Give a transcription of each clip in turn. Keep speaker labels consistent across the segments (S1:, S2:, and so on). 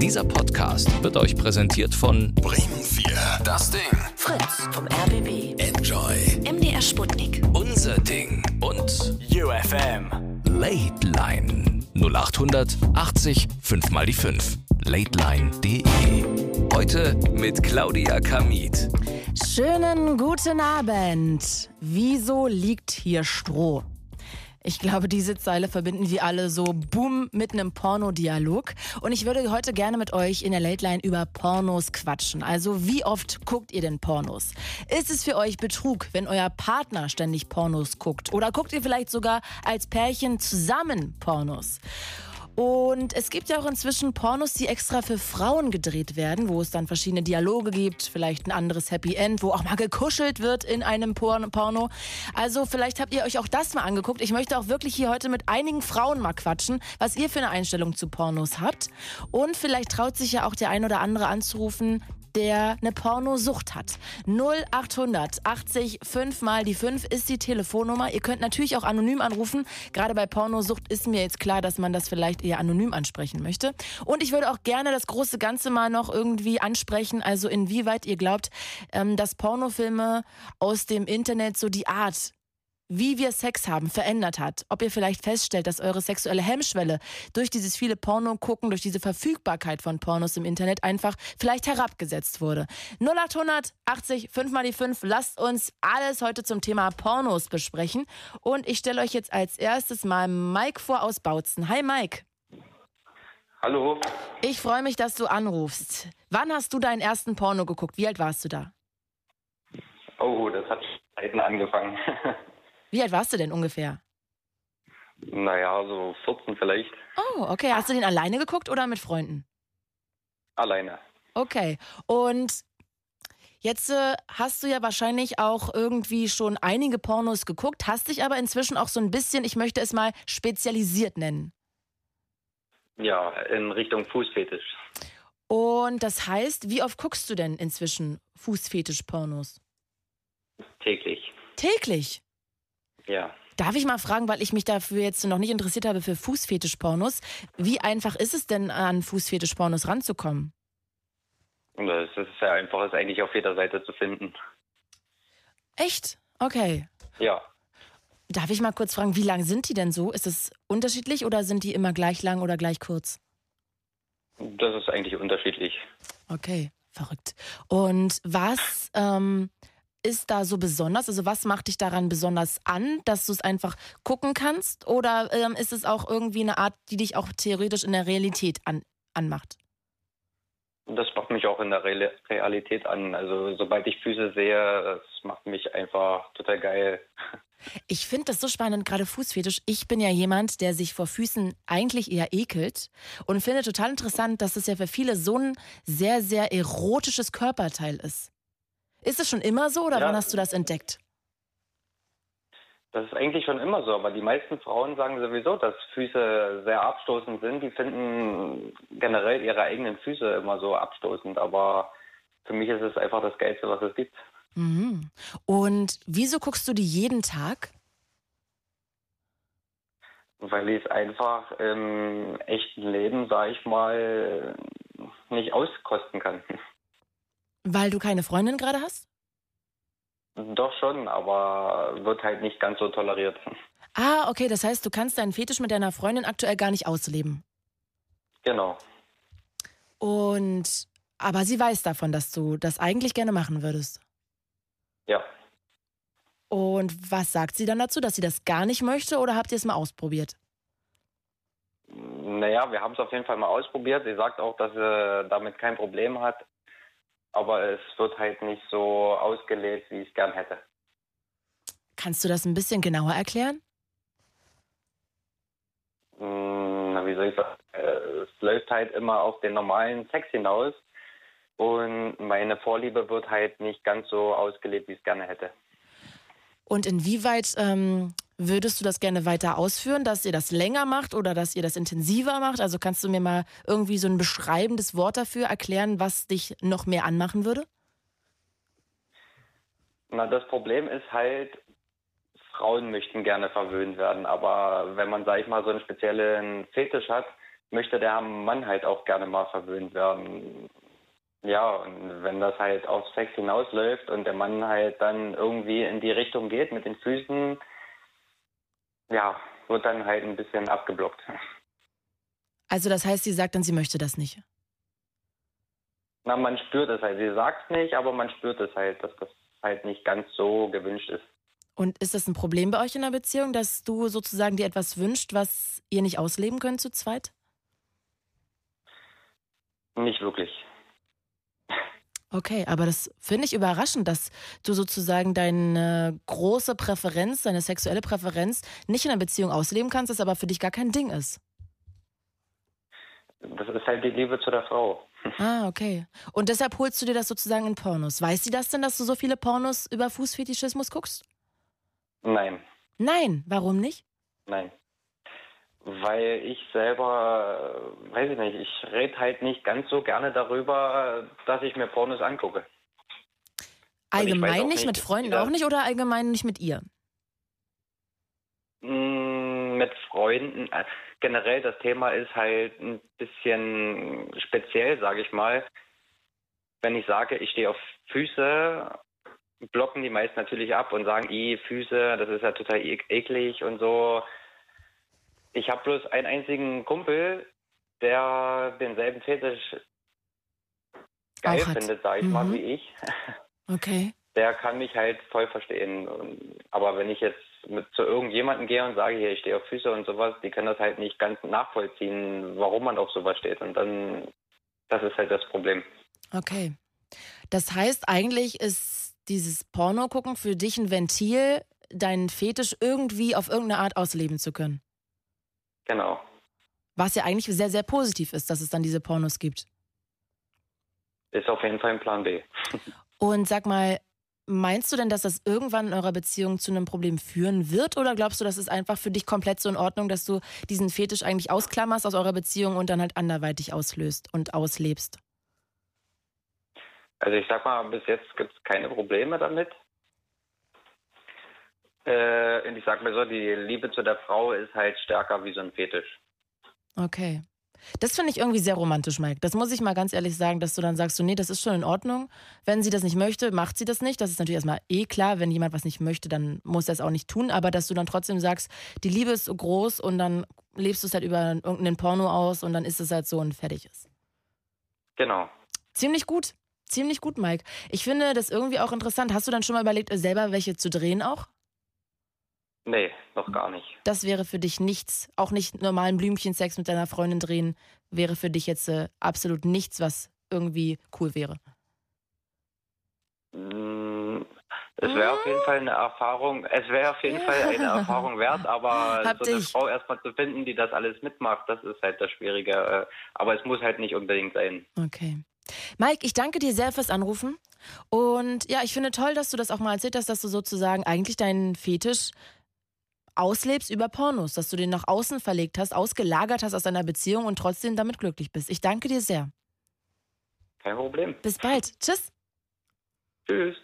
S1: Dieser Podcast wird euch präsentiert von
S2: Bremen 4. Das Ding.
S3: Fritz vom RBB.
S2: Enjoy.
S3: MDR Sputnik.
S1: Unser Ding und
S2: UFM.
S1: Late Line 0800 80 5 mal die 5. Lateline.de. Heute mit Claudia Kamit.
S4: Schönen guten Abend. Wieso liegt hier Stroh? Ich glaube, diese Zeile verbinden wir alle so boom mit einem Pornodialog. Und ich würde heute gerne mit euch in der Late Line über Pornos quatschen. Also, wie oft guckt ihr denn Pornos? Ist es für euch Betrug, wenn euer Partner ständig Pornos guckt? Oder guckt ihr vielleicht sogar als Pärchen zusammen Pornos? Und es gibt ja auch inzwischen Pornos, die extra für Frauen gedreht werden, wo es dann verschiedene Dialoge gibt, vielleicht ein anderes Happy End, wo auch mal gekuschelt wird in einem Porno. Also vielleicht habt ihr euch auch das mal angeguckt. Ich möchte auch wirklich hier heute mit einigen Frauen mal quatschen, was ihr für eine Einstellung zu Pornos habt. Und vielleicht traut sich ja auch der ein oder andere anzurufen, der eine Pornosucht hat. 0800 80 5 mal die 5 ist die Telefonnummer. Ihr könnt natürlich auch anonym anrufen. Gerade bei Pornosucht ist mir jetzt klar, dass man das vielleicht eher anonym ansprechen möchte. Und ich würde auch gerne das große Ganze mal noch irgendwie ansprechen. Also inwieweit ihr glaubt, ähm, dass Pornofilme aus dem Internet so die Art wie wir Sex haben, verändert hat. Ob ihr vielleicht feststellt, dass eure sexuelle Hemmschwelle durch dieses viele Porno gucken, durch diese Verfügbarkeit von Pornos im Internet einfach vielleicht herabgesetzt wurde. 0800 80 5 mal die 5. Lasst uns alles heute zum Thema Pornos besprechen. Und ich stelle euch jetzt als erstes mal Mike vor aus Bautzen. Hi Mike.
S5: Hallo,
S4: Ich freue mich, dass du anrufst. Wann hast du deinen ersten Porno geguckt? Wie alt warst du da?
S5: oh, das hat Zeiten angefangen.
S4: Wie alt warst du denn ungefähr?
S5: naja, so 14 vielleicht.
S4: Oh, okay. Hast du den alleine geguckt oder mit Freunden?
S5: Alleine.
S4: Okay. Und jetzt äh, hast du ja wahrscheinlich auch irgendwie schon einige Pornos geguckt, hast dich aber inzwischen auch so ein bisschen, ich möchte es mal spezialisiert nennen.
S5: Ja, in Richtung Fußfetisch.
S4: Und das heißt, wie oft guckst du denn inzwischen Fußfetisch-Pornos?
S5: Täglich.
S4: Täglich.
S5: Ja.
S4: Darf ich mal fragen, weil ich mich dafür jetzt noch nicht interessiert habe für Fußfetisch-Pornos, wie einfach ist es denn, an Fußfetisch-Pornos ranzukommen?
S5: Das ist sehr einfach, ist eigentlich auf jeder Seite zu finden.
S4: Echt? Okay.
S5: Ja.
S4: Darf ich mal kurz fragen, wie lang sind die denn so? Ist es unterschiedlich oder sind die immer gleich lang oder gleich kurz?
S5: Das ist eigentlich unterschiedlich.
S4: Okay, verrückt. Und was ähm, ist da so besonders? Also was macht dich daran besonders an, dass du es einfach gucken kannst? Oder ähm, ist es auch irgendwie eine Art, die dich auch theoretisch in der Realität an, anmacht?
S5: Das macht mich auch in der Real Realität an. Also sobald ich Füße sehe, das macht mich einfach total geil.
S4: Ich finde das so spannend, gerade Fußfetisch. Ich bin ja jemand, der sich vor Füßen eigentlich eher ekelt und finde total interessant, dass es ja für viele so ein sehr, sehr erotisches Körperteil ist. Ist es schon immer so oder
S5: Ja.
S4: wann hast du das entdeckt?
S5: Das ist eigentlich schon immer so, aber die meisten Frauen sagen sowieso, dass Füße sehr abstoßend sind. Die finden generell ihre eigenen Füße immer so abstoßend, aber für mich ist es einfach das Geilste, was es gibt.
S4: Mhm. Und wieso guckst du die jeden Tag?
S5: Weil ich es einfach im echten Leben, sage ich mal, nicht auskosten kann.
S4: Weil du keine Freundin gerade hast?
S5: Doch schon, aber wird halt nicht ganz so toleriert.
S4: Ah, okay, das heißt, du kannst deinen Fetisch mit deiner Freundin aktuell gar nicht ausleben.
S5: Genau.
S4: Und aber sie weiß davon, dass du das eigentlich gerne machen würdest.
S5: Ja.
S4: Und was sagt sie dann dazu, dass sie das gar nicht möchte oder habt ihr es mal ausprobiert?
S5: Naja, wir haben es auf jeden Fall mal ausprobiert. Sie sagt auch, dass sie damit kein Problem hat. Aber es wird halt nicht so ausgelebt, wie ich es gern hätte.
S4: Kannst du das ein bisschen genauer erklären?
S5: Hm, na, wie soll ich sagen? Es läuft halt immer auf den normalen Sex hinaus. Und meine Vorliebe wird halt nicht ganz so ausgelebt, wie ich es gerne hätte.
S4: Und inwieweit ähm, würdest du das gerne weiter ausführen, dass ihr das länger macht oder dass ihr das intensiver macht? Also kannst du mir mal irgendwie so ein beschreibendes Wort dafür erklären, was dich noch mehr anmachen würde?
S5: Na, das Problem ist halt, Frauen möchten gerne verwöhnt werden, aber wenn man, sag ich mal, so einen speziellen Fetisch hat, möchte der Mann halt auch gerne mal verwöhnt werden. Ja, und wenn das halt auf Sex hinausläuft und der Mann halt dann irgendwie in die Richtung geht mit den Füßen, ja, wird dann halt ein bisschen abgeblockt.
S4: Also das heißt, sie sagt dann, sie möchte das nicht.
S5: Na, man spürt es halt. Sie sagt es nicht, aber man spürt es halt, dass das halt nicht ganz so gewünscht ist.
S4: Und ist das ein Problem bei euch in der Beziehung, dass du sozusagen dir etwas wünscht, was ihr nicht ausleben könnt zu zweit?
S5: Nicht wirklich.
S4: Okay, aber das finde ich überraschend, dass du sozusagen deine große Präferenz, deine sexuelle Präferenz nicht in einer Beziehung ausleben kannst, das aber für dich gar kein Ding ist.
S5: Das ist halt die Liebe zu der Frau.
S4: Ah, okay. Und deshalb holst du dir das sozusagen in Pornos. Weiß sie das denn, dass du so viele Pornos über Fußfetischismus guckst?
S5: Nein,
S4: Nein, warum nicht?
S5: nein. Weil ich selber, äh, weiß ich nicht, ich rede halt nicht ganz so gerne darüber, dass ich mir Pornos angucke.
S4: Allgemein nicht,
S5: nicht,
S4: mit Freunden auch nicht oder allgemein nicht mit ihr?
S5: Mm, Mit Freunden. äh, Generell das Thema ist halt ein bisschen speziell, sage ich mal. Wenn ich sage, ich stehe auf Füße, blocken die meisten natürlich ab und sagen, i Füße, das ist ja total e- eklig und so. Ich habe bloß einen einzigen Kumpel, der denselben Fetisch geil findet, sage ich mal,
S4: Mhm.
S5: wie ich
S4: Okay.
S5: der kann mich halt voll verstehen. Aber wenn ich jetzt mit zu irgendjemandem gehe und sage, hier, ich stehe auf Füße und sowas, die können das halt nicht ganz nachvollziehen, warum man auf sowas steht. Und dann, das ist halt das Problem.
S4: Okay. Das heißt, eigentlich ist dieses Porno gucken für dich ein Ventil, deinen Fetisch irgendwie auf irgendeine Art ausleben zu können.
S5: Genau.
S4: Was ja eigentlich sehr, sehr positiv ist, dass es dann diese Pornos gibt.
S5: Ist auf jeden Fall ein Plan B.
S4: Und sag mal, meinst du denn, dass das irgendwann in eurer Beziehung zu einem Problem führen wird? Oder glaubst du, das ist einfach für dich komplett so in Ordnung, dass du diesen Fetisch eigentlich ausklammerst aus eurer Beziehung und dann halt anderweitig auslöst und auslebst?
S5: Also ich sag mal, bis jetzt gibt es keine Probleme damit. Äh, und ich sag mal so, die Liebe zu der Frau ist halt stärker wie so ein Fetisch.
S4: Okay. Das finde ich irgendwie sehr romantisch, Mike. Das muss ich mal ganz ehrlich sagen, dass du dann sagst, so, nee, das ist schon in Ordnung. Wenn sie das nicht möchte, macht sie das nicht. Das ist natürlich erstmal eh klar. Wenn jemand was nicht möchte, dann muss er es auch nicht tun. Aber dass du dann trotzdem sagst, die Liebe ist so groß und dann lebst du es halt über irgendeinen Porno aus und dann ist es halt so und fertig ist.
S5: Genau.
S4: Ziemlich gut. Ziemlich gut, Mike. Ich finde das irgendwie auch interessant. Hast du dann schon mal überlegt, selber welche zu drehen auch?
S5: Nee, noch gar nicht.
S4: Das wäre für dich nichts, auch nicht normalen Blümchensex mit deiner Freundin drehen, wäre für dich jetzt äh, absolut nichts, was irgendwie cool wäre.
S5: Mm, Es wäre auf jeden Fall eine Erfahrung, es wäre auf jeden Fall eine Erfahrung wert, aber
S4: Hab
S5: so eine
S4: dich.
S5: Frau erstmal zu finden, die das alles mitmacht, das ist halt das Schwierige. äh, Aber es muss halt nicht unbedingt sein.
S4: Okay. Mike, ich danke dir sehr fürs Anrufen. Und ja, ich finde toll, dass du das auch mal erzählt hast, dass du sozusagen eigentlich deinen Fetisch auslebst über Pornos, dass du den nach außen verlegt hast, ausgelagert hast aus deiner Beziehung und trotzdem damit glücklich bist. Ich danke dir sehr.
S5: Kein Problem.
S4: Bis bald. Tschüss.
S5: Tschüss.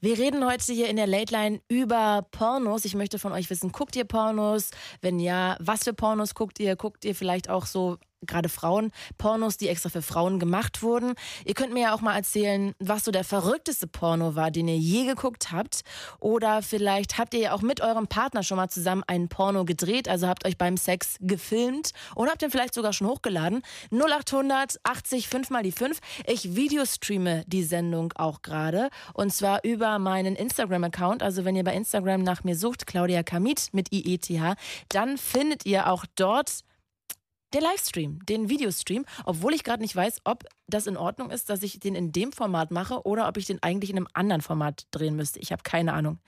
S4: Wir reden heute hier in der Late Line über Pornos. Ich möchte von euch wissen, guckt ihr Pornos? Wenn ja, was für Pornos guckt ihr? Guckt ihr vielleicht auch so gerade Frauen, Pornos, die extra für Frauen gemacht wurden. Ihr könnt mir ja auch mal erzählen, was so der verrückteste Porno war, den ihr je geguckt habt. Oder vielleicht habt ihr ja auch mit eurem Partner schon mal zusammen einen Porno gedreht, also habt euch beim Sex gefilmt und habt den vielleicht sogar schon hochgeladen. 0800 80 5 mal die 5. Ich videostreame die Sendung auch gerade und zwar über meinen Instagram-Account. Also wenn ihr bei Instagram nach mir sucht, Claudia Kamit mit IETH, dann findet ihr auch dort der Livestream, den Videostream, obwohl ich gerade nicht weiß, ob das in Ordnung ist, dass ich den in dem Format mache oder ob ich den eigentlich in einem anderen Format drehen müsste. Ich habe keine Ahnung.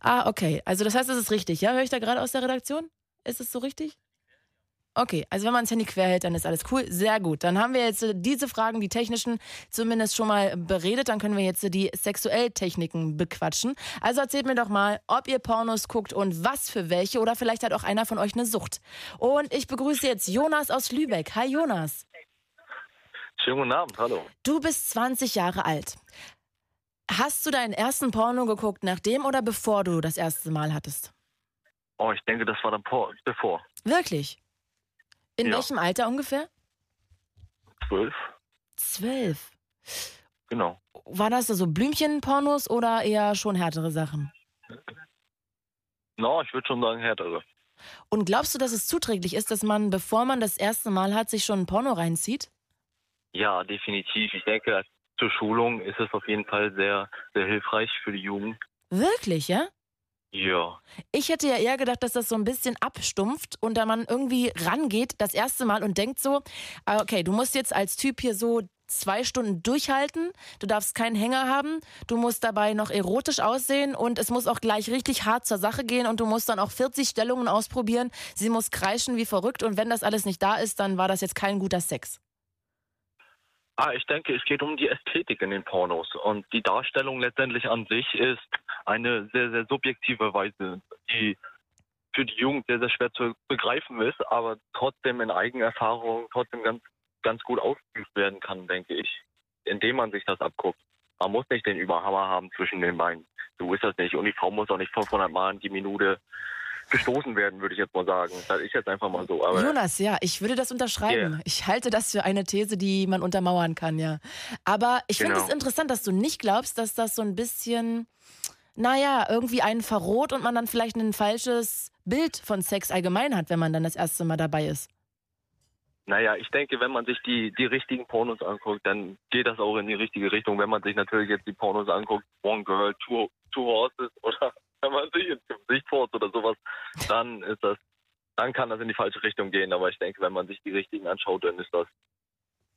S4: Ah, okay. Also das heißt, es ist richtig, ja? Höre ich da gerade aus der Redaktion? Ist es so richtig? Okay, also wenn man das Handy quer hält, dann ist alles cool. Sehr gut. Dann haben wir jetzt äh, diese Fragen, die technischen, zumindest schon mal beredet. Dann können wir jetzt äh, die Sexuelltechniken bequatschen. Also erzählt mir doch mal, ob ihr Pornos guckt und was für welche. Oder vielleicht hat auch einer von euch eine Sucht. Und ich begrüße jetzt Jonas aus Lübeck. Hi Jonas.
S6: Schönen guten Abend, hallo.
S4: Du bist 20 Jahre alt. Hast du deinen ersten Porno geguckt, nachdem oder bevor du das erste Mal hattest?
S6: Oh, ich denke, das war dann bevor.
S4: Wirklich? In
S6: Ja.
S4: welchem Alter ungefähr?
S6: zwölf.
S4: Zwölf.
S6: Genau.
S4: War das so Blümchen-Pornos oder eher schon härtere Sachen?
S6: Na, ich würde schon sagen härtere.
S4: Und glaubst du, dass es zuträglich ist, dass man, bevor man das erste Mal hat, sich schon ein Porno reinzieht?
S6: Ja, definitiv. Ich denke, zur Schulung ist es auf jeden Fall sehr, sehr hilfreich für die Jugend.
S4: Wirklich, ja?
S6: Ja.
S4: Ich hätte ja eher gedacht, dass das so ein bisschen abstumpft und da man irgendwie rangeht das erste Mal und denkt so, ah, okay, du musst jetzt als Typ hier so zwei Stunden durchhalten, du darfst keinen Hänger haben, du musst dabei noch erotisch aussehen und es muss auch gleich richtig hart zur Sache gehen und du musst dann auch 40 Stellungen ausprobieren, sie muss kreischen wie verrückt und wenn das alles nicht da ist, dann war das jetzt kein guter Sex.
S6: Ah, ich denke, es geht um die Ästhetik in den Pornos. Und die Darstellung letztendlich an sich ist eine sehr, sehr subjektive Weise, die für die Jugend sehr, sehr schwer zu begreifen ist, aber trotzdem in Eigenerfahrung trotzdem ganz, ganz gut ausgeübt werden kann, denke ich, indem man sich das abguckt. Man muss nicht den Überhammer haben zwischen den Beinen. So ist das nicht. Und die Frau muss auch nicht 500 Mal in die Minute gestoßen werden, würde ich jetzt mal sagen. Das ist jetzt einfach mal so. Aber
S4: Jonas, ja, ich würde das unterschreiben.
S6: Yeah.
S4: Ich halte das für eine These, die man untermauern kann, ja. Aber ich finde
S6: Genau.
S4: es interessant, dass du nicht glaubst, dass das so ein bisschen, naja, irgendwie einen verroht und man dann vielleicht ein falsches Bild von Sex allgemein hat, wenn man dann das erste Mal dabei ist.
S6: Naja, ich denke, wenn man sich die, die richtigen Pornos anguckt, dann geht das auch in die richtige Richtung. Wenn man sich natürlich jetzt die Pornos anguckt, One Girl, Two, two Horses oder wenn man sich jetzt Sichtforce oder sowas, dann ist das, dann kann das in die falsche Richtung gehen. Aber ich denke, wenn man sich die richtigen anschaut, dann ist das,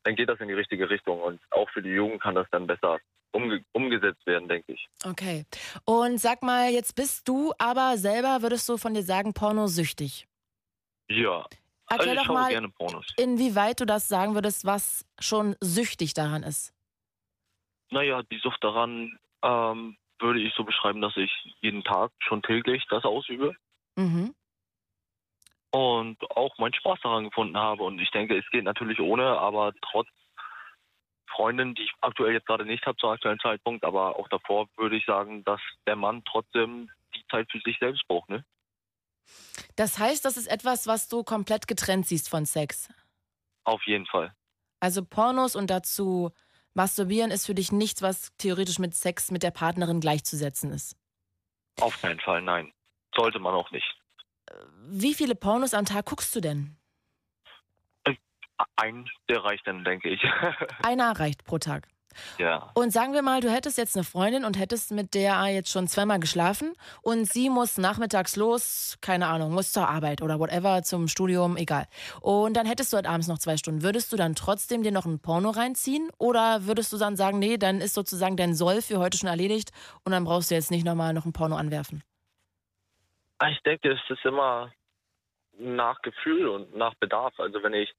S6: dann geht das in die richtige Richtung. Und auch für die Jugend kann das dann besser umge umgesetzt werden, denke ich.
S4: Okay. Und sag mal, jetzt bist du aber selber, würdest du von dir sagen, pornosüchtig.
S6: Ja.
S4: Erklär
S6: also ich
S4: doch
S6: schaue
S4: mal,
S6: gerne Pornos.
S4: inwieweit du das sagen würdest, was schon süchtig daran ist.
S6: Naja, die Sucht daran ähm, würde ich so beschreiben, dass ich jeden Tag schon täglich das ausübe.
S4: Mhm.
S6: und auch meinen Spaß daran gefunden habe. Und ich denke, es geht natürlich ohne, aber trotz Freundin, die ich aktuell jetzt gerade nicht habe zum aktuellen Zeitpunkt, aber auch davor würde ich sagen, dass der Mann trotzdem die Zeit für sich selbst braucht. Ne?
S4: Das heißt, das ist etwas, was du komplett getrennt siehst von Sex.
S6: Auf jeden Fall.
S4: Also Pornos und dazu Masturbieren ist für dich nichts, was theoretisch mit Sex mit der Partnerin gleichzusetzen ist.
S6: Auf keinen Fall, nein. Sollte man auch nicht.
S4: Wie viele Pornos am Tag guckst du denn?
S6: Ein, der reicht dann, denke ich.
S4: Einer reicht pro Tag.
S6: Ja.
S4: Und sagen wir mal, du hättest jetzt eine Freundin und hättest mit der jetzt schon zweimal geschlafen und sie muss nachmittags los, keine Ahnung, muss zur Arbeit oder whatever, zum Studium, egal. Und dann hättest du heute abends noch zwei Stunden. Würdest du dann trotzdem dir noch ein Porno reinziehen oder würdest du dann sagen, nee, dann ist sozusagen dein Soll für heute schon erledigt und dann brauchst du jetzt nicht nochmal noch ein Porno anwerfen?
S6: Ich denke, es ist immer nach Gefühl und nach Bedarf. Also wenn ich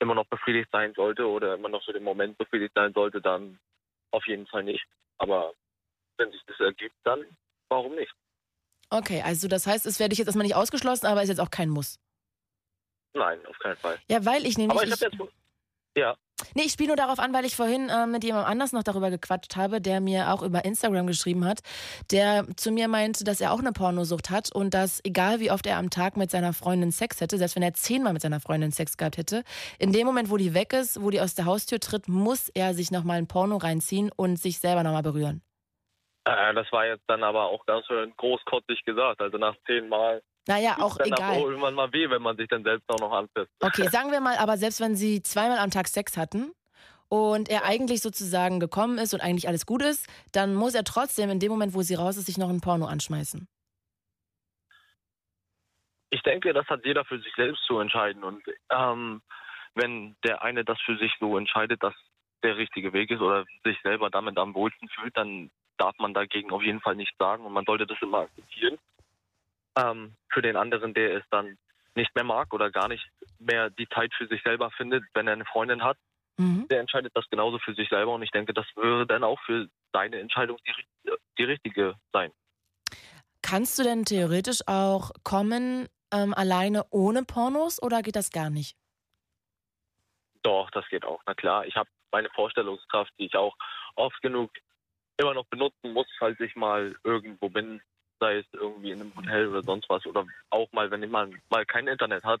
S6: immer noch befriedigt sein sollte oder immer noch so den Moment befriedigt sein sollte, dann auf jeden Fall nicht. Aber wenn sich das ergibt, dann warum nicht?
S4: Okay, also das heißt, es werde ich jetzt erstmal nicht ausgeschlossen, aber ist jetzt auch kein Muss.
S6: Nein, auf keinen Fall.
S4: Ja, weil ich nämlich.
S6: Aber ich habe jetzt. Ja,
S4: Nee, ich spiele nur darauf an, weil ich vorhin äh, mit jemand anders noch darüber gequatscht habe, der mir auch über Instagram geschrieben hat, der zu mir meinte, dass er auch eine Pornosucht hat und dass egal wie oft er am Tag mit seiner Freundin Sex hätte, selbst wenn er zehnmal mit seiner Freundin Sex gehabt hätte, in dem Moment, wo die weg ist, wo die aus der Haustür tritt, muss er sich nochmal ein Porno reinziehen und sich selber nochmal berühren.
S6: äh, das war jetzt dann aber auch ganz schön großkotzig gesagt. Also nach zehnmal
S4: Naja, auch
S6: dann
S4: egal.
S6: auch irgendwann mal weh, wenn man sich dann selbst auch noch anfasst.
S4: Okay, sagen wir mal, aber selbst wenn sie zweimal am Tag Sex hatten und er eigentlich sozusagen gekommen ist und eigentlich alles gut ist, dann muss er trotzdem in dem Moment, wo sie raus ist, sich noch ein Porno anschmeißen.
S6: Ich denke, das hat jeder für sich selbst zu entscheiden. Und ähm, wenn der eine das für sich so entscheidet, dass der richtige Weg ist oder sich selber damit am wohlsten fühlt, dann darf man dagegen auf jeden Fall nichts sagen und man sollte das immer akzeptieren. Ähm, für den anderen, der es dann nicht mehr mag oder gar nicht mehr die Zeit für sich selber findet, wenn er eine Freundin hat,
S4: Mhm.
S6: der entscheidet das genauso für sich selber und ich denke, das würde dann auch für seine Entscheidung die, die richtige sein.
S4: Kannst du denn theoretisch auch kommen ähm, alleine ohne Pornos oder geht das gar nicht?
S6: Doch, das geht auch. Na klar, ich habe meine Vorstellungskraft, die ich auch oft genug immer noch benutzen muss, falls ich mal irgendwo bin, sei es irgendwie in einem Hotel oder sonst was oder auch mal, wenn jemand mal kein Internet hat,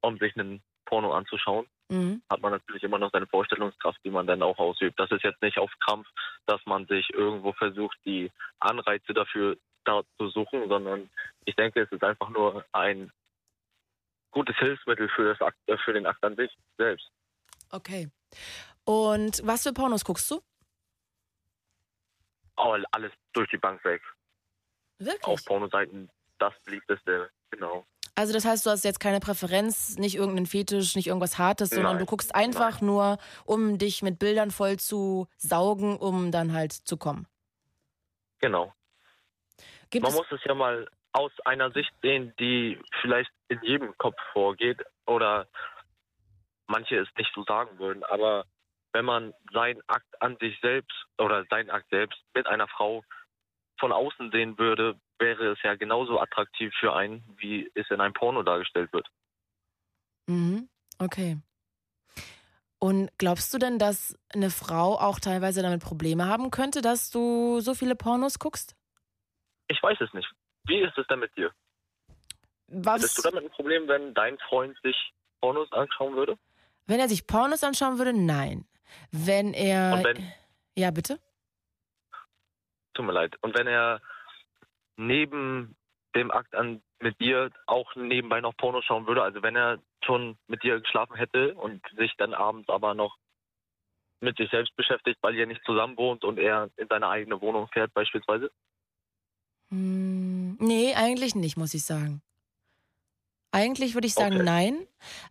S6: um sich einen Porno anzuschauen.
S4: Mhm.
S6: hat man natürlich immer noch seine Vorstellungskraft, die man dann auch ausübt. Das ist jetzt nicht auf Krampf, dass man sich irgendwo versucht, die Anreize dafür da zu suchen, sondern ich denke, es ist einfach nur ein gutes Hilfsmittel für, Akt, äh, für den Akt an sich selbst.
S4: Okay. Und was für Pornos guckst du?
S6: Oh, alles durch die Bank weg.
S4: Wirklich?
S6: Auf Pornoseiten das beliebteste, genau.
S4: Also das heißt, du hast jetzt keine Präferenz, nicht irgendeinen Fetisch, nicht irgendwas Hartes, sondern
S6: Nein.
S4: du guckst einfach nur, um dich mit Bildern voll zu saugen, um dann halt zu kommen.
S6: Genau.
S4: Gibt
S6: Man
S4: es
S6: muss es ja mal aus einer Sicht sehen, die vielleicht in jedem Kopf vorgeht oder manche es nicht so sagen würden. Aber wenn man seinen Akt an sich selbst oder seinen Akt selbst mit einer Frau von außen sehen würde, wäre es ja genauso attraktiv für einen, wie es in einem Porno dargestellt wird.
S4: Mhm. Okay. Und glaubst du denn, dass eine Frau auch teilweise damit Probleme haben könnte, dass du so viele Pornos guckst?
S6: Ich weiß es nicht. Wie ist es denn mit dir? Hättest du
S4: Was,
S6: damit ein Problem, wenn dein Freund sich Pornos anschauen würde?
S4: wenn er sich Pornos anschauen würde? Nein. Wenn er.
S6: Und wenn-
S4: ja, bitte?
S6: Tut mir leid. Und wenn er neben dem Akt an mit dir auch nebenbei noch Porno schauen würde, also wenn er schon mit dir geschlafen hätte und sich dann abends aber noch mit sich selbst beschäftigt, weil ihr nicht zusammen wohnt und er in seine eigene Wohnung fährt beispielsweise?
S4: Hm, nee, eigentlich nicht, muss ich sagen. Eigentlich würde ich sagen
S6: Okay.
S4: nein.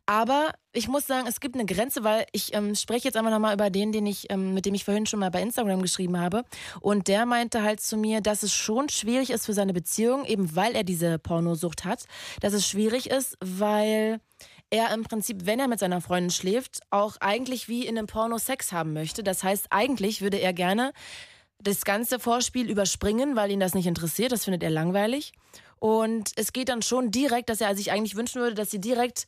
S4: Aber ich muss sagen, es gibt eine Grenze, weil ich ähm, spreche jetzt einfach nochmal über den, den ich, ähm, mit dem ich vorhin schon mal bei Instagram geschrieben habe. Und der meinte halt zu mir, dass es schon schwierig ist für seine Beziehung, eben weil er diese Pornosucht hat, dass es schwierig ist, weil er im Prinzip, wenn er mit seiner Freundin schläft, auch eigentlich wie in einem Porno Sex haben möchte. Das heißt, eigentlich würde er gerne das ganze Vorspiel überspringen, weil ihn das nicht interessiert. Das findet er langweilig. Und es geht dann schon direkt, dass er sich eigentlich wünschen würde, dass sie direkt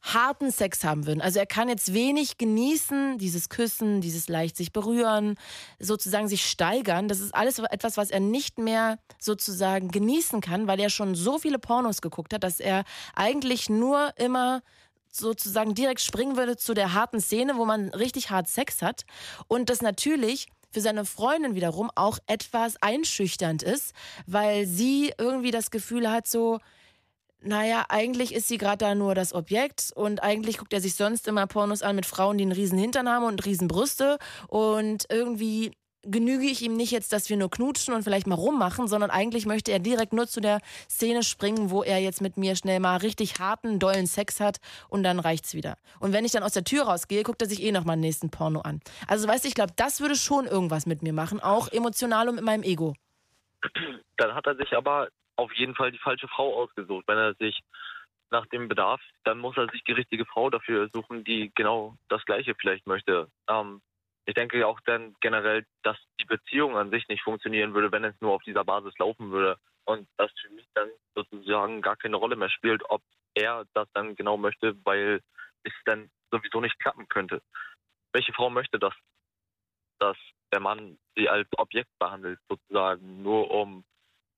S4: harten Sex haben würden. Also er kann jetzt wenig genießen, dieses Küssen, dieses leicht sich berühren, sozusagen sich steigern. Das ist alles etwas, was er nicht mehr sozusagen genießen kann, weil er schon so viele Pornos geguckt hat, dass er eigentlich nur immer sozusagen direkt springen würde zu der harten Szene, wo man richtig hart Sex hat. Und das natürlich für seine Freundin wiederum auch etwas einschüchternd ist, weil sie irgendwie das Gefühl hat, so, naja, eigentlich ist sie gerade da nur das Objekt und eigentlich guckt er sich sonst immer Pornos an mit Frauen, die einen riesen Hintern haben und riesen Brüste und irgendwie genüge ich ihm nicht jetzt, dass wir nur knutschen und vielleicht mal rummachen, sondern eigentlich möchte er direkt nur zu der Szene springen, wo er jetzt mit mir schnell mal richtig harten, dollen Sex hat und dann reicht's wieder. Und wenn ich dann aus der Tür rausgehe, guckt er sich eh noch mal den nächsten Porno an. Also weißt du, ich glaube, das würde schon irgendwas mit mir machen, auch emotional und mit meinem Ego.
S6: Dann hat er sich aber auf jeden Fall die falsche Frau ausgesucht. Wenn er sich nach dem Bedarf, dann muss er sich die richtige Frau dafür suchen, die genau das Gleiche vielleicht möchte. Ähm, ich denke auch dann generell, dass die Beziehung an sich nicht funktionieren würde, wenn es nur auf dieser Basis laufen würde. Und das für mich dann sozusagen gar keine Rolle mehr spielt, ob er das dann genau möchte, weil es dann sowieso nicht klappen könnte. Welche Frau möchte das, dass der Mann sie als Objekt behandelt, sozusagen, nur um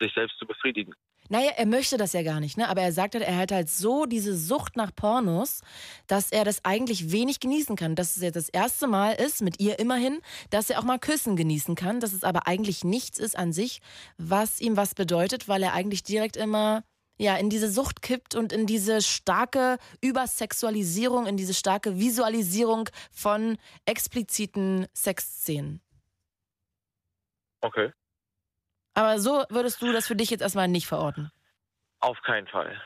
S6: sich selbst zu befriedigen?
S4: Naja, er möchte das ja gar nicht, ne? Aber er sagt halt, er hat halt so diese Sucht nach Pornos, dass er das eigentlich wenig genießen kann. Dass es jetzt das erste Mal ist, mit ihr immerhin, dass er auch mal Küssen genießen kann, dass es aber eigentlich nichts ist an sich, was ihm was bedeutet, weil er eigentlich direkt immer ja, in diese Sucht kippt und in diese starke Übersexualisierung, in diese starke Visualisierung von expliziten Sexszenen.
S6: Okay.
S4: Aber so würdest du das für dich jetzt erstmal nicht verorten.
S6: Auf keinen Fall.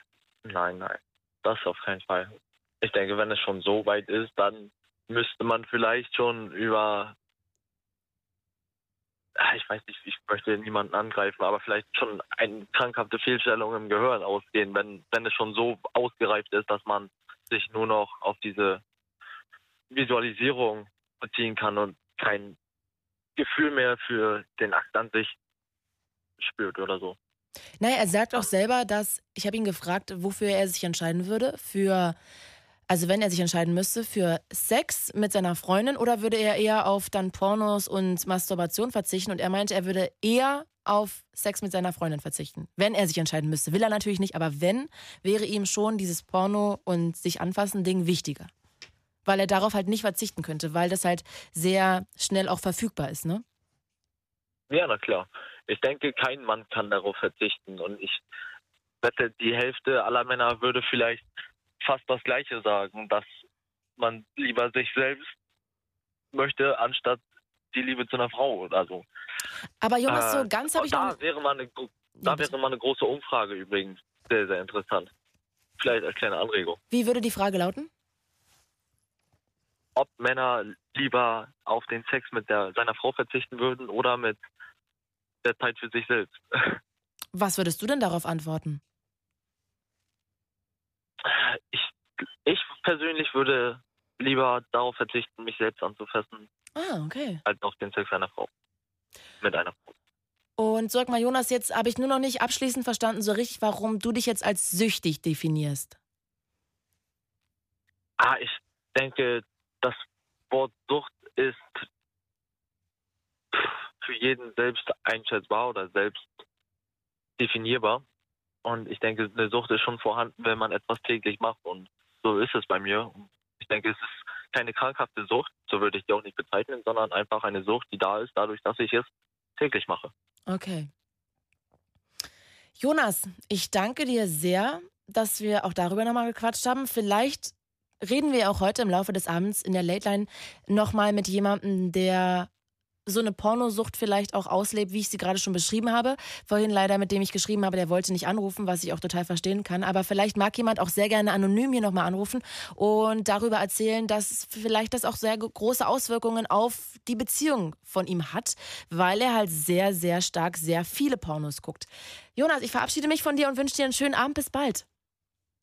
S6: Nein, nein. Das auf keinen Fall. Ich denke, wenn es schon so weit ist, dann müsste man vielleicht schon über. Ah, Ich weiß nicht, ich möchte niemanden angreifen, aber vielleicht schon eine krankhafte Fehlstellung im Gehirn ausgehen, wenn, wenn es schon so ausgereift ist, dass man sich nur noch auf diese Visualisierung beziehen kann und kein Gefühl mehr für den Akt an sich spürt oder so.
S4: Naja, er sagt auch selber, dass, ich habe ihn gefragt, wofür er sich entscheiden würde. Für, also wenn er sich entscheiden müsste, für Sex mit seiner Freundin oder würde er eher auf dann Pornos und Masturbation verzichten? Und er meinte, er würde eher auf Sex mit seiner Freundin verzichten, wenn er sich entscheiden müsste. Will er natürlich nicht, aber wenn, wäre ihm schon dieses Porno und sich anfassen Ding wichtiger. Weil er darauf halt nicht verzichten könnte, weil das halt sehr schnell auch verfügbar ist, ne?
S6: Ja, na klar. Ich denke, kein Mann kann darauf verzichten. Und ich wette, die Hälfte aller Männer würde vielleicht fast das Gleiche sagen, dass man lieber sich selbst möchte, anstatt die Liebe zu einer Frau oder so.
S4: Aber Jonas, so
S6: Äh,
S4: ganz habe
S6: und
S4: ich noch.
S6: da wäre mal eine, da wäre mal eine große Umfrage übrigens sehr, sehr interessant. Vielleicht als kleine Anregung.
S4: Wie würde die Frage lauten?
S6: Ob Männer lieber auf den Sex mit der, seiner Frau verzichten würden oder mit der Zeit für sich selbst.
S4: Was würdest du denn darauf antworten?
S6: Ich, ich persönlich würde lieber darauf verzichten, mich selbst anzufassen,
S4: Ah, okay.
S6: als auf den Sex einer Frau. Mit einer Frau.
S4: Und sag mal, Jonas, jetzt habe ich nur noch nicht abschließend verstanden, so richtig, warum du dich jetzt als süchtig definierst.
S6: Ah, ich denke, das Wort Sucht ist für jeden selbst einschätzbar oder selbst definierbar. Und ich denke, eine Sucht ist schon vorhanden, wenn man etwas täglich macht. Und so ist es bei mir. Ich denke, es ist keine krankhafte Sucht, so würde ich die auch nicht bezeichnen, sondern einfach eine Sucht, die da ist, dadurch, dass ich es täglich mache.
S4: Okay. Jonas, ich danke dir sehr, dass wir auch darüber nochmal gequatscht haben. Vielleicht reden wir auch heute im Laufe des Abends in der Late Line nochmal mit jemandem, der so eine Pornosucht vielleicht auch auslebt, wie ich sie gerade schon beschrieben habe. Vorhin leider, mit dem ich geschrieben habe, der wollte nicht anrufen, was ich auch total verstehen kann. Aber vielleicht mag jemand auch sehr gerne anonym hier nochmal anrufen und darüber erzählen, dass vielleicht das auch sehr große Auswirkungen auf die Beziehung von ihm hat, weil er halt sehr, sehr stark sehr viele Pornos guckt. Jonas, ich verabschiede mich von dir und wünsche dir einen schönen Abend. Bis bald.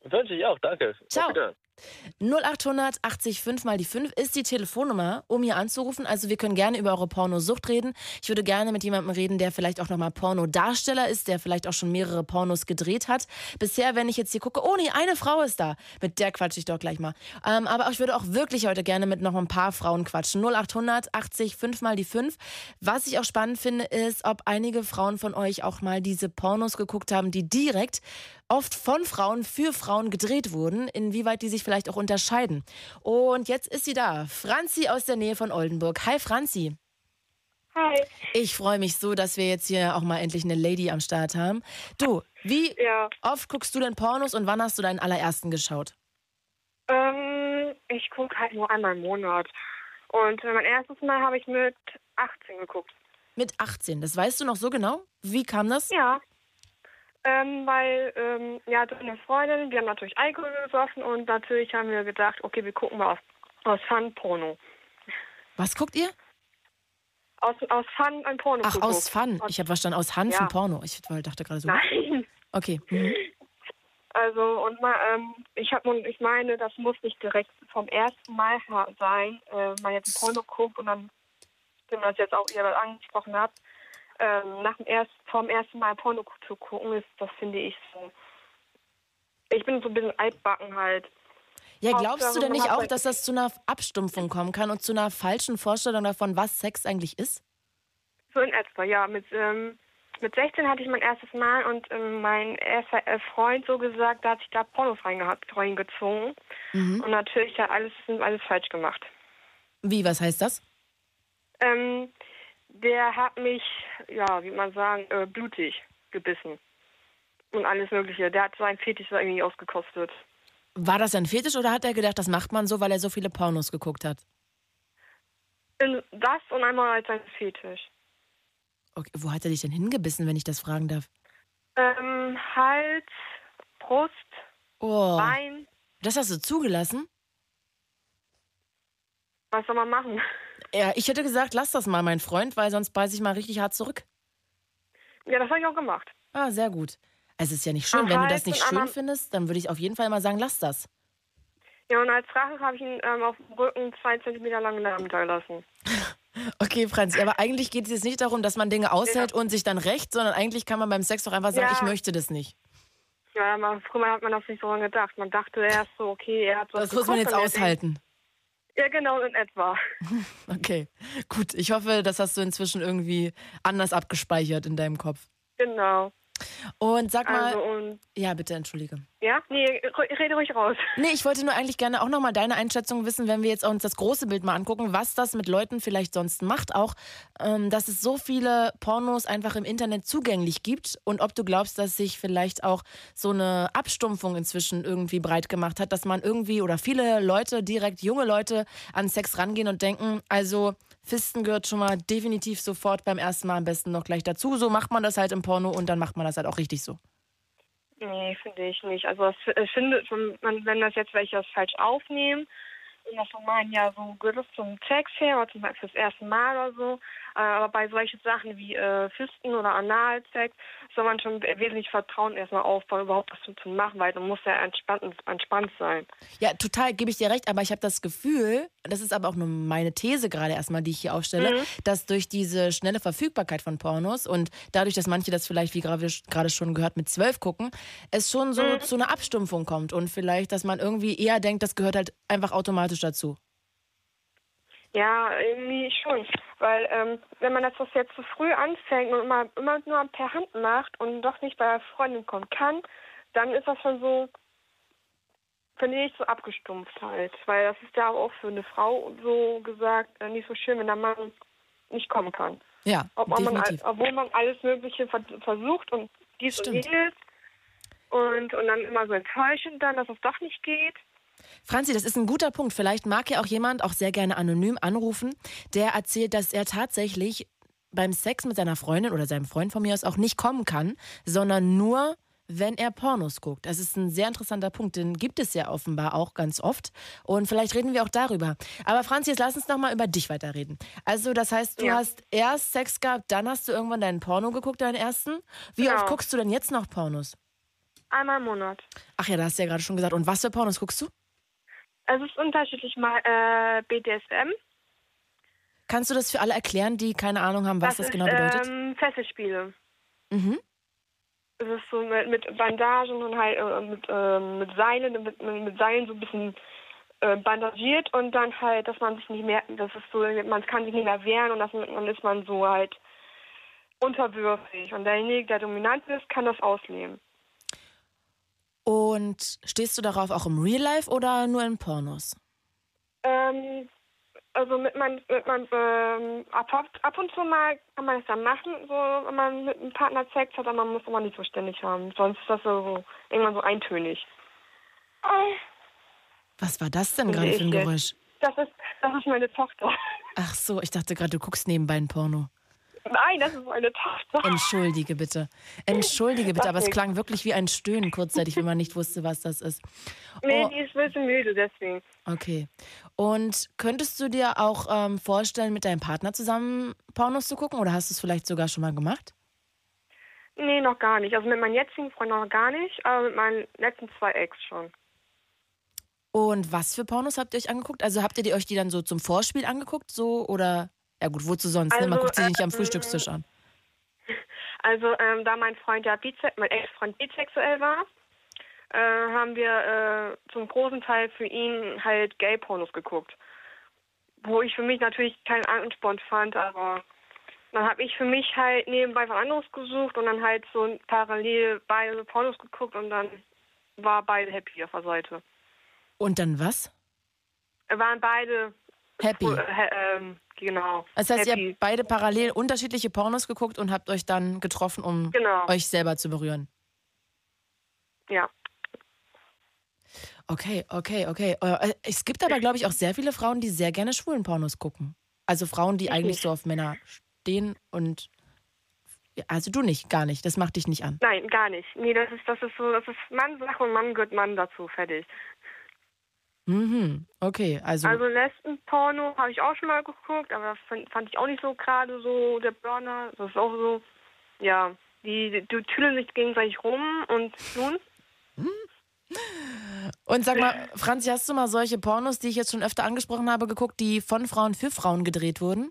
S6: Wünsche ich auch, danke.
S4: Ciao.
S6: Auf Wiedersehen.
S4: 0800 80 5 mal die 5 ist die Telefonnummer, um hier anzurufen. Also wir können gerne über eure Pornosucht reden. Ich würde gerne mit jemandem reden, der vielleicht auch nochmal Pornodarsteller ist, der vielleicht auch schon mehrere Pornos gedreht hat. Bisher, wenn ich jetzt hier gucke, oh nee, eine Frau ist da. Mit der quatsche ich doch gleich mal. Ähm, aber ich würde auch wirklich heute gerne mit noch ein paar Frauen quatschen. 0800 80 5 mal die 5. Was ich auch spannend finde, ist, ob einige Frauen von euch auch mal diese Pornos geguckt haben, die direkt oft von Frauen für Frauen gedreht wurden, inwieweit die sich vielleicht auch unterscheiden. Und jetzt ist sie da, Franzi aus der Nähe von Oldenburg. Hi Franzi.
S7: Hi.
S4: Ich freue mich so, dass wir jetzt hier auch mal endlich eine Lady am Start haben. Du, wie
S7: Ja.
S4: oft guckst du denn Pornos und wann hast du deinen allerersten geschaut?
S7: Ähm, ich gucke halt nur einmal im Monat. Und äh, mein erstes Mal habe ich mit 18 geguckt.
S4: Mit 18, das weißt du noch so genau? Wie kam das?
S7: Ja. Ähm, weil, ähm, ja, hatte eine Freundin, wir haben natürlich Alkohol gesoffen und natürlich haben wir gedacht, okay, wir gucken mal aus, aus Fun Porno.
S4: Was guckt ihr?
S7: Aus, aus Fun ein Porno
S4: Ach, aus Fun. Ich habe verstanden, aus Hanfen
S7: Ja.
S4: Porno. Ich dachte gerade so.
S7: Nein.
S4: Okay. Mhm.
S7: Also, und mal, ähm, ich hab, ich meine, das muss nicht direkt vom ersten Mal sein, äh, man jetzt ein Porno guckt und dann, wenn man das jetzt auch ihr angesprochen habt, ähm, nach dem ersten, vom ersten Mal Porno zu gucken, ist, das finde ich so. Ich bin so ein bisschen altbacken halt.
S4: Ja, glaubst du denn nicht auch,
S7: halt-
S4: dass das zu einer Abstumpfung kommen kann und zu einer falschen Vorstellung davon, was Sex eigentlich ist?
S7: So in etwa, ja. Mit, ähm, mit 16 hatte ich mein erstes Mal und ähm, mein erster äh, Freund so gesagt, da hat sich da Pornos reingezogen. Und natürlich hat alles, alles falsch gemacht.
S4: Wie, was heißt das?
S7: Ähm, der hat mich, ja, wie man sagen, äh, blutig gebissen. Und alles Mögliche. Der hat seinen Fetisch da irgendwie ausgekostet.
S4: War das ein Fetisch oder hat er gedacht, das macht man so, weil er so viele Pornos geguckt hat?
S7: Das und einmal als sein Fetisch.
S4: Okay, wo hat er dich denn hingebissen, wenn ich das fragen darf?
S7: Ähm, Hals, Brust,
S4: Oh,
S7: Bein.
S4: das hast du zugelassen?
S7: Was soll man machen?
S4: Ja, ich hätte gesagt, lass das mal, mein Freund, weil sonst beiß ich mal richtig hart zurück.
S7: Ja, das habe ich auch gemacht.
S4: Ah, sehr gut. Es ist ja nicht schön.
S7: Am
S4: Wenn du
S7: Hals
S4: das nicht schön
S7: am-
S4: findest, dann würde ich auf jeden Fall mal sagen, lass das.
S7: Ja, und als Rache habe ich ihn ähm, auf dem Rücken zwei Zentimeter lang Narben da gelassen.
S4: Okay, Franzi, aber eigentlich geht es jetzt nicht darum, dass man Dinge aushält und sich dann rächt, sondern eigentlich kann man beim Sex doch einfach sagen,
S7: Ja.
S4: ich möchte das nicht.
S7: Ja, aber früher hat man das nicht so lange gedacht. Man dachte erst so, okay, er hat was
S4: Das muss man jetzt aushalten.
S7: Ja, genau, in etwa.
S4: Okay, gut. Ich hoffe, das hast du inzwischen irgendwie anders abgespeichert in deinem Kopf.
S7: Genau.
S4: Und sag mal,
S7: Also und
S4: ja, bitte, entschuldige.
S7: ja, nee, rede ruhig raus.
S4: Nee, ich wollte nur eigentlich gerne auch nochmal deine Einschätzung wissen, wenn wir jetzt uns das große Bild mal angucken, was das mit Leuten vielleicht sonst macht. Auch, ähm, dass es so viele Pornos einfach im Internet zugänglich gibt und ob du glaubst, dass sich vielleicht auch so eine Abstumpfung inzwischen irgendwie breit gemacht hat, dass man irgendwie oder viele Leute, direkt junge Leute, an Sex rangehen und denken, also Fisten gehört schon mal definitiv sofort beim ersten Mal am besten noch gleich dazu. So macht man das halt im Porno und dann macht man das halt auch richtig so.
S7: Nee, finde ich nicht. Also ich finde, wenn das jetzt welche das falsch aufnehmen und das so meinen, ja, so gehört es zum Sex her oder zum Beispiel das erste Mal oder so. Äh, Aber bei solchen Sachen wie äh, Fisten oder Analsex soll man schon wesentlich Vertrauen erstmal aufbauen, überhaupt was zu- machen, weil man muss ja entspannt, entspannt sein.
S4: Ja, total, gebe ich dir recht, aber ich habe das Gefühl, das ist aber auch nur meine These gerade erstmal, die ich hier aufstelle,
S7: Mhm.
S4: dass durch diese schnelle Verfügbarkeit von Pornos und dadurch, dass manche das vielleicht, wie gerade gerade schon gehört, mit zwölf gucken, es schon so
S7: Mhm.
S4: zu einer Abstumpfung kommt und vielleicht, dass man irgendwie eher denkt, das gehört halt einfach automatisch dazu.
S7: Ja, irgendwie schon. Weil ähm, wenn man das was jetzt zu früh anfängt und immer, immer nur per Hand macht und doch nicht bei der Freundin kommen kann, dann ist das schon so, finde ich, so abgestumpft halt. Weil das ist ja auch für eine Frau so gesagt äh, nicht so schön, wenn der Mann nicht kommen kann.
S4: Ja,
S7: Ob man, obwohl man alles Mögliche ver versucht und dies
S4: Stimmt.
S7: und jenes und, und dann immer so enttäuschend dann, dass es doch nicht geht.
S4: Franzi, das ist ein guter Punkt. Vielleicht mag ja auch jemand auch sehr gerne anonym anrufen, der erzählt, dass er tatsächlich beim Sex mit seiner Freundin oder seinem Freund von mir aus auch nicht kommen kann, sondern nur, wenn er Pornos guckt. Das ist ein sehr interessanter Punkt, den gibt es ja offenbar auch ganz oft. Und vielleicht reden wir auch darüber. Aber Franzi, jetzt lass uns noch mal über dich weiterreden. Also, das heißt, du
S7: Ja.
S4: hast erst Sex gehabt, dann hast du irgendwann deinen Porno geguckt, deinen ersten. Wie
S7: Genau.
S4: oft guckst du denn jetzt noch Pornos?
S7: Einmal im Monat.
S4: Ach ja, da hast du ja gerade schon gesagt. Und was für Pornos guckst du?
S7: Es ist unterschiedlich mal äh, BDSM.
S4: Kannst du das für alle erklären, die keine Ahnung haben, was das,
S7: ist,
S4: genau bedeutet?
S7: Ähm, Fesselspiele.
S4: mhm.
S7: Es ist so mit, mit Bandagen und halt äh, mit, ähm, mit Seilen, mit, mit, Seilen so ein bisschen äh, bandagiert und dann halt, dass man sich nicht mehr, das ist so, man kann sich nicht mehr wehren und das, dann ist man so halt unterwürfig. Und derjenige, der dominant ist, kann das ausleben.
S4: Und stehst du darauf auch im Real Life oder nur in Pornos?
S7: Ähm, also mit man, mit man ähm, ab, ab und zu mal kann man es dann machen, so wenn man mit einem Partner Sex hat, aber man muss immer nicht so ständig haben. Sonst ist das so irgendwann so eintönig.
S4: Was war das denn
S7: Nee,
S4: gerade für ein. Geräusch?
S7: Das ist, das ist meine Tochter.
S4: Ach so, ich dachte gerade, du guckst nebenbei ein Porno.
S7: Nein, das ist meine Tochter.
S4: Entschuldige bitte. Entschuldige bitte, aber es klang wirklich wie ein Stöhnen kurzzeitig, wenn man nicht wusste, was das ist.
S7: Nee,
S4: Oh.
S7: die ist ein bisschen müde, deswegen.
S4: Okay. Und könntest du dir auch ähm, vorstellen, mit deinem Partner zusammen Pornos zu gucken oder hast du es vielleicht sogar schon mal gemacht?
S7: Nee, noch gar nicht. Also mit meinem jetzigen Freund noch gar nicht, aber mit meinen letzten zwei Ex schon.
S4: Und was für Pornos habt ihr euch angeguckt? Also habt ihr die euch die dann so zum Vorspiel angeguckt, so oder ja gut, wozu sonst? ne? Man
S7: Also,
S4: guckt sie nicht am
S7: ähm,
S4: Frühstückstisch an.
S7: Also ähm, da mein Freund ja mein Ex-Freund bisexuell war, äh, haben wir äh, zum großen Teil für ihn halt Gay-Pornos geguckt. Wo ich für mich natürlich keinen Ansporn fand, aber dann habe ich für mich halt nebenbei was anderes gesucht und dann halt so parallel beide Pornos geguckt und dann war beide happy auf der Seite.
S4: Und dann was?
S7: waren beide
S4: Happy.
S7: äh, ähm, genau.
S4: Das heißt, ihr
S7: happy.
S4: habt beide parallel unterschiedliche Pornos geguckt und habt euch dann getroffen, um
S7: Genau.
S4: euch selber zu berühren.
S7: Ja.
S4: Okay, okay, okay. Äh, Es gibt aber, glaube ich, auch sehr viele Frauen, die sehr gerne schwulen Pornos gucken. Also Frauen, die
S7: Ich
S4: eigentlich
S7: nicht.
S4: so auf Männer stehen und. Also du nicht, gar nicht. Das macht dich nicht an.
S7: Nein, gar nicht. Nee, das ist, das ist so, das ist Mann-Sache und Mann gehört Mann dazu, fertig.
S4: Mhm. Okay, also.
S7: Also Lesben-Porno habe ich auch schon mal geguckt, aber fand, fand ich auch nicht so gerade so der Burner. Das ist auch so, ja, die, die, die tüdeln sich gegenseitig rum und nun.
S4: Und sag mal, Franzi, hast du mal solche Pornos, die ich jetzt schon öfter angesprochen habe, geguckt, die von Frauen für Frauen gedreht wurden?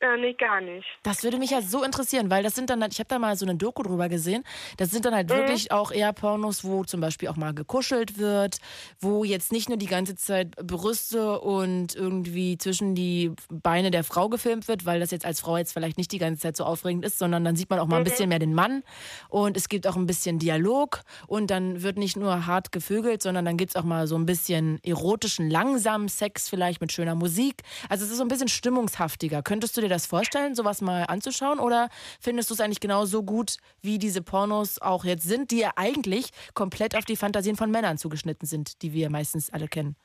S7: Äh, nee, gar nicht.
S4: Das würde mich ja so interessieren, weil das sind dann halt, ich habe da mal so eine Doku drüber gesehen, das sind dann halt
S7: Mhm.
S4: wirklich auch eher Pornos, wo zum Beispiel auch mal gekuschelt wird, wo jetzt nicht nur die ganze Zeit Brüste und irgendwie zwischen die Beine der Frau gefilmt wird, weil das jetzt als Frau jetzt vielleicht nicht die ganze Zeit so aufregend ist, sondern dann sieht man auch mal ein bisschen mehr den Mann und es gibt auch ein bisschen Dialog und dann wird nicht nur hart gevögelt, sondern dann gibt es auch mal so ein bisschen erotischen, langsamen Sex vielleicht mit schöner Musik. Also es ist so ein bisschen stimmungshaftiger. Könntest du dir das vorstellen, sowas mal anzuschauen oder findest du es eigentlich genauso gut, wie diese Pornos auch jetzt sind, die ja eigentlich komplett auf die Fantasien von Männern zugeschnitten sind, die wir meistens alle kennen?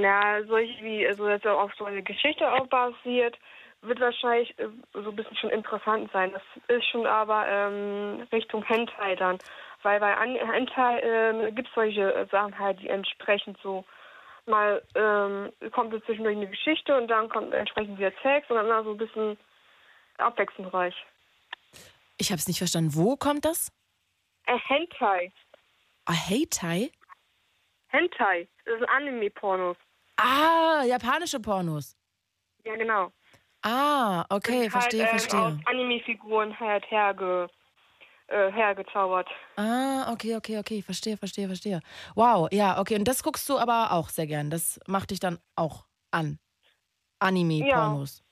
S7: Ja, solche wie, also das ja auf so eine Geschichte auch basiert, wird wahrscheinlich äh, so ein bisschen schon interessant sein. Das ist schon aber ähm, Richtung Hentai dann. Weil bei Hentai ähm, gibt es solche äh, Sachen halt, die entsprechend so mal ähm, kommt so zwischendurch eine Geschichte und dann kommt entsprechend wieder Sex und dann immer so ein bisschen abwechslungsreich.
S4: Ich habe es nicht verstanden. Wo kommt das?
S7: Äh, Hentai.
S4: Ah, Hentai?
S7: Hentai. Das sind Anime-Pornos.
S4: Ah, japanische Pornos.
S7: Ja, genau.
S4: Ah, okay, verstehe,
S7: halt, ähm,
S4: verstehe.
S7: Aus Anime-Figuren halt herge, äh, hergezaubert.
S4: Ah, okay, okay, okay, verstehe, verstehe, verstehe. Wow, ja, okay. Und das guckst du aber auch sehr gern. Das macht dich dann auch an. Anime-Pornos.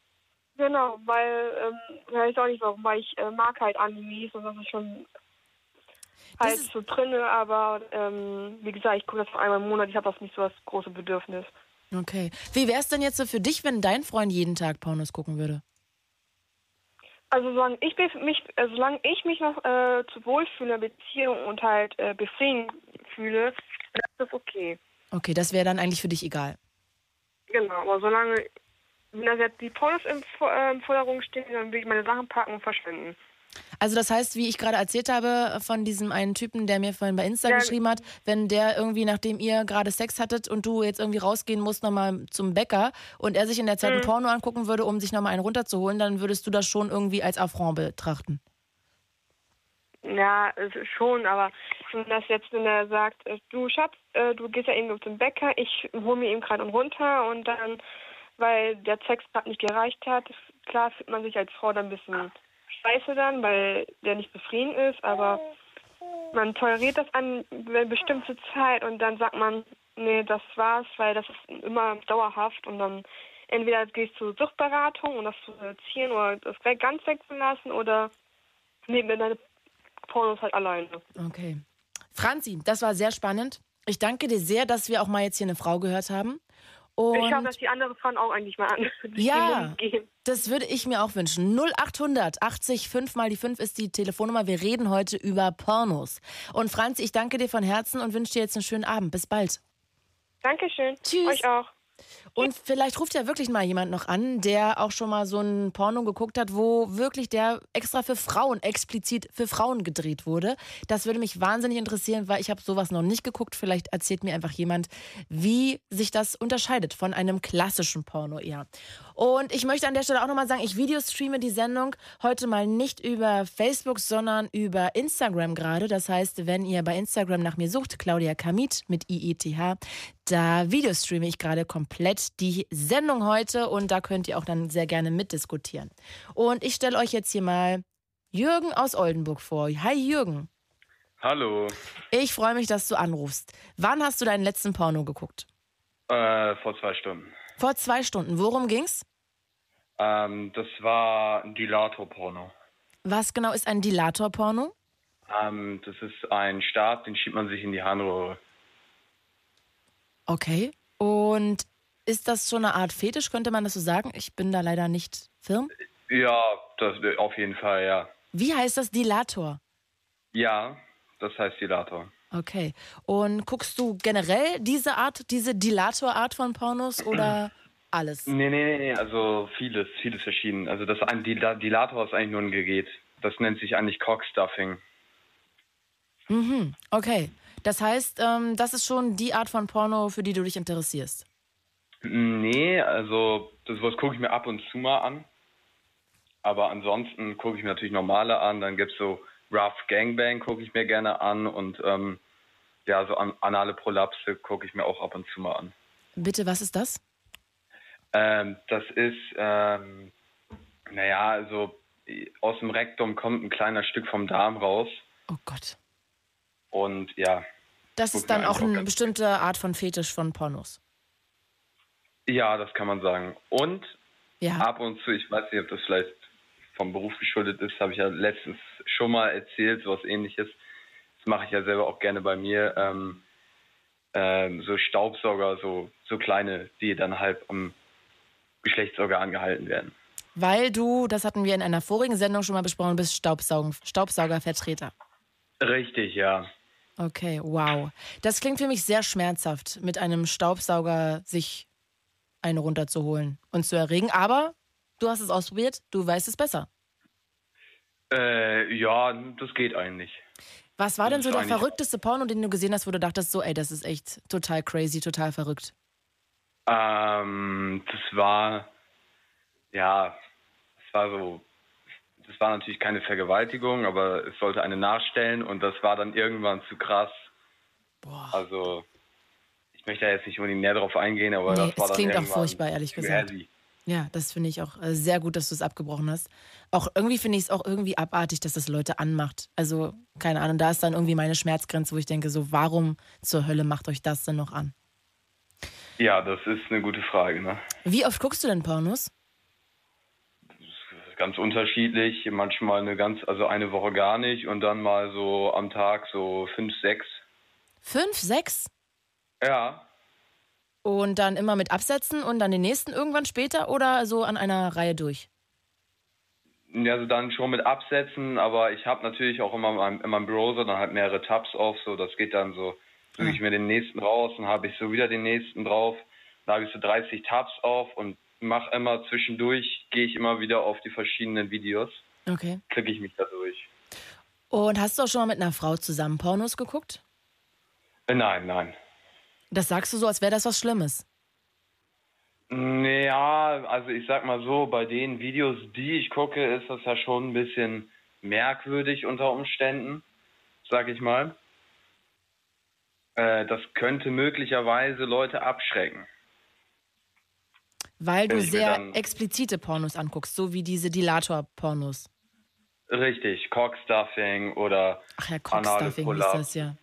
S7: Genau, weil, ähm, ich weiß auch nicht warum, weil ich äh, mag halt Animes und das ist schon halt
S4: ist-
S7: so drinne, aber ähm, wie gesagt, ich gucke das einmal im Monat, ich habe das nicht so das große Bedürfnis.
S4: Okay. Wie wäre es denn jetzt so für dich, wenn dein Freund jeden Tag Pornos gucken würde?
S7: Also solange ich mich, äh, solange ich mich noch äh, zu wohlfühlen in der Beziehung und halt äh, befriedigend fühle, ist das okay.
S4: Okay, das wäre dann eigentlich für dich egal.
S7: Genau, aber solange wenn da jetzt die Pornos im, Vor- äh, im Vordergrund stehen, dann will ich meine Sachen packen und verschwinden.
S4: Also das heißt, wie ich gerade erzählt habe von diesem einen Typen, der mir vorhin bei Insta
S7: Ja.
S4: geschrieben hat, wenn der irgendwie, nachdem ihr gerade Sex hattet und du jetzt irgendwie rausgehen musst nochmal zum Bäcker und er sich in der Zeit ein Porno angucken würde, um sich nochmal einen runterzuholen, dann würdest du das schon irgendwie als Affront betrachten.
S7: Ja, schon, aber wenn das jetzt, wenn er sagt, äh, du Schatz, äh, du gehst ja eben zum Bäcker, ich hole mir eben gerade einen runter und dann, weil der Sex gerade nicht gereicht hat, klar fühlt man sich als Frau dann ein bisschen scheiße dann, weil der nicht befriedigend ist, aber man toleriert das an eine bestimmte Zeit und dann sagt man, nee, das war's, weil das ist immer dauerhaft und dann entweder gehst du zur Suchtberatung, um das zu reduzieren oder das ganz wegzulassen oder nehmen wir deine Pornos halt alleine.
S4: Okay. Franzi, das war sehr spannend. Ich danke dir sehr, dass wir auch mal jetzt hier eine Frau gehört haben. Und
S7: ich glaube, dass die anderen Frauen auch eigentlich mal an
S4: Ja. Das würde ich mir auch wünschen. 0800 80 5 mal die 5 ist die Telefonnummer. Wir reden heute über Pornos. Und Franzi, ich danke dir von Herzen und wünsche dir jetzt einen schönen Abend. Bis bald.
S7: Dankeschön.
S4: Tschüss.
S7: Euch auch.
S4: Und vielleicht ruft ja wirklich mal jemand noch an, der auch schon mal so ein Porno geguckt hat, wo wirklich der extra für Frauen, explizit für Frauen gedreht wurde. Das würde mich wahnsinnig interessieren, weil ich habe sowas noch nicht geguckt. Vielleicht erzählt mir einfach jemand, wie sich das unterscheidet von einem klassischen Porno eher. Und ich möchte an der Stelle auch nochmal sagen, ich videostreame die Sendung heute mal nicht über Facebook, sondern über Instagram gerade. Das heißt, wenn ihr bei Instagram nach mir sucht, Claudia Kamit mit IETH, da videostreame ich gerade komplett die Sendung heute und da könnt ihr auch dann sehr gerne mitdiskutieren. Und ich stelle euch jetzt hier mal Jürgen aus Oldenburg vor. Hi Jürgen.
S8: Hallo.
S4: Ich freue mich, dass du anrufst. Wann hast du deinen letzten Porno geguckt?
S8: Äh, vor zwei Stunden.
S4: Vor zwei Stunden. Worum ging's?
S8: Ähm, das war ein Dilator-Porno.
S4: Was genau ist ein Dilator-Porno?
S8: Ähm, das ist ein Stab, den schiebt man sich in die Harnröhre.
S4: Okay. Und ist das schon eine Art Fetisch, könnte man das so sagen? Ich bin da leider nicht firm.
S8: Ja, das auf jeden Fall, ja.
S4: Wie heißt das Dilator?
S8: Ja, das heißt Dilator.
S4: Okay. Und guckst du generell diese Art, diese Dilator-Art von Pornos oder alles?
S8: Nee, nee, nee, nee, also vieles, vieles verschieden. Also das ein Dila Dilator ist eigentlich nur ein Gerät. Das nennt sich eigentlich Cockstuffing.
S4: Mhm. Okay. Das heißt, ähm, das ist schon die Art von Porno, für die du dich interessierst.
S8: Nee, also das was gucke ich mir ab und zu mal an. Aber ansonsten gucke ich mir natürlich normale an. Dann gibt's so Rough Gangbang gucke ich mir gerne an und ähm, ja, so an anale Prolapse gucke ich mir auch ab und zu mal an.
S4: Bitte, was ist das?
S8: Ähm, das ist, ähm, Naja, also aus dem Rektum kommt ein kleiner Stück vom Darm raus.
S4: Oh Gott.
S8: Und ja,
S4: Das ist dann auch eine bestimmte Art von Fetisch von Pornos.
S8: Ja, das kann man sagen. Und
S4: Ja.
S8: ab und zu, ich weiß nicht, ob das vielleicht vom Beruf geschuldet ist, habe ich ja letztens schon mal erzählt, sowas ähnliches. Das mache ich ja selber auch gerne bei mir. Ähm, ähm, so Staubsauger, so, so kleine, die dann halt am Geschlechtsorgan gehalten werden.
S4: Weil du, das hatten wir in einer vorigen Sendung schon mal besprochen, bist Staubsaugen, Staubsaugervertreter.
S8: Richtig, ja.
S4: Okay, wow. Das klingt für mich sehr schmerzhaft, mit einem Staubsauger sich eine runterzuholen und zu erregen. Aber du hast es ausprobiert, du weißt es besser.
S8: Äh, ja, das geht eigentlich.
S4: Was war denn so der verrückteste Porno, den du gesehen hast, wo du dachtest, so, ey, das ist echt total crazy, total verrückt?
S8: Ähm, das war, ja, das war so, das war natürlich keine Vergewaltigung, aber es sollte eine nachstellen und das war dann irgendwann zu krass.
S4: Boah.
S8: Also, ich möchte da jetzt nicht unbedingt näher drauf eingehen, aber
S4: Nee,
S8: das dann
S4: klingt auch furchtbar, ehrlich gesagt.
S8: heavy.
S4: Ja, das finde ich auch äh, sehr gut, dass du es abgebrochen hast. Auch irgendwie finde ich es auch irgendwie abartig, dass das Leute anmacht. Also, keine Ahnung, da ist dann irgendwie meine Schmerzgrenze, wo ich denke, so, warum zur Hölle macht euch das denn noch an?
S8: Ja, das ist eine gute Frage, ne?
S4: Wie oft guckst du denn Pornos?
S8: Ganz unterschiedlich, manchmal eine ganz, also eine Woche gar nicht und dann mal so am Tag so fünf, sechs.
S4: Fünf, sechs?
S8: Ja,
S4: Und dann immer mit Absätzen und dann den nächsten irgendwann später oder so an einer Reihe durch?
S8: Also dann schon mit Absätzen, aber ich habe natürlich auch immer in meinem, in meinem Browser dann halt mehrere Tabs auf, so das geht dann so, suche ich mir den nächsten raus, dann habe ich so wieder den nächsten drauf, dann habe ich so 30 Tabs auf und mache immer zwischendurch, gehe ich immer wieder auf die verschiedenen Videos,
S4: Okay.
S8: klicke ich mich da durch.
S4: Und hast du auch schon mal mit einer Frau zusammen Pornos geguckt?
S8: Äh, nein, nein.
S4: Das sagst du so, als wäre das was Schlimmes.
S8: Ja, also ich sag mal so, bei den Videos, die ich gucke, ist das ja schon ein bisschen merkwürdig unter Umständen, sag ich mal. Äh, das könnte möglicherweise Leute abschrecken.
S4: Weil du
S8: Wenn
S4: sehr explizite Pornos anguckst, so wie diese Dilator-Pornos.
S8: Richtig, Cockstuffing oder
S4: Ach ja, Cockstuffing hieß das ja.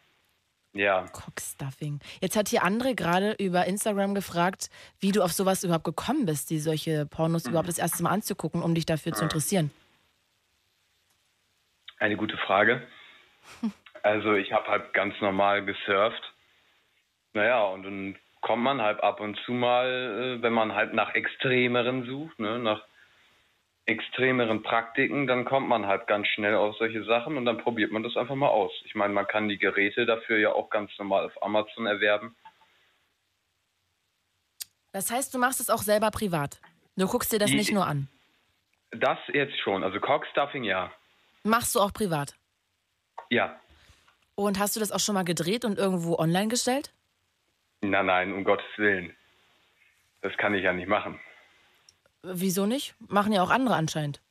S8: Ja,
S4: Cockstuffing. Jetzt hat hier André gerade über Instagram gefragt, wie du auf sowas überhaupt gekommen bist, die solche Pornos überhaupt das erste Mal anzugucken, um dich dafür zu interessieren.
S8: eine gute Frage. Also ich habe halt ganz normal gesurft. Naja, und dann kommt man halt ab und zu mal, äh, wenn man halt nach Extremeren sucht, ne, nach extremeren Praktiken, dann kommt man halt ganz schnell auf solche Sachen und dann probiert man das einfach mal aus. Ich meine, man kann die Geräte dafür ja auch ganz normal auf Amazon erwerben.
S4: Das heißt, du machst es auch selber privat. Du guckst dir das
S8: Die-
S4: nicht nur an.
S8: Das jetzt schon, also Cockstuffing ja.
S4: Machst du auch privat.
S8: Ja.
S4: Und hast du das auch schon mal gedreht und irgendwo online gestellt?
S8: Nein, nein, um Gottes Willen. Das kann ich ja nicht machen.
S4: Wieso nicht? Machen ja auch andere anscheinend.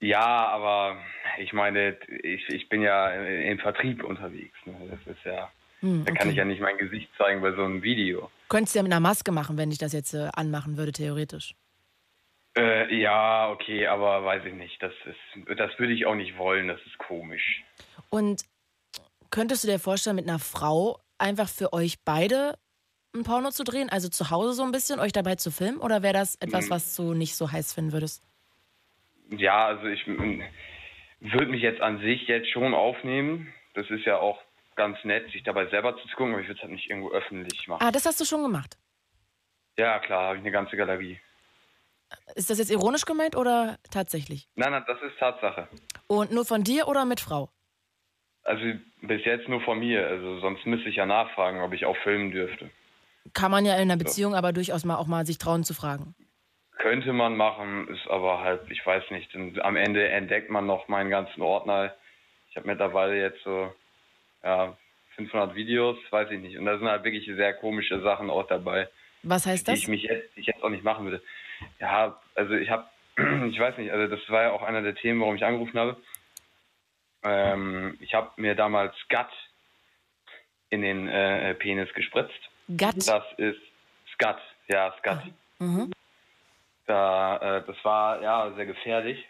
S8: Ja, aber ich meine, ich, ich bin ja im Vertrieb unterwegs. Ne? Das ist ja,
S4: Hm,
S8: da kann
S4: okay.
S8: ich ja nicht mein Gesicht zeigen bei so einem Video.
S4: Könntest du ja mit einer Maske machen, wenn ich das jetzt äh, anmachen würde, theoretisch.
S8: Äh, ja, okay, aber weiß ich nicht. Das ist, das würde ich auch nicht wollen. Das ist komisch.
S4: Und könntest du dir vorstellen, mit einer Frau einfach für euch beide ein Porno zu drehen? Also zu Hause so ein bisschen, euch dabei zu filmen? Oder wäre das etwas,
S8: Mhm.
S4: was du nicht so heiß finden würdest?
S8: Ja, also ich würde mich jetzt an sich jetzt schon aufnehmen. Das ist ja auch ganz nett, sich dabei selber zu gucken, aber ich würde es halt nicht irgendwo öffentlich machen.
S4: Ah, das hast du schon gemacht.
S8: Ja, klar, habe ich eine ganze Galerie.
S4: Ist das jetzt ironisch gemeint oder tatsächlich?
S8: Nein, nein, das ist Tatsache.
S4: Und nur von dir oder mit Frau?
S8: Also bis jetzt nur von mir. Also sonst müsste ich ja nachfragen, ob ich auch filmen dürfte.
S4: Kann man ja in einer Beziehung aber durchaus mal auch mal sich trauen zu fragen.
S8: Könnte man machen, ist aber halt, ich weiß nicht. Und am Ende entdeckt man noch meinen ganzen Ordner. Ich habe mittlerweile jetzt so ja, 500 Videos, weiß ich nicht. Und da sind halt wirklich sehr komische Sachen auch dabei,
S4: Was heißt
S8: die
S4: das?
S8: ich mich jetzt, die ich jetzt auch nicht machen würde. Ja, also ich habe, ich weiß nicht, also das war ja auch einer der Themen, warum ich angerufen habe. Ähm, ich habe mir damals Skat in den äh, Penis gespritzt.
S4: Gatt.
S8: Das ist Skat, ja, Skat.
S4: Mhm.
S8: Da, äh, das war ja sehr gefährlich.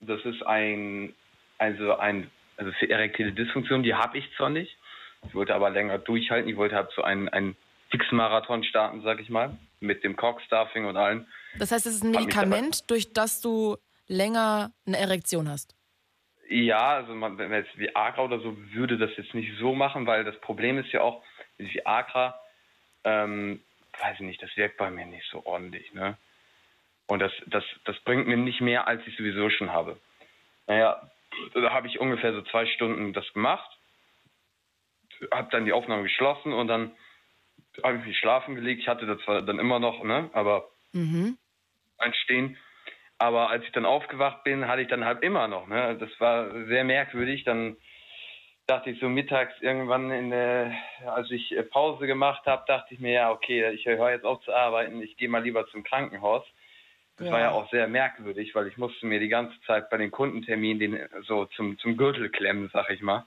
S8: Das ist ein, also ein, also für erektile Dysfunktion, die habe ich zwar nicht. Ich wollte aber länger durchhalten. Ich wollte halt so einen, einen Fixmarathon starten, sag ich mal, mit dem Cockstuffing und allem.
S4: Das heißt, es ist ein Medikament, durch das du länger eine Erektion hast.
S8: Ja, also man, wenn man jetzt Viagra oder so würde das jetzt nicht so machen, weil das Problem ist ja auch, mit Viagra, ähm, weiß ich nicht, das wirkt bei mir nicht so ordentlich, ne? Und das, das, das bringt mir nicht mehr, als ich sowieso schon habe. Naja, da habe ich ungefähr so zwei Stunden das gemacht, habe dann die Aufnahme geschlossen und dann habe ich mich schlafen gelegt. Ich hatte das zwar dann immer noch, ne, aber
S4: Mhm.
S8: einstehen. Aber als ich dann aufgewacht bin, hatte ich dann halt immer noch. Ne? Das war sehr merkwürdig. Dann dachte ich so mittags irgendwann, in der, als ich äh, Pause gemacht habe, dachte ich mir, ja, okay, ich höre jetzt auf zu arbeiten, ich gehe mal lieber zum Krankenhaus. Das
S4: Ja.
S8: war ja auch sehr merkwürdig, weil ich musste mir die ganze Zeit bei den Kundenterminen den äh, so zum, zum Gürtel klemmen, sag ich mal.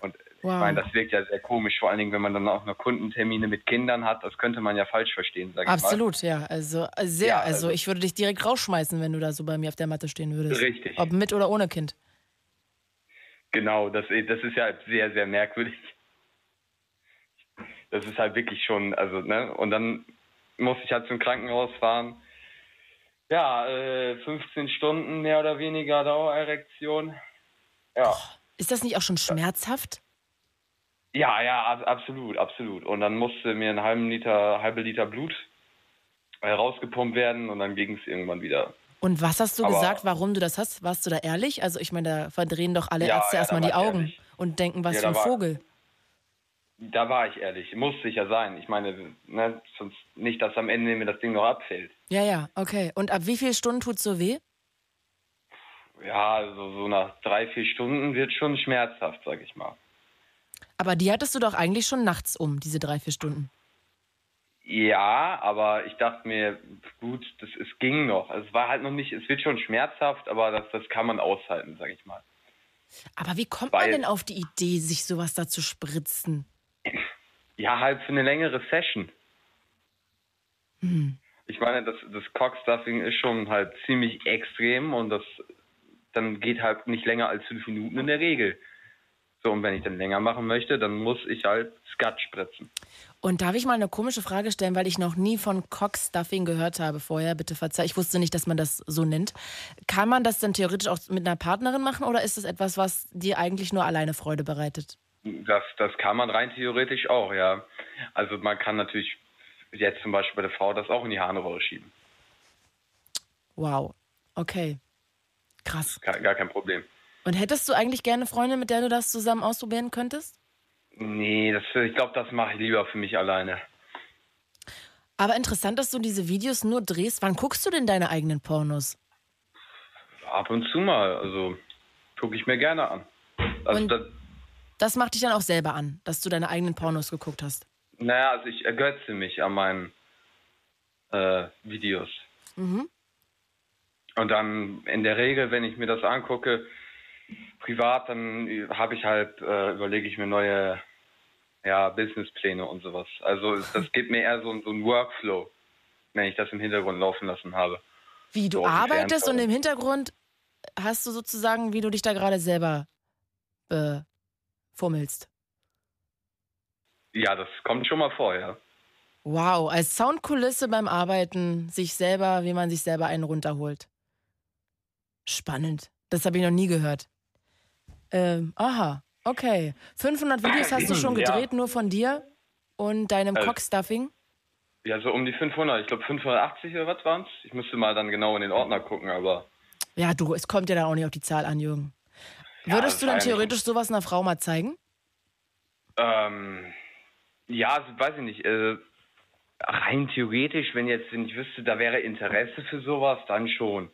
S8: Und
S4: Wow.
S8: ich meine, das wirkt ja sehr komisch, vor allen Dingen, wenn man dann auch noch Kundentermine mit Kindern hat. Das könnte man ja falsch verstehen, sag ich mal.
S4: Absolut, ja. Also äh, sehr.
S8: Ja,
S4: also
S8: also-
S4: ich würde dich direkt rausschmeißen, wenn du da so bei mir auf der Matte stehen würdest.
S8: Richtig.
S4: Ob mit oder ohne Kind.
S8: Genau, das, das ist ja sehr, sehr merkwürdig. Das ist halt wirklich schon, also, ne, und dann musste ich halt zum Krankenhaus fahren. Ja, äh, 15 Stunden mehr oder weniger Dauererektion. Ja.
S4: Ist das nicht auch schon schmerzhaft?
S8: Ja, ja, ab- absolut, absolut. Und dann musste mir ein halben Liter, halbe Liter Blut äh, rausgepumpt werden und dann ging es irgendwann wieder.
S4: Und was hast du
S8: Aber-
S4: gesagt, warum du das hast? Warst du da ehrlich? Also ich meine, da verdrehen doch alle
S8: Ja,
S4: Ärzte
S8: ja,
S4: erstmal die Augen
S8: ehrlich.
S4: und denken, was
S8: Ja,
S4: für ein
S8: war-
S4: Vogel.
S8: Da war ich ehrlich, musste ich ja sein. Ich meine, ne, sonst nicht, dass am Ende mir das Ding noch abfällt.
S4: Ja, ja, okay. Und ab wie vielen Stunden tut's so weh?
S8: Ja, also so nach drei, vier Stunden wird schon schmerzhaft, sag ich mal.
S4: Aber die hattest du doch eigentlich schon nachts um, diese drei, vier Stunden.
S8: Ja, aber ich dachte mir, gut, das, es ging noch. Es war halt noch nicht, es wird schon schmerzhaft, aber das, das kann man aushalten, sag ich mal.
S4: Aber wie kommt man
S8: Weil-
S4: denn auf die Idee, sich sowas da zu spritzen?
S8: Ja, halt für eine längere Session. Ich meine, das, das Cockstuffing ist schon halt ziemlich extrem und das dann geht halt nicht länger als fünf Minuten in der Regel. So, und wenn ich dann länger machen möchte, dann muss ich halt Skat spritzen.
S4: Und darf ich mal eine komische Frage stellen, weil ich noch nie von Cockstuffing gehört habe vorher? Bitte verzeih, ich wusste nicht, dass man das so nennt. Kann man das denn theoretisch auch mit einer Partnerin machen oder ist das etwas, was dir eigentlich nur alleine Freude bereitet?
S8: Das, das kann man rein theoretisch auch, ja. Also man kann natürlich jetzt zum Beispiel bei der Frau das auch in die Harnröhre schieben.
S4: Wow. Okay. Krass.
S8: Gar, gar kein Problem.
S4: Und hättest du eigentlich gerne eine Freundin, mit der du das zusammen ausprobieren könntest?
S8: Nee, das, ich glaube, das mache ich lieber für mich alleine.
S4: Aber interessant, dass du diese Videos nur drehst. Wann guckst du denn deine eigenen Pornos?
S8: Ab und zu mal, also gucke ich mir gerne an. Also
S4: Und-
S8: das,
S4: Das macht dich dann auch selber an, dass du deine eigenen Pornos geguckt hast.
S8: naja, also ich ergötze mich an meinen äh, Videos.
S4: Mhm.
S8: Und dann in der Regel, wenn ich mir das angucke, privat, dann habe ich halt, äh, überlege ich mir neue ja, Businesspläne und sowas. Also das gibt mir eher so, so einen Workflow, wenn ich das im Hintergrund laufen lassen habe.
S4: Wie du
S8: So
S4: arbeitest und im Hintergrund hast du sozusagen, wie du dich da gerade selber befummelst.
S8: Ja, das kommt schon mal vor, ja.
S4: Wow, als Soundkulisse beim Arbeiten sich selber, wie man sich selber einen runterholt. Spannend. Das habe ich noch nie gehört. Ähm, aha, okay. 500 Videos hast du schon
S8: Ja.
S4: gedreht, nur von dir und deinem
S8: Also-
S4: Cockstuffing.
S8: Ja, so um die 500. Ich glaube 580 oder was waren's? Ich müsste mal dann genau in den Ordner gucken, aber
S4: Ja, du, es kommt ja da auch nicht auf die Zahl an, Jürgen.
S8: Ja,
S4: Würdest
S8: das
S4: du dann
S8: ja
S4: theoretisch sowas einer Frau mal zeigen?
S8: ähm, ja, weiß ich nicht. Äh, rein theoretisch, wenn jetzt, wenn ich wüsste, da wäre Interesse für sowas, dann schon.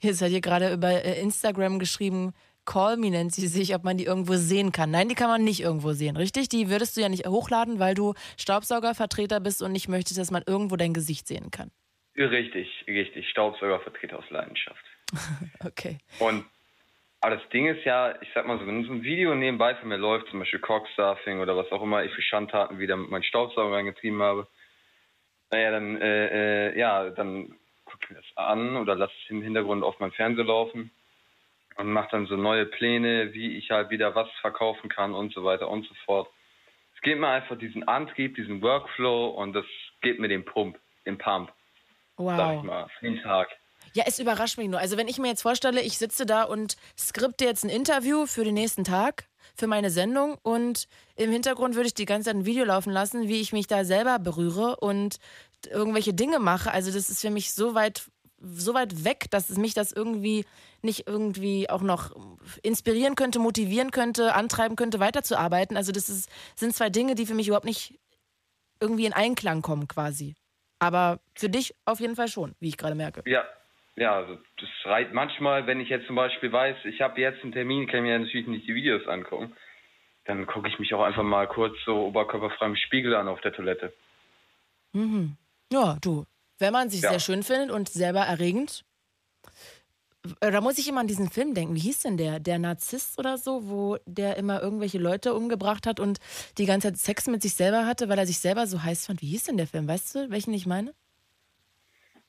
S4: Jetzt hat hier gerade über äh, Instagram geschrieben, Call Me nennt sie sich, ob man die irgendwo sehen kann. Nein, die kann man nicht irgendwo sehen, richtig? Die würdest du ja nicht hochladen, weil du Staubsaugervertreter bist und nicht möchtest, dass man irgendwo dein Gesicht sehen kann.
S8: Richtig, richtig. Staubsaugervertreter aus Leidenschaft.
S4: Okay.
S8: Und aber das Ding ist ja, ich sag mal so, wenn so ein Video nebenbei von mir läuft, zum Beispiel Cockstuffing oder was auch immer ich für Schandtaten wieder mit meinem Staubsauger reingetrieben habe, naja, dann, äh, äh, ja, dann gucke mir das an oder lasse es im Hintergrund auf meinem Fernseher laufen und mache dann so neue Pläne, wie ich halt wieder was verkaufen kann und so weiter und so fort. Es gibt mir einfach diesen Antrieb, diesen Workflow und das gibt mir den Pump, den Pump, sag ich
S4: Wow.
S8: mal, für den Tag.
S4: Ja, es überrascht mich nur. Also wenn ich mir jetzt vorstelle, ich sitze da und skripte jetzt ein Interview für den nächsten Tag, für meine Sendung und im Hintergrund würde ich die ganze Zeit ein Video laufen lassen, wie ich mich da selber berühre und irgendwelche Dinge mache. Also das ist für mich so weit, so weit weg, dass es mich das irgendwie nicht irgendwie auch noch inspirieren könnte, motivieren könnte, antreiben könnte, weiterzuarbeiten. Also das ist, sind zwei Dinge, die für mich überhaupt nicht irgendwie in Einklang kommen quasi. Aber für dich auf jeden Fall schon, wie ich gerade merke.
S8: Ja, ja, also das reicht manchmal, wenn ich jetzt zum Beispiel weiß, ich habe jetzt einen Termin, kann mir natürlich nicht die Videos angucken, dann gucke ich mich auch einfach mal kurz so oberkörperfrei im Spiegel an auf der Toilette.
S4: Mhm. Ja, du, wenn man sich
S8: Ja.
S4: sehr schön findet und selber erregend. äh, Da muss ich immer an diesen Film denken. Wie hieß denn der? Der Narzisst oder so, wo der immer irgendwelche Leute umgebracht hat und die ganze Zeit Sex mit sich selber hatte, weil er sich selber so heiß fand. Wie hieß denn der Film? Weißt du, welchen ich meine?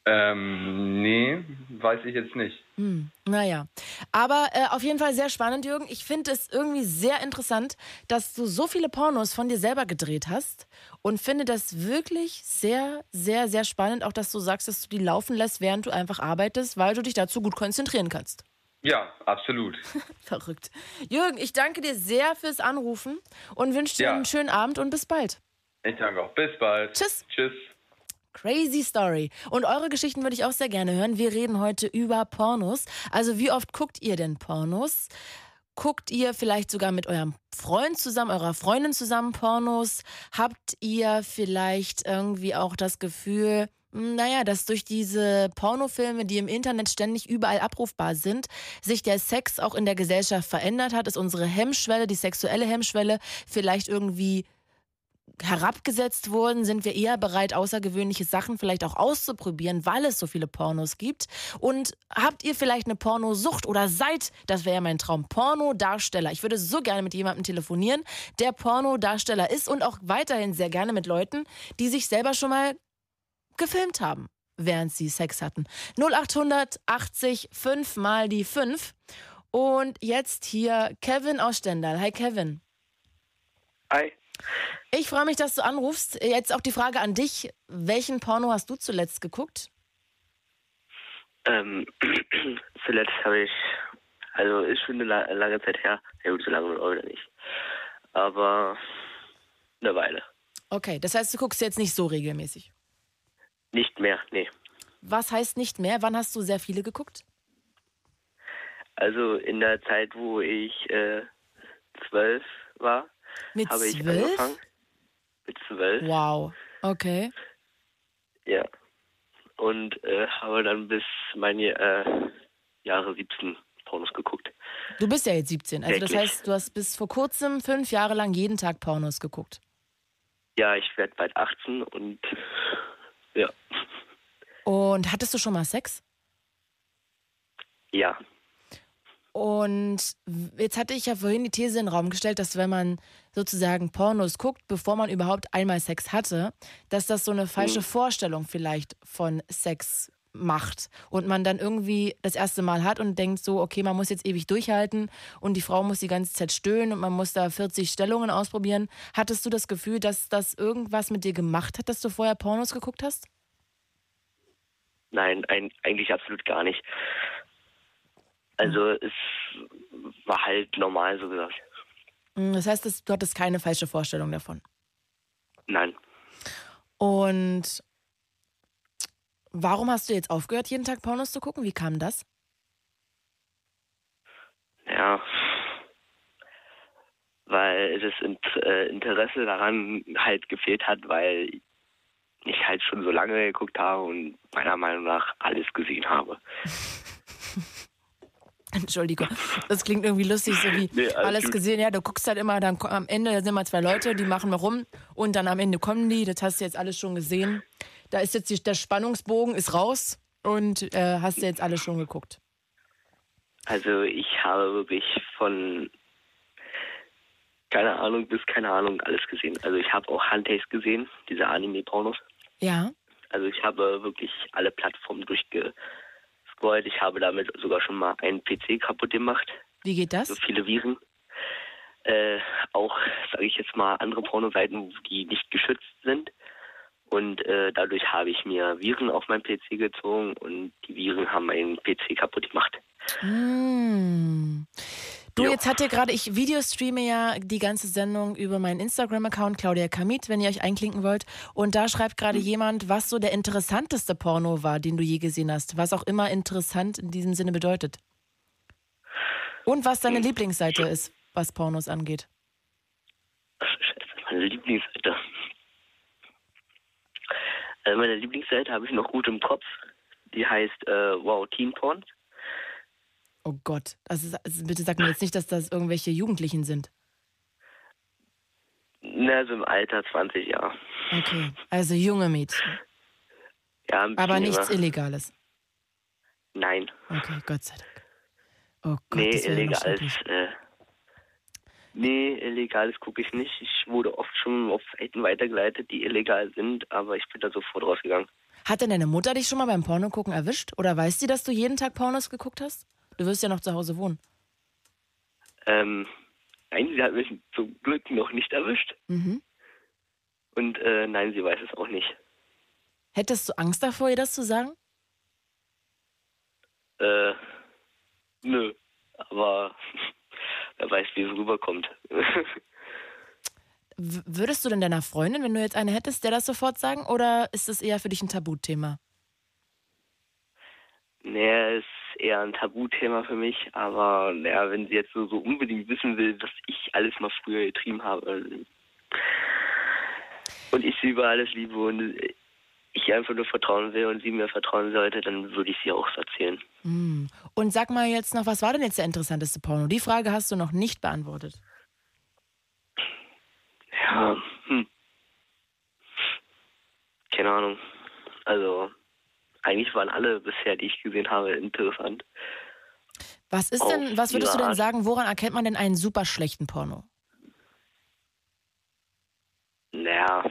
S8: Ähm, nee, weiß ich jetzt nicht.
S4: Hm, naja. Aber äh, auf jeden Fall sehr spannend, Jürgen. Ich finde es irgendwie sehr interessant, dass du so viele Pornos von dir selber gedreht hast und finde das wirklich sehr, sehr, sehr spannend, auch dass du sagst, dass du die laufen lässt, während du einfach arbeitest, weil du dich dazu gut konzentrieren kannst.
S8: Ja, absolut.
S4: Verrückt. Jürgen, ich danke dir sehr fürs Anrufen und wünsche dir
S8: Ja.
S4: einen schönen Abend und bis bald.
S8: Ich danke auch. Bis bald.
S4: Tschüss.
S8: Tschüss.
S4: Crazy Story. Und eure Geschichten würde ich auch sehr gerne hören. Wir reden heute über Pornos. Also wie oft guckt ihr denn Pornos? Guckt ihr vielleicht sogar mit eurem Freund zusammen, eurer Freundin zusammen Pornos? Habt ihr vielleicht irgendwie auch das Gefühl, hm, naja, dass durch diese Pornofilme, die im Internet ständig überall abrufbar sind, sich der Sex auch in der Gesellschaft verändert hat? Ist unsere Hemmschwelle, die sexuelle Hemmschwelle vielleicht irgendwie herabgesetzt wurden, sind wir eher bereit, außergewöhnliche Sachen vielleicht auch auszuprobieren, weil es so viele Pornos gibt. Und habt ihr vielleicht eine Pornosucht oder seid, das wäre ja mein Traum, Pornodarsteller. Ich würde so gerne mit jemandem telefonieren, der Pornodarsteller ist und auch weiterhin sehr gerne mit Leuten, die sich selber schon mal gefilmt haben, während sie Sex hatten. 0800 80 5 mal die 5. Und jetzt hier Kevin aus Stendal. Hi Kevin.
S9: Hi.
S4: Ich freue mich, dass du anrufst. Jetzt auch die Frage an dich. Welchen Porno hast du zuletzt geguckt?
S9: Ähm, zuletzt habe ich, also ist schon eine la- lange Zeit her. Ja gut, so lange euch nicht. Aber eine Weile.
S4: Okay, das heißt, du guckst jetzt nicht so regelmäßig.
S9: Nicht mehr, nee.
S4: Was heißt nicht mehr? Wann hast du sehr viele geguckt?
S9: Also in der Zeit, wo ich äh, zwölf war,
S4: Mit
S9: habe ich
S4: zwölf?
S9: angefangen. Mit zwölf,
S4: Wow. Okay.
S9: ja. Und äh, habe dann bis meine äh, Jahre 17 Pornos geguckt.
S4: Du bist ja jetzt 17. Also das
S9: Täglich.
S4: heißt, du hast bis vor kurzem fünf Jahre lang jeden Tag Pornos geguckt.
S9: Ja, ich werde bald 18 und ja,
S4: Und hattest du schon mal Sex?
S9: ja.
S4: Und jetzt hatte ich ja vorhin die These in den Raum gestellt, dass wenn man sozusagen Pornos guckt, bevor man überhaupt einmal Sex hatte, dass das so eine falsche Vorstellung vielleicht von Sex macht und man dann irgendwie das erste Mal hat und denkt so, okay, man muss jetzt ewig durchhalten und die Frau muss die ganze Zeit stöhnen und man muss da 40 Stellungen ausprobieren. Hattest du das Gefühl, dass das irgendwas mit dir gemacht hat, dass du vorher Pornos geguckt hast?
S9: Nein, ein, eigentlich absolut gar nicht. Also es war halt normal so gesagt.
S4: Mm, Das heißt, dass du hattest keine falsche Vorstellung davon.
S9: Nein.
S4: Und warum hast du jetzt aufgehört, jeden Tag Pornos zu gucken? Wie kam das?
S9: Ja. Weil das äh, Interesse daran halt gefehlt hat, weil ich halt schon so lange geguckt habe und meiner Meinung nach alles gesehen habe.
S4: Entschuldigung, das klingt irgendwie lustig, so wie
S9: Nee, alles
S4: alles gesehen. Ja, du guckst halt immer, dann am Ende sind mal zwei Leute, die machen wir rum und dann am Ende kommen die. Das hast du jetzt alles schon gesehen. Da ist jetzt die, der Spannungsbogen ist raus und äh, hast du jetzt alles schon geguckt.
S9: Also ich habe wirklich von keine Ahnung bis keine Ahnung alles gesehen. Also ich habe auch Handtakes gesehen, diese Anime-Pornos.
S4: Ja.
S9: Also ich habe wirklich alle Plattformen durchgescrollt. Ich habe damit sogar schon mal einen PC kaputt gemacht.
S4: Wie geht das?
S9: So viele Viren. Äh, auch, sage ich jetzt mal, andere Pornoseiten, die nicht geschützt sind. Und äh, dadurch habe ich mir Viren auf meinen PC gezogen und die Viren haben meinen PC kaputt gemacht.
S4: Hm. Du,
S9: Jo.
S4: jetzt hat ihr gerade, ich Videostreame ja die ganze Sendung über meinen Instagram-Account, Claudia Kamit, wenn ihr euch einklinken wollt. Und da schreibt gerade jemand, was so der interessanteste Porno war, den du je gesehen hast. Was auch immer interessant in diesem Sinne bedeutet. Und was deine Lieblingsseite ist, was Pornos angeht.
S9: Scheiße, meine Lieblingsseite. Also meine Lieblingsseite habe ich noch gut im Kopf. Die heißt äh, Wow Teen Porn.
S4: Oh Gott. Also, also bitte sag mir jetzt nicht, dass das irgendwelche Jugendlichen sind.
S9: Na, so im Alter 20 Jahre.
S4: Okay. Also junge Mädchen.
S9: Ja,
S4: Aber nichts
S9: jünger.
S4: Illegales.
S9: Nein.
S4: Okay, Gott sei Dank. Oh Gott,
S9: nee,
S4: das
S9: illegales. Äh, nee, illegales gucke ich nicht. Ich wurde oft schon auf Seiten weitergeleitet, die illegal sind, aber ich bin da sofort rausgegangen.
S4: Hat denn deine Mutter dich schon mal beim Porno gucken erwischt? Oder weiß sie, dass du jeden Tag Pornos geguckt hast? Du wirst ja noch zu Hause wohnen.
S9: Ähm, nein, sie hat mich zum Glück noch nicht erwischt.
S4: Mhm.
S9: Und äh, nein, sie weiß es auch nicht.
S4: Hättest du Angst davor, ihr das zu sagen?
S9: Äh, nö. Aber wer weiß, wie es rüberkommt.
S4: Würdest du denn deiner Freundin, wenn du jetzt eine hättest, der das sofort sagen? Oder ist das eher für dich ein Tabuthema?
S9: naja, ist eher ein Tabuthema für mich, aber naja, wenn sie jetzt so, so unbedingt wissen will, was ich alles mal früher getrieben habe und ich sie über alles liebe und ich einfach nur vertrauen will und sie mir vertrauen sollte, dann würde ich sie auch erzählen.
S4: Hm. Und sag mal jetzt noch, was war denn jetzt der interessanteste Porno? Die Frage hast du noch nicht beantwortet.
S9: Ja, hm. Keine Ahnung. Also, eigentlich waren alle bisher, die ich gesehen habe, interessant.
S4: Was ist
S9: Auf
S4: denn, was würdest du denn sagen, woran erkennt man denn einen super schlechten Porno?
S9: Naja,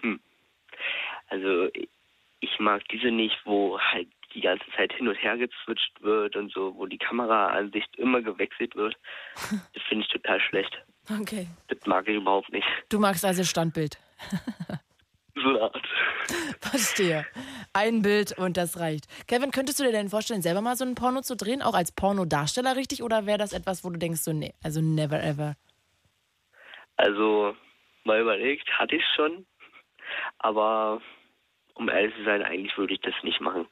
S9: hm. Also, ich mag diese nicht, wo halt die ganze Zeit hin und her gezwitscht wird und so, wo die Kameraansicht immer gewechselt wird. Das finde ich total schlecht.
S4: Okay.
S9: Das mag ich überhaupt nicht.
S4: Du magst also Standbild.
S9: So eine Art.
S4: Verstehe. Ein Bild und das reicht. Kevin, könntest du dir denn vorstellen, selber mal so ein Porno zu drehen, auch als Pornodarsteller richtig? Oder wäre das etwas, wo du denkst, so, nee, also never ever?
S9: Also, mal überlegt, hatte ich schon. Aber um ehrlich zu sein, eigentlich würde ich das nicht machen.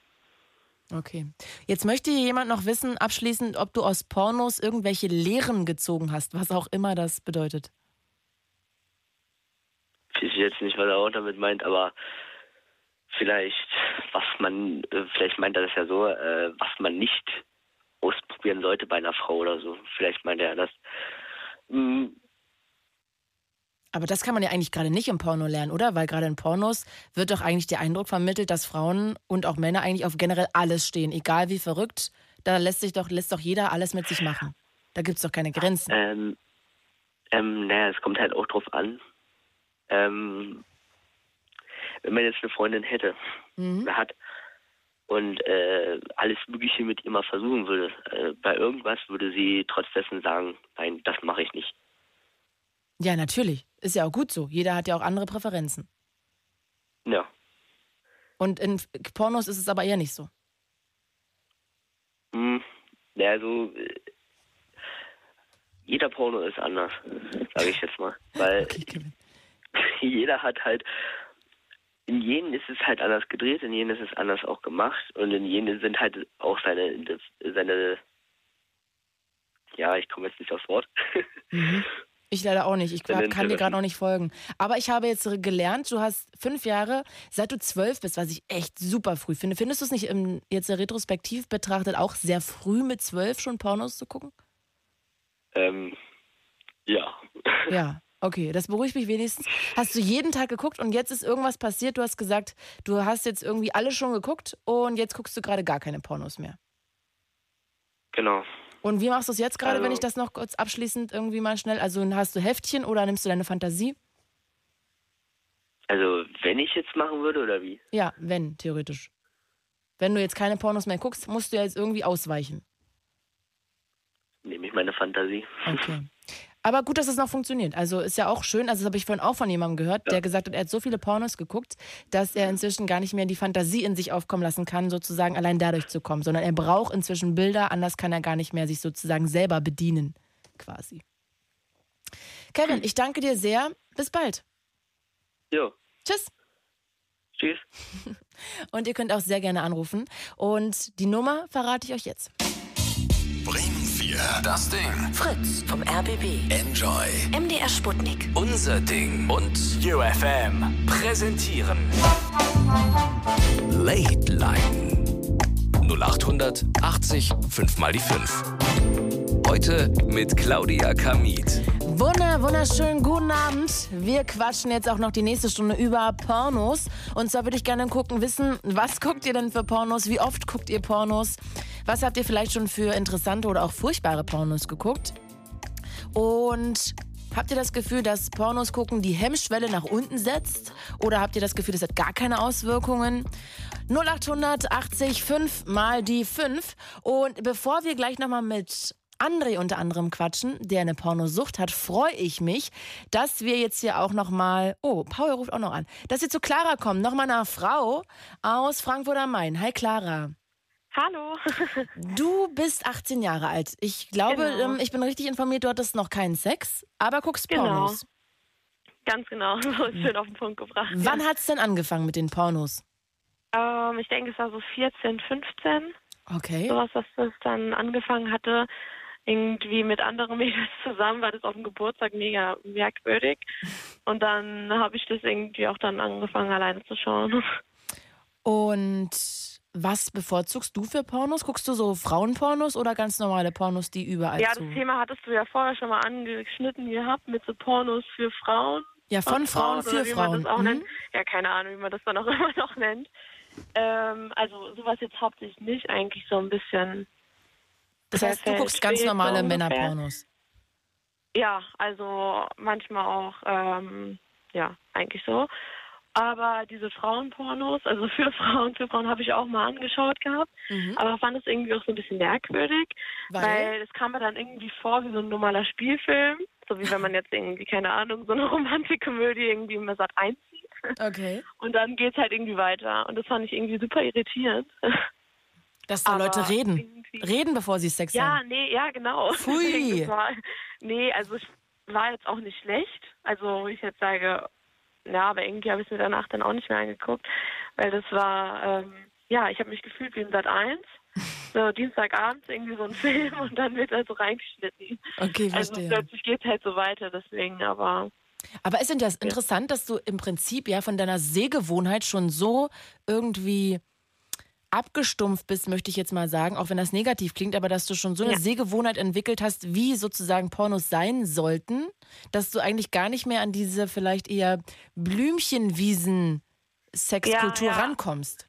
S4: Okay. Jetzt möchte hier jemand noch wissen, abschließend, ob du aus Pornos irgendwelche Lehren gezogen hast, was auch immer das bedeutet.
S9: Ich weiß jetzt nicht, was er auch damit meint, aber vielleicht, was man, äh, vielleicht meint er das ja so, äh, was man nicht ausprobieren sollte bei einer Frau oder so. Vielleicht meint er das. Hm,
S4: Aber das kann man ja eigentlich gerade nicht im Porno lernen, oder? Weil gerade in Pornos wird doch eigentlich der Eindruck vermittelt, dass Frauen und auch Männer eigentlich auf generell alles stehen, egal wie verrückt. Da lässt sich doch, lässt doch jeder alles mit sich machen. Da gibt es doch keine Grenzen.
S9: Ähm, ähm, naja, es kommt halt auch drauf an. Ähm, wenn man jetzt eine Freundin hätte,
S4: Mhm.
S9: oder hat, und äh, alles Mögliche mit ihr mal versuchen würde, äh, bei irgendwas würde sie trotz dessen sagen, nein, das mache ich nicht.
S4: Ja, natürlich. Ist ja auch gut so. Jeder hat ja auch andere Präferenzen.
S9: Ja.
S4: Und in Pornos ist es aber eher nicht so.
S9: Hm, ja, also äh, jeder Porno ist anders, sage ich jetzt mal. Weil jeder hat halt, in jenen ist es halt anders gedreht, in jenen ist es anders auch gemacht und in jenen sind halt auch seine, seine, ja, ich komme jetzt nicht aufs Wort.
S4: Ich leider auch nicht. Ich
S9: Deine
S4: kann dir gerade auch nicht folgen. Aber ich habe jetzt gelernt, du hast fünf Jahre, seit du zwölf bist, was ich echt super früh finde. Findest du es nicht im, jetzt retrospektiv betrachtet auch sehr früh mit zwölf schon Pornos zu gucken?
S9: ähm, ja.
S4: Ja. Okay, das beruhigt mich wenigstens. Hast du jeden Tag geguckt und jetzt ist irgendwas passiert? Du hast gesagt, du hast jetzt irgendwie alle schon geguckt und jetzt guckst du gerade gar keine Pornos mehr.
S9: Genau.
S4: Und wie machst du es jetzt gerade, wenn
S9: Also-
S4: ich das noch kurz abschließend irgendwie mal schnell, also hast du Heftchen oder nimmst du deine Fantasie?
S9: Also, wenn ich jetzt machen würde oder wie?
S4: Ja, wenn, theoretisch. Wenn du jetzt keine Pornos mehr guckst, musst du ja jetzt irgendwie ausweichen.
S9: Nehme ich meine Fantasie.
S4: Okay. Aber gut, dass es noch funktioniert. Also ist ja auch schön. Also das habe ich vorhin auch von jemandem gehört, der gesagt hat, er hat so viele Pornos geguckt, dass er inzwischen gar nicht mehr die Fantasie in sich aufkommen lassen kann, sozusagen allein dadurch zu kommen, sondern er braucht inzwischen Bilder, anders kann er gar nicht mehr sich sozusagen selber bedienen, quasi. Kevin, ich danke dir sehr. Bis bald.
S9: Jo.
S4: Tschüss.
S9: Tschüss.
S4: Und ihr könnt auch sehr gerne anrufen. Und die Nummer verrate ich euch jetzt.
S10: Bremen 4. Das Ding.
S3: Fritz vom RBB.
S10: Enjoy.
S3: MDR Sputnik.
S1: Unser Ding und
S10: UFM. Präsentieren.
S1: Late Line 0800 80 5 mal die 5. Heute mit Claudia Kamit.
S4: Wunder, wunderschönen guten Abend. Wir quatschen jetzt auch noch die nächste Stunde über Pornos. Und zwar würde ich gerne gucken, wissen, was guckt ihr denn für Pornos? Wie oft guckt ihr Pornos? Was habt ihr vielleicht schon für interessante oder auch furchtbare Pornos geguckt? Und habt ihr das Gefühl, dass Pornos gucken die Hemmschwelle nach unten setzt? Oder habt ihr das Gefühl, das hat gar keine Auswirkungen? 0800 80 5 mal die 5. Und bevor wir gleich nochmal mit André unter anderem quatschen, der eine Pornosucht hat, freue ich mich, dass wir jetzt hier auch nochmal, oh, Paul ruft auch noch an, dass wir zu Clara kommen, nochmal eine Frau aus Frankfurt am Main. Hi Clara.
S11: Hallo.
S4: Du bist 18 Jahre alt. Ich glaube,
S11: Genau.
S4: ähm, ich bin richtig informiert, du hattest noch keinen Sex, aber guckst
S11: Genau.
S4: Pornos.
S11: Ganz genau, so ist schön auf den Punkt gebracht.
S4: Wann hat's denn angefangen mit den Pornos?
S11: Ähm, ich denke, es war so 14, 15.
S4: Okay.
S11: Sowas, dass das dann angefangen hatte. Irgendwie mit anderen Mädels zusammen war das auf dem Geburtstag mega merkwürdig. Und dann habe ich das irgendwie auch dann angefangen, alleine zu schauen.
S4: Und was bevorzugst du für Pornos? Guckst du so Frauenpornos oder ganz normale Pornos, die überall
S11: Ja,
S4: zu?
S11: das Thema hattest du ja vorher schon mal angeschnitten gehabt mit so Pornos für Frauen.
S4: Ja, von Frauen
S11: oder
S4: für Frauen.
S11: Man das auch
S4: Mhm.
S11: nennt. Ja, keine Ahnung, wie man das dann auch immer noch nennt. Ähm, also sowas jetzt hauptsächlich nicht, eigentlich so ein bisschen.
S4: Das heißt, du guckst ganz
S11: so
S4: normale
S11: ungefähr.
S4: Männerpornos.
S11: Ja, also manchmal auch, ähm, ja, eigentlich so. Aber diese Frauenpornos, also für Frauen, für Frauen habe ich auch mal angeschaut gehabt,
S4: Mhm.
S11: aber fand es irgendwie auch so ein bisschen merkwürdig,
S4: Weil?
S11: weil es kam mir dann irgendwie vor wie so ein normaler Spielfilm, so wie wenn man jetzt irgendwie, keine Ahnung, so eine Romantikkomödie irgendwie im Sat einzieht.
S4: Okay.
S11: Und dann geht's halt irgendwie weiter. Und das fand ich irgendwie super irritierend.
S4: Dass da
S11: Aber
S4: Leute reden. Reden, bevor sie Sex
S11: Ja,
S4: haben.
S11: nee, ja, genau.
S4: Pfui.
S11: War, nee, also es war jetzt auch nicht schlecht. Also, wo ich jetzt sage, ja, aber irgendwie habe ich es mir danach dann auch nicht mehr angeguckt, weil das war, ähm, ja, ich habe mich gefühlt wie im Sat 1. So, Dienstagabends irgendwie so ein Film und dann wird er so reingeschnitten.
S4: Okay,
S11: Also
S4: verstehe.
S11: plötzlich geht halt so weiter, deswegen, aber
S4: Aber ist denn das interessant, dass du im Prinzip ja von deiner Sehgewohnheit schon so irgendwie abgestumpft bist, möchte ich jetzt mal sagen, auch wenn das negativ klingt, aber dass du schon so eine
S11: Ja.
S4: Sehgewohnheit entwickelt hast, wie sozusagen Pornos sein sollten, dass du eigentlich gar nicht mehr an diese vielleicht eher Blümchenwiesen-Sexkultur
S11: Ja, ja.
S4: rankommst.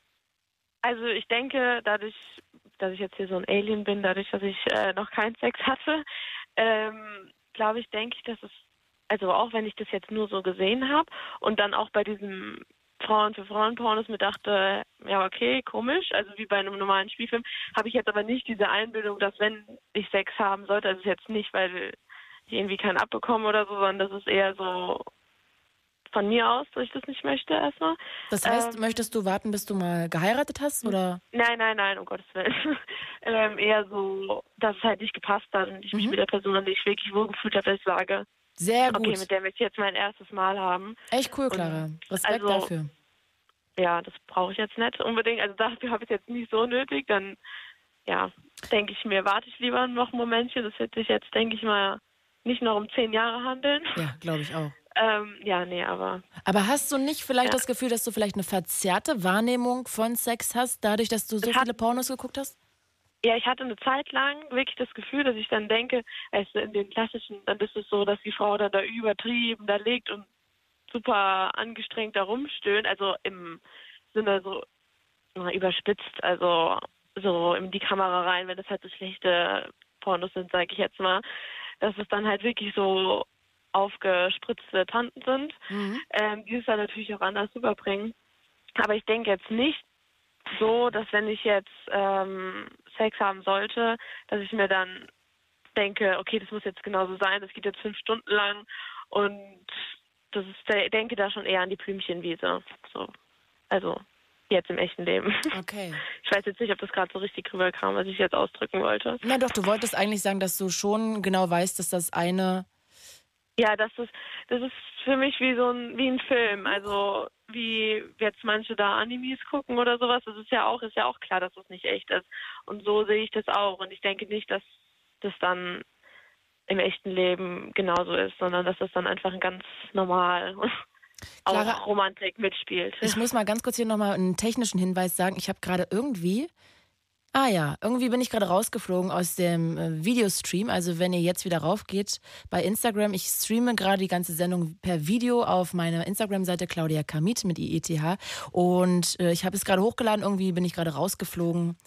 S11: Also ich denke, dadurch, dass ich jetzt hier so ein Alien bin, dadurch, dass ich äh, noch keinen Sex hatte, ähm, glaube ich, denke ich, dass es, also auch wenn ich das jetzt nur so gesehen habe und dann auch bei diesem Frauen für Frauen Pornos mir dachte, ja okay, komisch, also wie bei einem normalen Spielfilm, habe ich jetzt aber nicht diese Einbildung, dass wenn ich Sex haben sollte, also jetzt nicht, weil ich irgendwie keinen abbekomme oder so, sondern das ist eher so von mir aus, dass ich das nicht möchte erstmal.
S4: Das heißt,
S11: Ähm,
S4: möchtest du warten, bis du mal geheiratet hast? Oder?
S11: Nein, nein, nein, um Gottes Willen. ähm, eher so, dass es halt nicht gepasst hat und ich mich
S4: Mhm.
S11: mit der Person dann nicht wirklich wohlgefühlt habe, dass ich sage,
S4: Sehr
S11: okay,
S4: gut.
S11: mit der möchte ich jetzt mein erstes Mal haben.
S4: Echt cool, Clara. Respekt
S11: also-
S4: dafür.
S11: Ja, das brauche ich jetzt nicht unbedingt. Also dafür habe ich es jetzt nicht so nötig. Dann, ja, denke ich mir, warte ich lieber noch ein Momentchen. Das wird sich jetzt, denke ich mal, nicht noch um zehn Jahre handeln.
S4: Ja, glaube ich auch.
S11: Ähm, ja, nee, aber
S4: Aber hast du nicht vielleicht
S11: Ja.
S4: das Gefühl, dass du vielleicht eine verzerrte Wahrnehmung von Sex hast, dadurch, dass du so
S11: Das
S4: viele Pornos geguckt hast?
S11: Ja, ich hatte eine Zeit lang wirklich das Gefühl, dass ich dann denke, du, in den klassischen, dann ist es so, dass die Frau dann da übertrieben da liegt und super angestrengt da rumstöhnt, also im Sinne so na, überspitzt, also so in die Kamera rein, wenn das halt so schlechte Pornos sind, sage ich jetzt mal, dass es dann halt wirklich so aufgespritzte Tanten sind,
S4: Mhm.
S11: ähm, die es dann natürlich auch anders rüberbringen. Aber ich denke jetzt nicht so, dass wenn ich jetzt ähm, Sex haben sollte, dass ich mir dann denke, okay, das muss jetzt genauso sein, das geht jetzt fünf Stunden lang und das ist, denke da schon eher an die Blümchenwiese. So. Also jetzt im echten Leben.
S4: Okay.
S11: Ich weiß jetzt nicht, ob das gerade so richtig rüberkam, was ich jetzt ausdrücken wollte.
S4: Na doch, du wolltest eigentlich sagen, dass du schon genau weißt, dass das eine.
S11: Ja, das ist, das ist für mich wie so ein, wie ein Film. Also wie jetzt manche da Animes gucken oder sowas. Das ist ja auch, ist ja auch klar, dass das nicht echt ist. Und so sehe ich das auch. Und ich denke nicht, dass das dann im echten Leben genauso ist, sondern dass das dann einfach ganz normal
S4: Clara-
S11: auch Romantik mitspielt.
S4: Ich muss mal ganz kurz hier nochmal einen technischen Hinweis sagen. Ich habe gerade irgendwie. Ah ja, irgendwie bin ich gerade rausgeflogen aus dem äh, Videostream. Also wenn ihr jetzt wieder raufgeht bei Instagram, ich streame gerade die ganze Sendung per Video auf meiner Instagram-Seite Claudia Kamit mit IETH. Und äh, ich habe es gerade hochgeladen, irgendwie bin ich gerade rausgeflogen.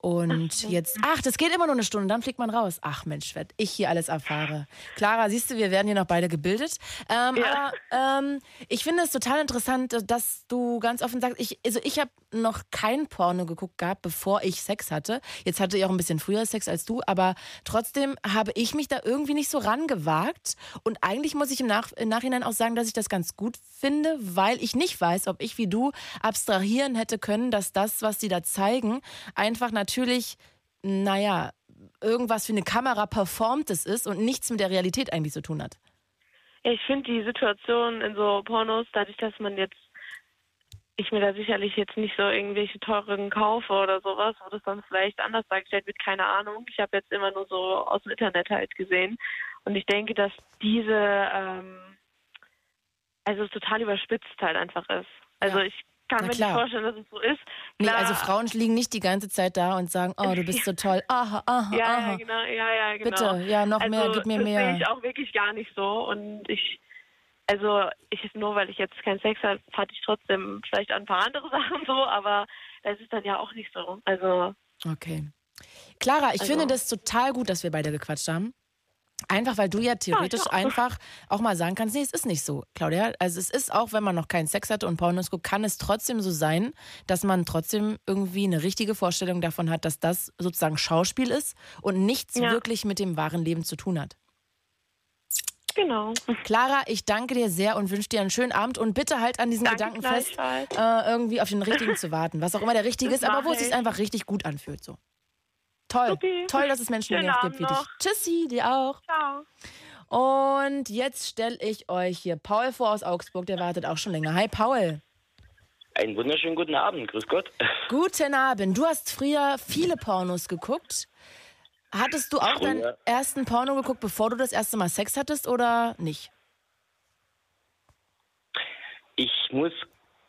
S4: Und jetzt, ach, das geht immer nur eine Stunde, dann fliegt man raus. Ach Mensch, werd ich hier alles erfahre. Clara, siehst du, wir werden hier noch beide gebildet. Ähm,
S11: Ja.
S4: Aber ähm, ich finde es total interessant, dass du ganz offen sagst, ich, also ich habe noch kein Porno geguckt gehabt, bevor ich Sex hatte. Jetzt hatte ich auch ein bisschen früher Sex als du, aber trotzdem habe ich mich da irgendwie nicht so rangewagt. Und eigentlich muss ich im, Nach im Nachhinein auch sagen, dass ich das ganz gut finde, weil ich nicht weiß, ob ich wie du abstrahieren hätte können, dass das, was sie da zeigen, einfach natürlich, naja, irgendwas für eine Kamera performtes ist und nichts mit der Realität eigentlich zu tun hat.
S11: Ich finde die Situation in so Pornos, dadurch, dass man jetzt, ich mir da sicherlich jetzt nicht so irgendwelche teuren kaufe oder sowas, wo das dann vielleicht anders dargestellt wird, keine Ahnung. Ich habe jetzt immer nur so aus dem Internet halt gesehen. Und ich denke, dass diese, ähm, also es total überspitzt halt einfach ist. Also
S4: Ja.
S11: ich kann mir nicht vorstellen, dass es so ist.
S4: Nee,
S11: Klar,
S4: also Frauen liegen nicht die ganze Zeit da und sagen, oh, du bist so toll. Aha, aha,
S11: Ja,
S4: aha.
S11: ja, genau, ja, ja, genau.
S4: Bitte, ja, noch
S11: also,
S4: mehr, gib mir
S11: das
S4: mehr.
S11: sehe ich auch wirklich gar nicht so. Und ich, also ich nur weil ich jetzt keinen Sex habe, hatte ich trotzdem vielleicht ein paar andere Sachen so, aber das ist dann ja auch nicht so. Also
S4: Okay. Clara, ich
S11: Also-
S4: finde das total gut, dass wir beide gequatscht haben. Einfach weil du ja theoretisch
S11: auch.
S4: einfach auch mal sagen kannst, nee, es ist nicht so, Claudia. Also es ist auch, wenn man noch keinen Sex hatte und Pornos guckt, kann es trotzdem so sein, dass man trotzdem irgendwie eine richtige Vorstellung davon hat, dass das sozusagen Schauspiel ist und nichts
S11: Ja.
S4: wirklich mit dem wahren Leben zu tun hat.
S11: Genau.
S4: Clara, ich danke dir sehr und wünsche dir einen schönen Abend und bitte halt an diesen
S11: Danke
S4: Gedanken fest, äh, irgendwie auf den richtigen zu warten. Was auch immer der richtige
S11: Das
S4: ist, aber wo es sich
S11: ich.
S4: einfach richtig gut anfühlt. So. Toll.
S11: Supi.
S4: Toll, dass es Menschen wie
S11: Schönen
S4: dich
S11: Abend
S4: gibt wie dich.
S11: noch.
S4: Tschüssi, dir auch.
S11: Ciao.
S4: Und jetzt stelle ich euch hier Paul vor aus Augsburg, der wartet auch schon länger. Hi Paul.
S12: Einen wunderschönen guten Abend, grüß Gott.
S4: Guten Abend. Du hast früher viele Pornos geguckt. Hattest du auch deinen
S12: Früher?
S4: ersten Porno geguckt, bevor du das erste Mal Sex hattest oder nicht?
S12: Ich muss,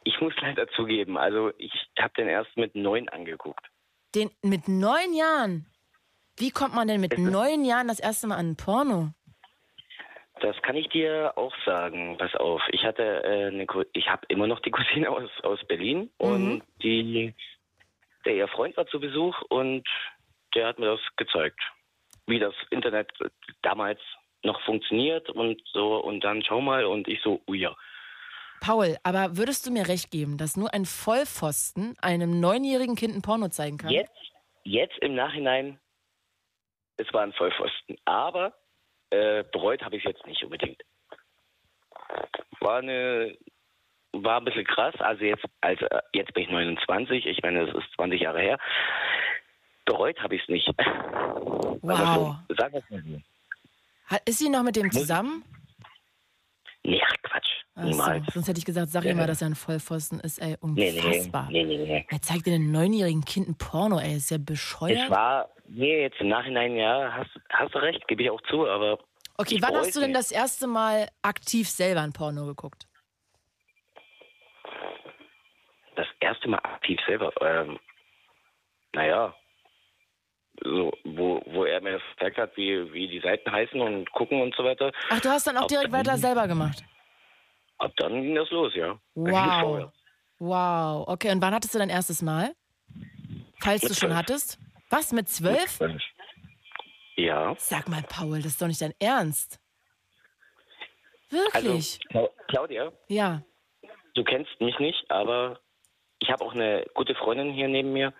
S12: ich muss leider zugeben, also ich habe den erst mit neun angeguckt.
S4: Den mit neun Jahren? Wie kommt man denn mit neun Jahren das erste Mal an ein Porno?
S12: Das kann ich dir auch sagen. Pass auf, ich hatte äh, eine, ich habe immer noch die Cousine aus aus Berlin und die, der ihr Freund war zu Besuch und der hat mir das gezeigt, wie das Internet damals noch funktioniert und so und dann schau mal und ich so, oh ja.
S4: Paul, aber würdest du mir recht geben, dass nur ein Vollpfosten einem neunjährigen Kind ein Porno zeigen kann?
S12: Jetzt, jetzt im Nachhinein, es war ein Vollpfosten. Aber äh, bereut habe ich es jetzt nicht unbedingt. War eine, war ein bisschen krass. Also jetzt, also jetzt bin ich 29. Ich meine, das ist 20 Jahre her. Bereut habe ich es nicht.
S4: Wow.
S12: Sag das mal so.
S4: Ist sie noch mit dem zusammen?
S12: Nee, ach, Quatsch.
S4: Ach so,
S12: Niemals.
S4: sonst hätte ich gesagt, sag
S12: Ja.
S4: ihm mal, dass er ein Vollpfosten ist, ey,
S12: Nee, nee,
S4: unfassbar.
S12: nee, nee, nee.
S4: Er zeigt einem neunjährigen Kind ein Porno, ey, ist ja
S12: Es
S4: bescheuert.
S12: war, nee, jetzt im Nachhinein, ja, hast, hast du recht, gebe ich auch zu, aber
S4: Okay,
S12: ich
S4: wann hast
S12: es
S4: du denn das erste Mal aktiv selber ein Porno geguckt?
S12: das erste Mal aktiv selber, ähm, naja, so, wo, wo er mir gezeigt hat, wie, wie die Seiten heißen und gucken und so weiter.
S4: Ach, du hast dann auch
S12: Ab
S4: direkt
S12: dann-
S4: weiter selber gemacht.
S12: Ab dann ging das los, ja.
S4: Wow. Wow. Okay, und wann hattest du dein erstes Mal? Falls
S12: Mit
S4: du schon
S12: zwölf.
S4: hattest? Was, mit zwölf?
S12: Ja.
S4: Sag mal, Paul, das ist doch nicht dein Ernst. Wirklich?
S12: Also, Claudia,
S4: ja.
S12: du kennst mich nicht, aber ich habe auch eine gute Freundin hier neben mir,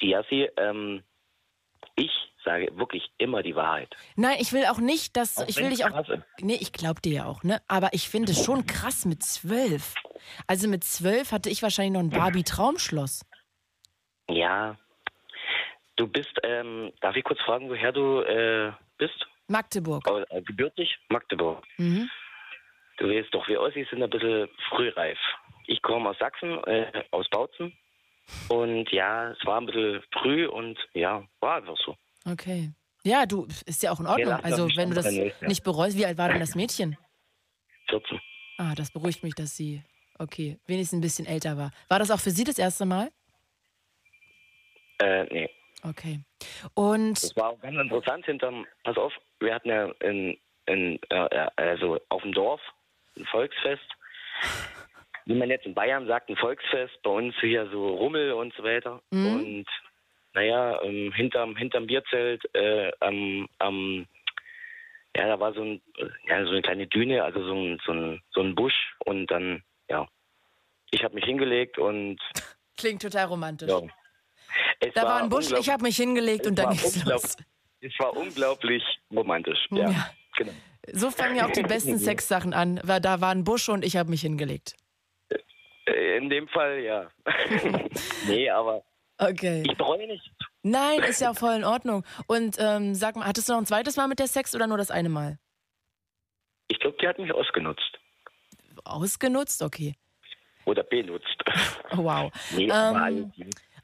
S12: Yassi. Ähm, ich sage wirklich immer die Wahrheit.
S4: Nein, ich will auch nicht, dass
S12: Auch
S4: ich will dich auch. Nee, ich glaub dir ja auch, ne? Aber ich finde es schon krass mit zwölf. Also mit zwölf hatte ich wahrscheinlich noch ein Barbie-Traumschloss.
S12: Ja. Du bist, ähm, darf ich kurz fragen, woher du äh, bist?
S4: Magdeburg.
S12: Oh, äh, gebürtig? Magdeburg.
S4: Mhm.
S12: Du weißt doch, wir Ossis sind ein bisschen frühreif. Ich komme aus Sachsen, äh, aus Bautzen. Und ja, es war ein bisschen früh und ja, war einfach so.
S4: Okay. Ja, du, ist ja auch in Ordnung. Also, wenn du das
S12: ja.
S4: nicht bereust, wie alt war denn das Mädchen?
S12: 14.
S4: Ah, das beruhigt mich, dass sie, okay, wenigstens ein bisschen älter war. War das auch für sie das erste Mal?
S12: Äh, nee.
S4: Okay. Und
S12: Das war auch ganz interessant hinterm, pass auf, wir hatten ja in, in äh, also auf dem Dorf ein Volksfest. Wie man jetzt in Bayern sagt, ein Volksfest, bei uns hier so Rummel und so weiter.
S4: Mhm.
S12: Und naja, ähm, hinterm, hinterm Bierzelt, äh, am, am, ja, da war so, ein, äh, ja, so eine kleine Düne, also so ein, so ein, so ein Busch und dann, ja, ich habe mich hingelegt und
S4: klingt total romantisch.
S12: ja. Es
S4: Da war ein Busch, ich habe mich hingelegt und dann
S12: war
S4: ging's los.
S12: Es war unglaublich romantisch, ja.
S4: Ja.
S12: Genau.
S4: So fangen ja auch die besten Sexsachen an. Da war ein Busch und ich habe mich hingelegt.
S12: In dem Fall ja. nee, aber
S4: Okay.
S12: ich bereue nicht.
S4: Nein, ist ja voll in Ordnung. Und ähm, sag mal, hattest du noch ein zweites Mal mit der Sex oder nur das eine Mal?
S12: Ich glaube, die hat mich ausgenutzt.
S4: Ausgenutzt? Okay.
S12: Oder benutzt.
S4: Oh, wow.
S12: Nee, aber
S4: Ähm.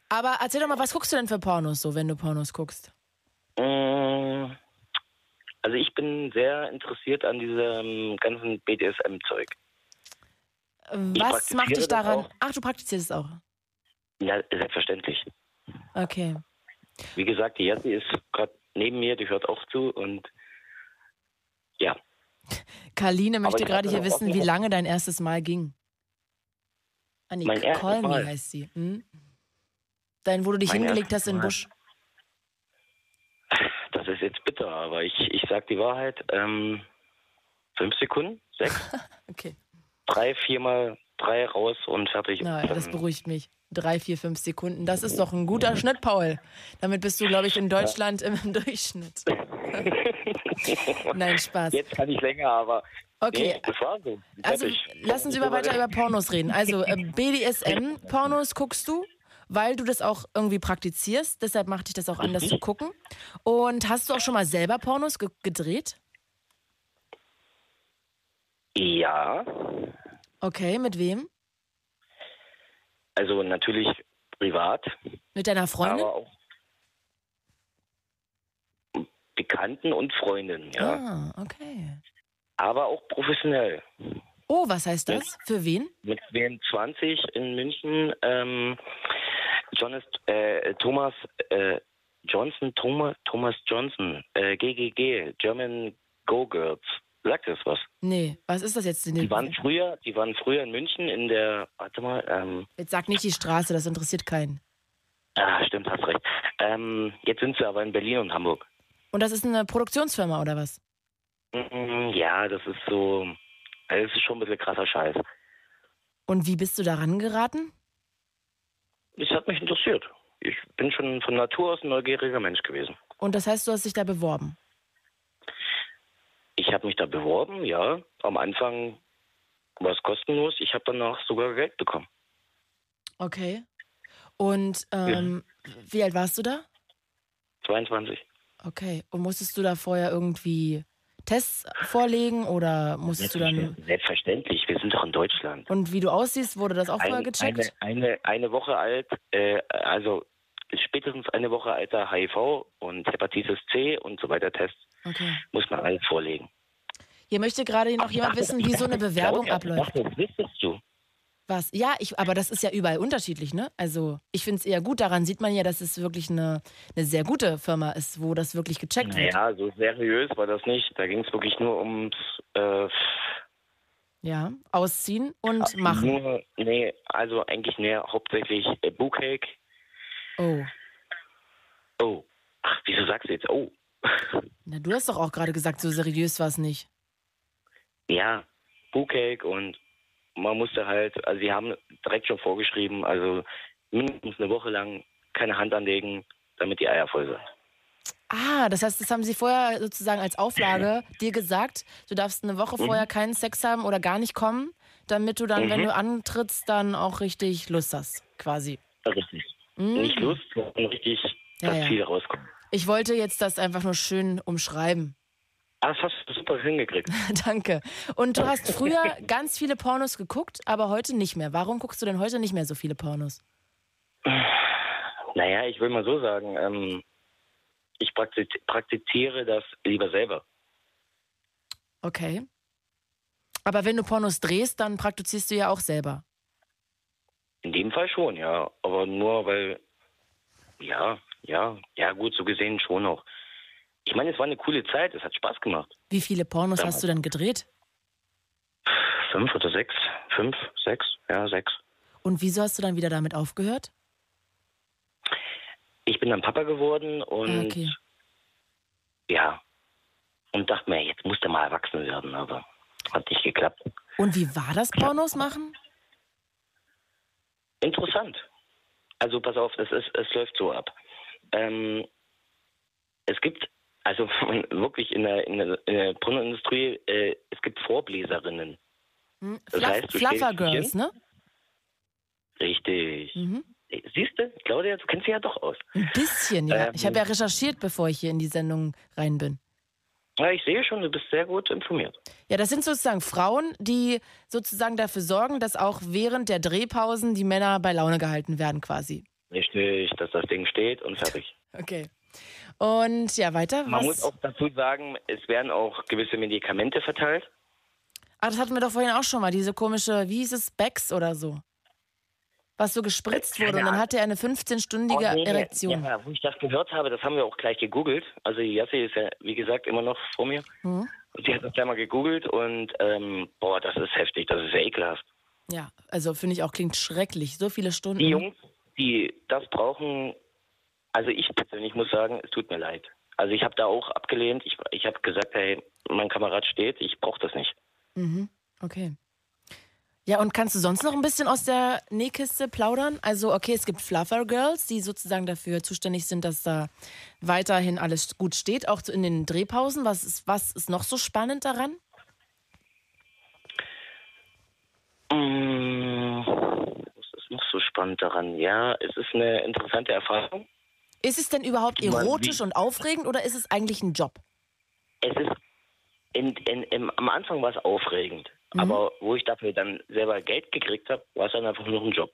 S4: Aber erzähl doch mal, was guckst du denn für Pornos so, wenn du Pornos guckst?
S12: Mm, Also ich bin sehr interessiert an diesem ganzen BDSM-Zeug.
S4: Was macht dich daran? Ach, du praktizierst es auch.
S12: Ja, selbstverständlich.
S4: Okay.
S12: Wie gesagt, die Jassi ist gerade neben mir, die hört auch zu und ja.
S4: Karline möchte gerade hier wissen, wie lange dein erstes Mal ging. Anni,
S12: Mein Mal?
S4: heißt sie. Hm? Dein, wo du dich
S12: Mein
S4: hingelegt hast in den. Busch.
S12: Das ist jetzt bitter, aber ich, ich sag die Wahrheit. Ähm, fünf Sekunden? Sechs?
S4: Okay.
S12: Drei, viermal, drei raus und fertig.
S4: Na, das beruhigt mich. Drei, vier, fünf Sekunden. Das ist doch ein guter Schnitt, Paul. Damit bist du, glaube ich, in Deutschland im Durchschnitt. Nein, Spaß.
S12: Jetzt kann ich länger, aber
S4: Okay.
S12: nee, das war so.
S4: Also
S12: Fertig.
S4: lass uns über weiter über Pornos reden. Also äh, BDSM-Pornos guckst du, weil du das auch irgendwie praktizierst. Deshalb macht dich das auch an, das zu gucken. Und hast du auch schon mal selber Pornos ge gedreht?
S12: Ja,
S4: Okay, mit wem?
S12: also natürlich privat,
S4: Mit deiner Freundin?
S12: aber auch Bekannten und Freundinnen, ja.
S4: Ah, okay.
S12: Aber auch professionell.
S4: Oh, was heißt das? Für wen?
S12: Mit 22 in München, ähm, Jonas, äh, Thomas äh, Johnson, Thomas, Thomas Johnson, äh, GGG, German Go Girls. Sagt das was?
S4: Nee, was ist das jetzt?
S12: Die waren früher, die waren früher in München in der, warte mal, ähm,
S4: Jetzt sag nicht die Straße, das interessiert keinen.
S12: ah, stimmt, hast recht. Ähm, jetzt sind sie aber in Berlin und Hamburg.
S4: Und das ist eine Produktionsfirma oder was?
S12: Mm, Ja, das ist so, also das ist schon ein bisschen krasser Scheiß.
S4: Und wie bist du daran geraten?
S12: Das hat mich interessiert. Ich bin schon von Natur aus ein neugieriger Mensch gewesen.
S4: Und das heißt, du hast dich da beworben?
S12: Ich habe mich da beworben, ja. Am Anfang war es kostenlos. Ich habe danach sogar Geld bekommen.
S4: Okay. Und ähm, wie alt warst du da?
S12: 22.
S4: Okay. Und musstest du da vorher irgendwie Tests vorlegen oder musstest du dann.
S12: Selbstverständlich, wir sind doch in Deutschland.
S4: Und wie du aussiehst, wurde das auch vorher gecheckt?
S12: eine, eine, eine Woche alt, äh, also spätestens eine Woche alter HIV und Hepatitis C und so weiter Tests
S4: Okay.
S12: muss man alles vorlegen.
S4: Hier möchte gerade noch jemand wissen, wie so eine Bewerbung
S12: Claudia,
S4: abläuft.
S12: Das wüsstest du.
S4: Was? Ja, ich, aber das ist ja überall unterschiedlich, ne? Also ich finde es eher gut. Daran sieht man ja, dass es wirklich eine, eine sehr gute Firma ist, wo das wirklich gecheckt wird.
S12: Naja, so seriös war das nicht. Da ging es wirklich nur ums äh,
S4: Ja, ausziehen und machen.
S12: Nur, nee, also eigentlich mehr hauptsächlich äh, Bookcake.
S4: Oh.
S12: Oh, ach, wieso sagst du jetzt oh?
S4: Na, du hast doch auch gerade gesagt, so seriös war es nicht.
S12: ja, Bucake und man musste halt, also sie haben direkt schon vorgeschrieben, also mindestens eine Woche lang keine Hand anlegen, damit die Eier voll sind.
S4: Ah, das heißt, das haben sie vorher sozusagen als Auflage dir gesagt, du darfst eine Woche
S12: Mhm.
S4: vorher keinen Sex haben oder gar nicht kommen, damit du dann, wenn
S12: Mhm.
S4: du antrittst, dann auch richtig Lust hast, quasi.
S12: Richtig.
S4: Mhm.
S12: Nicht Lust, sondern richtig,
S4: Ja,
S12: dass
S4: ja.
S12: viel rauskommt.
S4: Ich wollte jetzt das einfach nur schön umschreiben.
S12: Ah, das hast du super hingekriegt.
S4: Danke. Und du hast früher ganz viele Pornos geguckt, aber heute nicht mehr. Warum guckst du denn heute nicht mehr so viele Pornos?
S12: Naja, ich will mal so sagen, ähm, ich praktiz praktiziere das lieber selber.
S4: Okay. Aber wenn du Pornos drehst, dann praktizierst du ja auch selber.
S12: In dem Fall schon, ja. Aber nur weil, ja, ja, ja gut, so gesehen schon auch. Ich meine, es war eine coole Zeit, es hat Spaß gemacht.
S4: Wie viele Pornos hast du dann gedreht?
S12: Fünf oder sechs? Fünf, sechs, ja, sechs.
S4: Und wieso hast du dann wieder damit aufgehört?
S12: Ich bin dann Papa geworden
S4: Ah,
S12: und
S4: okay.
S12: ja. Und dachte mir, jetzt musst du mal erwachsen werden, aber hat nicht geklappt.
S4: Und wie war das Pornos machen?
S12: Interessant. Also pass auf, es, ist, es läuft so ab. Ähm, es gibt, also wirklich in der, in der, in der Pornoindustrie, äh, es gibt Vorbläserinnen.
S4: Hm?
S12: Das
S4: Fluff,
S12: heißt,
S4: Fluffer Girls, ne?
S12: Richtig.
S4: Mhm.
S12: Siehst du, Claudia, du kennst sie ja doch aus.
S4: Ein bisschen, ja.
S12: Ähm.
S4: Ich habe ja recherchiert, bevor ich hier in die Sendung rein bin.
S12: Ja, ich sehe schon, du bist sehr gut informiert.
S4: Ja, das sind sozusagen Frauen, die sozusagen dafür sorgen, dass auch während der Drehpausen die Männer bei Laune gehalten werden, quasi.
S12: Richtig, dass das Ding steht und fertig.
S4: Okay. Und ja, weiter.
S12: Man
S4: Was?
S12: muss auch dazu sagen, es werden auch gewisse Medikamente verteilt.
S4: Ah, das hatten wir doch vorhin auch schon mal, diese komische, wie hieß es, Becks oder so. Was so gespritzt wurde und dann hatte er eine 15-stündige
S12: Oh, nee,
S4: Erektion.
S12: Ja, wo ich das gehört habe, das haben wir auch gleich gegoogelt. Also Jassi ist ja, wie gesagt, immer noch vor mir.
S4: Hm?
S12: Und sie hat das gleich mal gegoogelt und ähm, boah, das ist heftig, das ist ja ekelhaft.
S4: Ja, also finde ich auch, klingt schrecklich. So viele Stunden.
S12: Die Jungs, die das brauchen, also ich persönlich muss sagen, es tut mir leid. Also ich habe da auch abgelehnt. Ich, ich habe gesagt, hey, mein Kamerad steht, ich brauche das nicht.
S4: Mhm. Okay. Ja, und kannst du sonst noch ein bisschen aus der Nähkiste plaudern? Also, okay, es gibt Fluffer Girls, die sozusagen dafür zuständig sind, dass da weiterhin alles gut steht, auch in den Drehpausen. Was ist, was ist noch so spannend daran?
S12: Mm, Was ist noch so spannend daran? Ja, es ist eine interessante Erfahrung.
S4: Ist es denn überhaupt erotisch und aufregend oder ist es eigentlich ein Job?
S12: Es ist in, in, im, am Anfang war es aufregend,
S4: Mhm.
S12: aber wo ich dafür dann selber Geld gekriegt habe, war es dann einfach nur ein Job.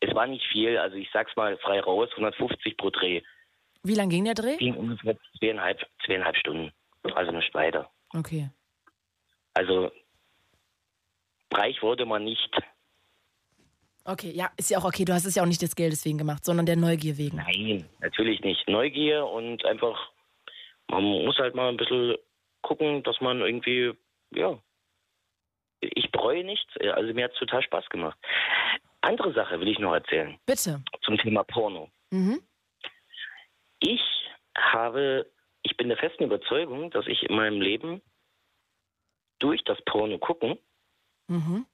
S12: Es war nicht viel, also ich sag's mal frei raus, 150 pro Dreh.
S4: Wie lang ging der Dreh?
S12: Ging ungefähr zweieinhalb, zweieinhalb Stunden, also nicht weiter.
S4: Okay.
S12: Also reich wurde man nicht.
S4: Okay, ja, ist ja auch okay. Du hast es ja auch nicht des Geldes wegen gemacht, sondern der Neugier wegen.
S12: Nein, natürlich nicht. Neugier und einfach, man muss halt mal ein bisschen gucken, dass man irgendwie, ja, bereue nichts. Also mir hat es total Spaß gemacht. Andere Sache will ich noch erzählen
S4: Bitte.
S12: zum Thema Porno.
S4: Mhm.
S12: Ich habe, ich bin der festen Überzeugung, dass ich in meinem Leben durch das Porno gucken,
S4: Mhm.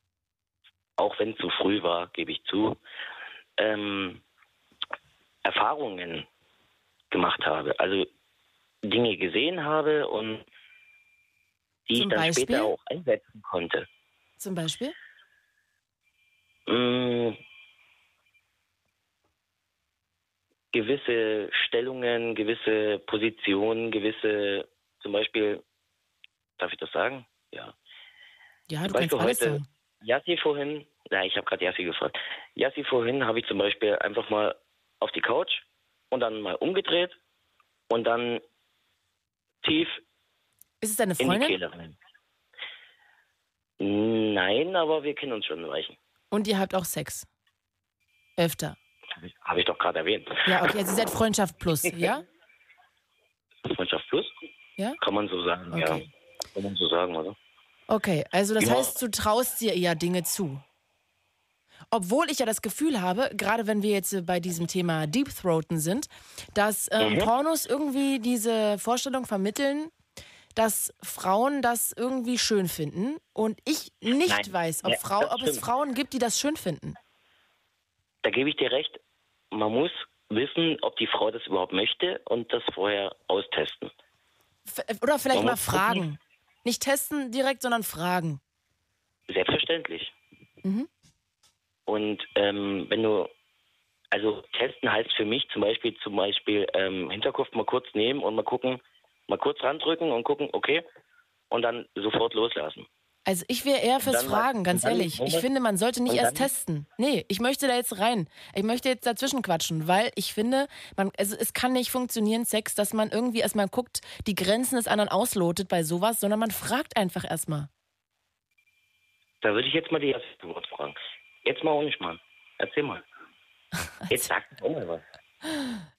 S12: auch wenn es zu früh war, gebe ich zu, ähm, Erfahrungen gemacht habe. Also Dinge gesehen habe und die
S4: Zum
S12: ich dann
S4: Beispiel?
S12: später auch einsetzen konnte.
S4: Zum Beispiel?
S12: Mm, gewisse Stellungen, gewisse Positionen, gewisse, zum Beispiel, darf ich das sagen? Ja.
S4: Ja, du
S12: Zum
S4: kannst
S12: Beispiel
S4: alles
S12: heute. Yassi vorhin, na, ich habe gerade Yassi gefragt. Yassi vorhin habe ich zum Beispiel einfach mal auf die Couch und dann mal umgedreht und dann tief
S4: Ist es deine
S12: in die
S4: Freundin?
S12: Kehle rein. Nein, aber wir kennen uns schon ein Weichen.
S4: Und ihr habt auch Sex? Öfter.
S12: Habe ich doch gerade erwähnt.
S4: Ja, okay, also ihr seid Freundschaft plus, ja?
S12: Freundschaft Plus?
S4: Ja?
S12: Kann man so sagen, ja.
S4: Okay.
S12: Kann man so sagen, oder?
S4: Okay, also das
S12: Ja.
S4: heißt, du traust dir eher Dinge zu. Obwohl ich ja das Gefühl habe, gerade wenn wir jetzt bei diesem Thema Deep Throaten sind, dass ähm,
S12: Mhm.
S4: Pornos irgendwie diese Vorstellung vermitteln, dass Frauen das irgendwie schön finden und ich nicht
S12: Nein.
S4: weiß, ob,
S12: Ja,
S4: Frau, ob es. Frauen gibt, die das schön finden.
S12: Da gebe ich dir recht. Man muss wissen, ob die Frau das überhaupt möchte und das vorher austesten.
S4: Oder vielleicht mal
S12: muss gucken.
S4: fragen. Nicht testen direkt, sondern fragen.
S12: Selbstverständlich.
S4: Mhm.
S12: Und ähm, wenn du, also testen heißt für mich zum Beispiel, zum Beispiel ähm, Hinterkopf mal kurz nehmen und mal gucken, mal kurz randrücken und gucken, okay, und dann sofort loslassen.
S4: Also ich wäre eher fürs
S12: mal-
S4: Fragen, ganz ehrlich. Ich finde, man sollte nicht erst testen. Nee, ich möchte da jetzt rein. Ich möchte jetzt dazwischen quatschen, weil ich finde, man, also es kann nicht funktionieren, Sex, dass man irgendwie erstmal guckt, die Grenzen des anderen auslotet bei sowas, sondern man fragt einfach erstmal.
S12: Da würde ich jetzt mal die erste Wort fragen. Jetzt mal ohne Schmarrn. Erzähl mal. Jetzt sag doch mal was.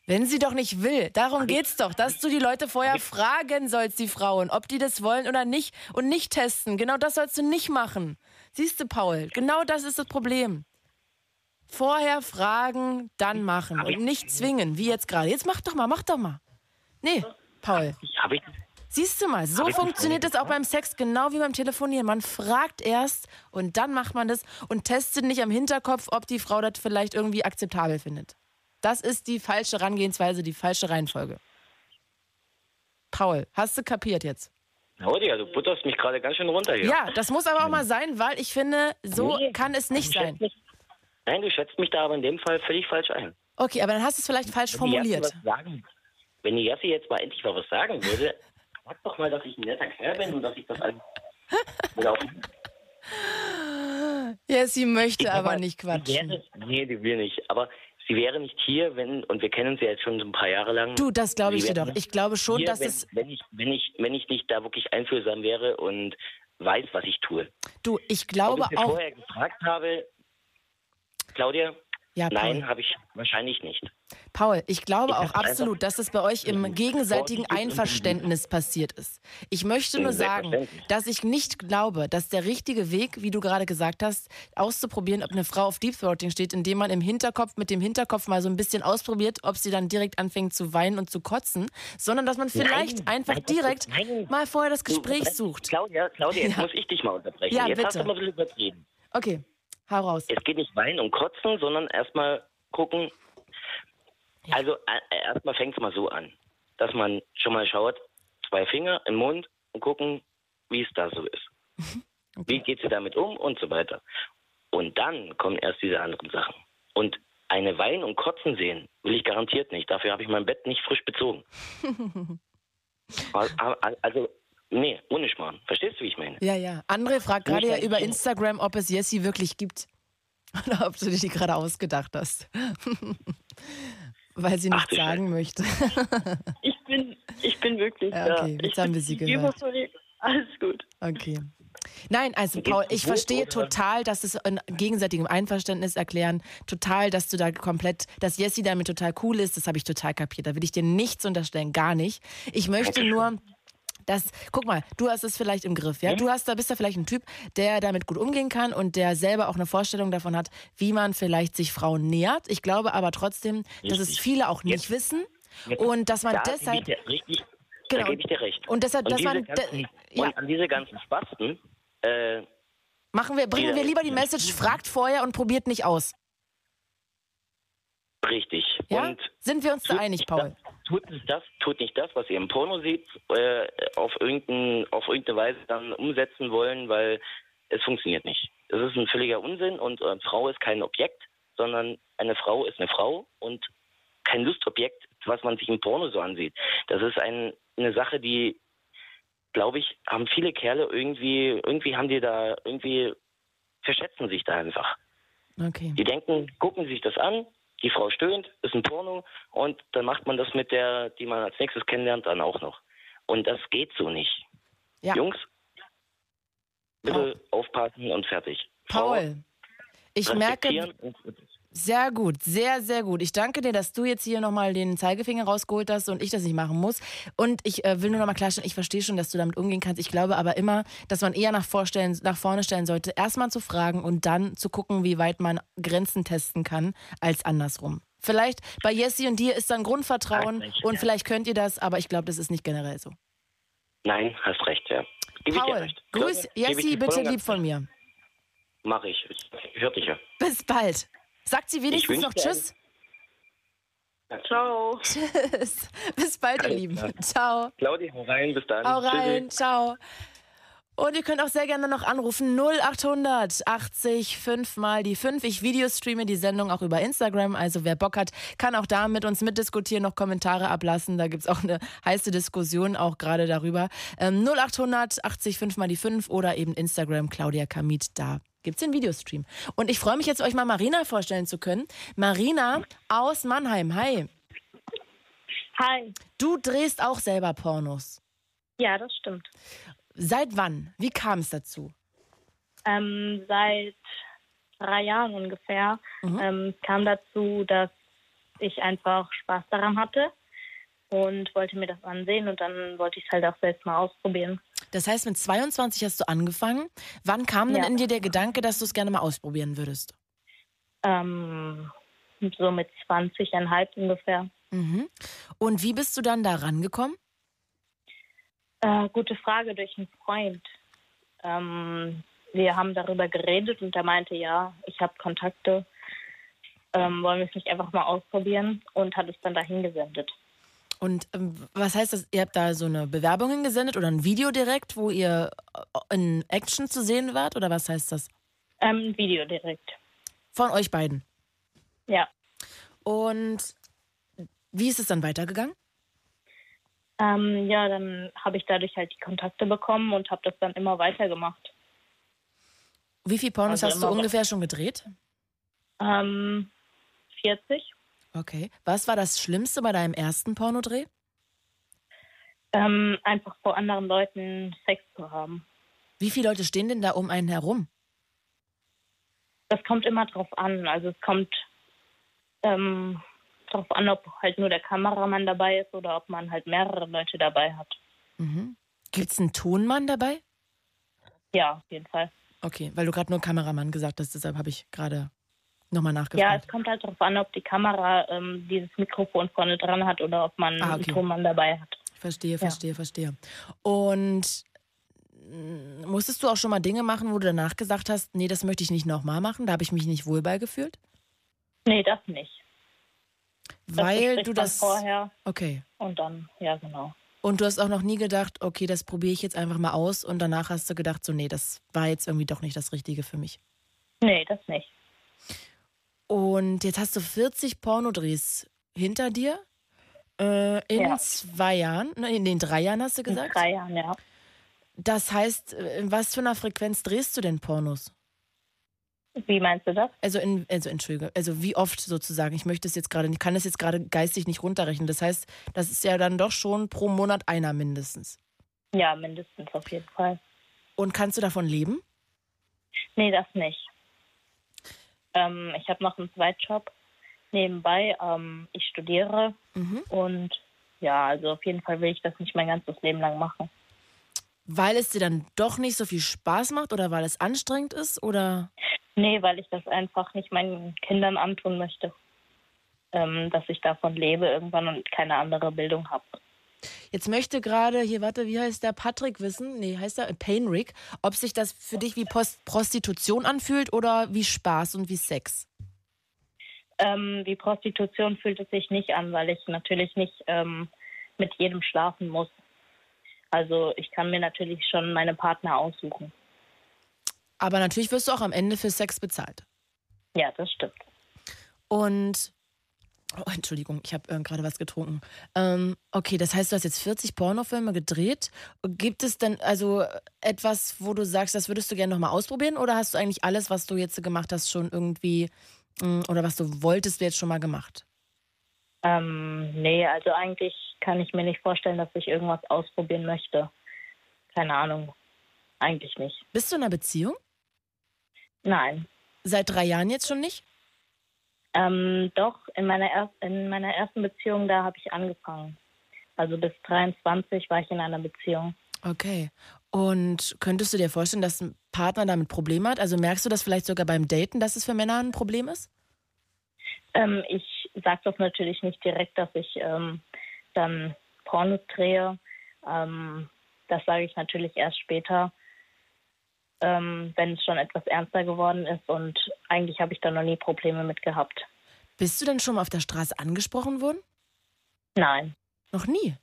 S4: Wenn sie doch nicht will, darum geht's doch, dass du die Leute vorher fragen sollst, die Frauen, ob die das wollen oder nicht und nicht testen. Genau das sollst du nicht machen. Siehst du, Paul, genau das ist das Problem. Vorher fragen, dann machen und nicht zwingen, wie jetzt gerade. Jetzt mach doch mal, mach doch mal. Nee, Paul.
S12: Hab ich,
S4: Siehst du mal, so funktioniert es auch beim Sex genau wie beim Telefonieren. Man fragt erst und dann macht man das und testet nicht am Hinterkopf, ob die Frau das vielleicht irgendwie akzeptabel findet. Das ist die falsche Herangehensweise, die falsche Reihenfolge. Paul, hast du kapiert jetzt?
S12: Claudia, du butterst mich gerade ganz schön runter hier.
S4: Ja, das muss aber auch mal sein, weil ich finde, so
S12: Nee,
S4: kann es nicht sein.
S12: Mich, nein, du schätzt mich da aber in dem Fall völlig falsch ein.
S4: Okay, aber dann hast du es vielleicht falsch
S12: Wenn
S4: formuliert.
S12: sagen, wenn die Jassi jetzt mal endlich mal was sagen würde, sag doch mal, dass ich ein netter Kerl bin und dass ich das alles
S4: Ja, sie möchte
S12: Ich
S4: aber
S12: mal,
S4: nicht quatschen.
S12: Nee, die will nicht. Aber sie wäre nicht hier, wenn, und wir kennen sie jetzt schon so ein paar Jahre lang.
S4: Du, das glaube ich dir doch. Ich glaube schon,
S12: hier,
S4: dass
S12: wenn,
S4: es.
S12: Wenn ich, wenn, ich, wenn ich nicht da wirklich einfühlsam wäre und weiß, was ich tue.
S4: Du, ich
S12: Ob
S4: glaube
S12: ich sie
S4: auch.
S12: vorher gefragt habe, Claudia,
S4: Ja,
S12: nein, habe ich wahrscheinlich nicht.
S4: Paul, ich glaube
S12: Ich
S4: auch absolut, dass es bei euch im gegenseitigen Einverständnis passiert ist. Ich möchte nur sagen, dass ich nicht glaube, dass der richtige Weg, wie du gerade gesagt hast, auszuprobieren, ob eine Frau auf Deep Throating steht, indem man im Hinterkopf mit dem Hinterkopf mal so ein bisschen ausprobiert, ob sie dann direkt anfängt zu weinen und zu kotzen, sondern dass man vielleicht
S12: Nein,
S4: einfach
S12: nein,
S4: direkt
S12: nein.
S4: mal vorher das Gespräch sucht.
S12: Claudia, Claudia, jetzt
S4: Ja.
S12: muss ich dich mal unterbrechen.
S4: Ja,
S12: jetzt hast
S4: bitte.
S12: du mal ein bisschen übertrieben.
S4: Okay, hau raus.
S12: Es geht nicht weinen und kotzen, sondern erstmal gucken. Also äh, erstmal fängt es mal so an, dass man schon mal schaut, zwei Finger im Mund und gucken, wie es da so ist. Wie geht sie damit um und so weiter. Und dann kommen erst diese anderen Sachen. Und eine Wein und Kotzen sehen will ich garantiert nicht. Dafür habe ich mein Bett nicht frisch bezogen. also, nee, ohne Schmarrn. Verstehst du, wie ich meine?
S4: Ja, ja. André fragt gerade ja
S12: Nicht
S4: über. Instagram, ob es Jessie wirklich gibt. Oder ob du dir die gerade ausgedacht hast. Weil sie
S12: Ach
S4: nichts
S12: du
S4: sagen möchte.
S7: Ich bin, ich bin wirklich
S4: Ja, okay,
S7: da.
S4: jetzt
S7: ich
S4: haben
S7: bin
S4: wir sie gehört.
S7: Alles gut.
S4: Okay. Nein, also Paul, ich verstehe total, dass es in gegenseitigem Einverständnis erklären. Total, dass du da komplett, dass Jessie damit total cool ist. Das habe ich total kapiert. Da will ich dir nichts unterstellen, gar nicht. Ich möchte nur, dass, guck mal, du hast es vielleicht im Griff, ja? Du hast da bist da vielleicht ein Typ, der damit gut umgehen kann und der selber auch eine Vorstellung davon hat, wie man vielleicht sich Frauen nähert. Ich glaube aber trotzdem, dass es
S12: Richtig.
S4: viele auch nicht
S12: Jetzt-
S4: wissen
S12: Jetzt-
S4: und dass man
S12: da
S4: deshalb
S12: Gebe ich dir, richtig,
S4: Genau.
S12: Da gebe ich dir recht.
S4: Und deshalb, dass
S12: diese
S4: man-
S12: ganzen,
S4: ja.
S12: Und an diese ganzen Spasten, äh,
S4: machen wir, bringen wir lieber die Message, fragt vorher und probiert nicht aus.
S12: richtig.
S4: Ja?
S12: Und
S4: Sind wir uns da einig, Paul?
S12: Das, tut nicht das, tut nicht das, was ihr im Porno seht, äh, auf, irgendein, auf irgendeine Weise dann umsetzen wollen, weil es funktioniert nicht. Das ist ein völliger Unsinn und eine Frau ist kein Objekt, sondern eine Frau ist eine Frau und kein Lustobjekt, was man sich im Porno so ansieht. Das ist ein, eine Sache, die, glaube ich, haben viele Kerle irgendwie, irgendwie haben die da, irgendwie verschätzen sich da einfach.
S4: Okay.
S12: Die denken, gucken sich das an, die Frau stöhnt, ist ein Porno und dann macht man das mit der, die man als nächstes kennenlernt, dann auch noch. Und das geht so nicht.
S4: Ja.
S12: Jungs, bitte aufpassen und fertig.
S4: Paul, ich
S12: Frau
S4: merke,
S12: respektieren und
S4: sehr gut, sehr, sehr gut. Ich danke dir, dass du jetzt hier nochmal den Zeigefinger rausgeholt hast und ich das nicht machen muss. Und ich äh, will nur nochmal klarstellen, ich verstehe schon, dass du damit umgehen kannst. Ich glaube aber immer, dass man eher nach, vorstellen, nach vorne stellen sollte, erstmal zu fragen und dann zu gucken, wie weit man Grenzen testen kann, als andersrum. Vielleicht bei Jessie und dir ist dann Grundvertrauen
S12: Mensch,
S4: und
S12: ja.
S4: vielleicht könnt ihr das, aber ich glaube, das ist nicht generell so.
S12: Nein, hast recht, ja. Gib
S4: Paul,
S12: recht.
S4: grüß Jessie bitte lieb von mir.
S12: Mach ich. Hört dich ja.
S4: Bis bald. Sagt sie wenigstens noch Tschüss?
S7: Ciao.
S4: Tschüss. Bis bald, ihr Lieben.
S12: klar.
S4: Ciao.
S12: Claudi, hau rein, bis dann.
S4: Hau
S12: Tschüssi.
S4: rein. Ciao. Und ihr könnt auch sehr gerne noch anrufen 0800 80 5 mal die 5. Ich videostreame die Sendung auch über Instagram. Also wer Bock hat, kann auch da mit uns mitdiskutieren, noch Kommentare ablassen. Da gibt es auch eine heiße Diskussion auch gerade darüber. Ähm, 0800 80 5 mal die 5 oder eben Instagram Claudia Kamit. Da gibt's den Videostream. Und ich freue mich jetzt, euch mal Marina vorstellen zu können. Marina aus Mannheim. Hi.
S13: Hi.
S4: Du drehst auch selber Pornos.
S13: Ja, das stimmt.
S4: Seit wann? Wie kam es dazu?
S13: Ähm, seit drei Jahren ungefähr
S4: Mhm.
S13: ähm, kam dazu, dass ich einfach Spaß daran hatte und wollte mir das ansehen und dann wollte ich es halt auch selbst mal ausprobieren.
S4: Das heißt, mit 22 hast du angefangen. Wann kam denn
S13: Ja.
S4: in dir der Gedanke, dass du es gerne mal ausprobieren würdest?
S13: Ähm, so mit 20,5 ungefähr.
S4: Mhm. Und wie bist du dann da rangekommen?
S13: Äh, gute Frage durch einen Freund. Ähm, wir haben darüber geredet und er meinte, ja, ich habe Kontakte, ähm, wollen wir es nicht einfach mal ausprobieren und hat es dann dahin gesendet.
S4: Und ähm, was heißt das? Ihr habt da so eine Bewerbung hingesendet oder ein Video direkt, wo ihr äh, in Action zu sehen wart? Oder was heißt das?
S13: Ähm, ein Video direkt.
S4: Von euch beiden.
S13: Ja.
S4: Und wie ist es dann weitergegangen?
S13: Ähm, ja, dann habe ich dadurch halt die Kontakte bekommen und habe das dann immer weitergemacht.
S4: Wie viele Pornos
S13: Also
S4: hast du ungefähr schon gedreht?
S13: Ähm, 40.
S4: Okay. Was war das Schlimmste bei deinem ersten Pornodreh?
S13: Ähm, einfach vor anderen Leuten Sex zu haben.
S4: Wie viele Leute stehen denn da um einen herum?
S13: Das kommt immer drauf an. Also es kommt ähm, drauf an, ob halt nur der Kameramann dabei ist oder ob man halt mehrere Leute dabei hat.
S4: Mhm. Gibt es einen Tonmann dabei?
S13: Ja, auf jeden Fall.
S4: Okay, weil du gerade nur Kameramann gesagt hast, deshalb habe ich gerade nochmal
S13: Ja,
S4: nachgefragt.
S13: es kommt halt darauf an, ob die Kamera ähm, dieses Mikrofon vorne dran hat oder ob man
S4: Ah,
S13: einen
S4: okay.
S13: Tonmann dabei hat.
S4: Verstehe, verstehe, verstehe. Und mm, musstest du auch schon mal Dinge machen, wo du danach gesagt hast, nee, das möchte ich nicht nochmal machen, da habe ich mich nicht wohl bei gefühlt?
S13: Nee, das nicht. Das
S4: Weil
S13: bespricht
S4: du das.
S13: vorher
S4: Okay.
S13: und dann, ja genau.
S4: Und du hast auch noch nie gedacht, okay, das probiere ich jetzt einfach mal aus und danach hast du gedacht, so, nee, das war jetzt irgendwie doch nicht das Richtige für mich.
S13: Nee, das nicht.
S4: Und jetzt hast du 40 Pornodrehs hinter dir. Äh, in
S13: Ja.
S4: zwei Jahren, ne, in den drei Jahren hast du
S13: In
S4: gesagt?
S13: drei Jahren, ja.
S4: Das heißt, äh, in was für einer Frequenz drehst du denn Pornos?
S13: Wie meinst du das?
S4: Also, in, also entschuldige, also wie oft sozusagen? Ich möchte es jetzt gerade, ich kann es jetzt gerade geistig nicht runterrechnen. Das heißt, das ist ja dann doch schon pro Monat einer mindestens.
S13: Ja, mindestens auf jeden Fall.
S4: Und kannst du davon leben?
S13: Nee, das nicht. Ähm, ich habe noch einen Zweitjob nebenbei. Ähm, ich studiere
S4: Mhm.
S13: und ja, also auf jeden Fall will ich das nicht mein ganzes Leben lang machen.
S4: Weil es dir dann doch nicht so viel Spaß macht oder weil es anstrengend ist oder?
S13: Nee, weil ich das einfach nicht meinen Kindern antun möchte. Ähm, dass ich davon lebe irgendwann und keine andere Bildung habe.
S4: Jetzt möchte gerade, hier, warte, wie heißt der Patrick wissen? Nee, heißt der Painrick, ob sich das für dich wie Post Prostitution anfühlt oder wie Spaß und wie Sex?
S13: Ähm, wie Prostitution fühlt es sich nicht an, weil ich natürlich nicht ähm, mit jedem schlafen muss. Also ich kann mir natürlich schon meine Partner aussuchen.
S4: Aber natürlich wirst du auch am Ende für Sex bezahlt.
S13: Ja, das stimmt.
S4: Und, oh, Entschuldigung, ich habe äh, gerade was getrunken. Ähm, okay, das heißt, du hast jetzt 40 Pornofilme gedreht. Gibt es denn also etwas, wo du sagst, das würdest du gerne nochmal ausprobieren? Oder hast du eigentlich alles, was du jetzt gemacht hast, schon irgendwie, mh, oder was du wolltest, jetzt schon mal gemacht?
S13: Ähm, nee, also eigentlich kann ich mir nicht vorstellen, dass ich irgendwas ausprobieren möchte. Keine Ahnung. Eigentlich nicht.
S4: Bist du in einer Beziehung?
S13: Nein.
S4: Seit drei Jahren jetzt schon nicht?
S13: Ähm, doch, in meiner, er in meiner ersten Beziehung, da habe ich angefangen. Also bis 23 war ich in einer Beziehung.
S4: Okay. Und könntest du dir vorstellen, dass ein Partner damit Probleme hat? Also merkst du das vielleicht sogar beim Daten, dass es für Männer ein Problem ist?
S13: Ähm, ich sage das natürlich nicht direkt, dass ich ähm, dann Pornos drehe. Ähm, das sage ich natürlich erst später, ähm, wenn es schon etwas ernster geworden ist. Und eigentlich habe ich da noch nie Probleme mit gehabt.
S4: Bist du denn schon mal auf der Straße angesprochen worden?
S13: Nein.
S4: Noch nie?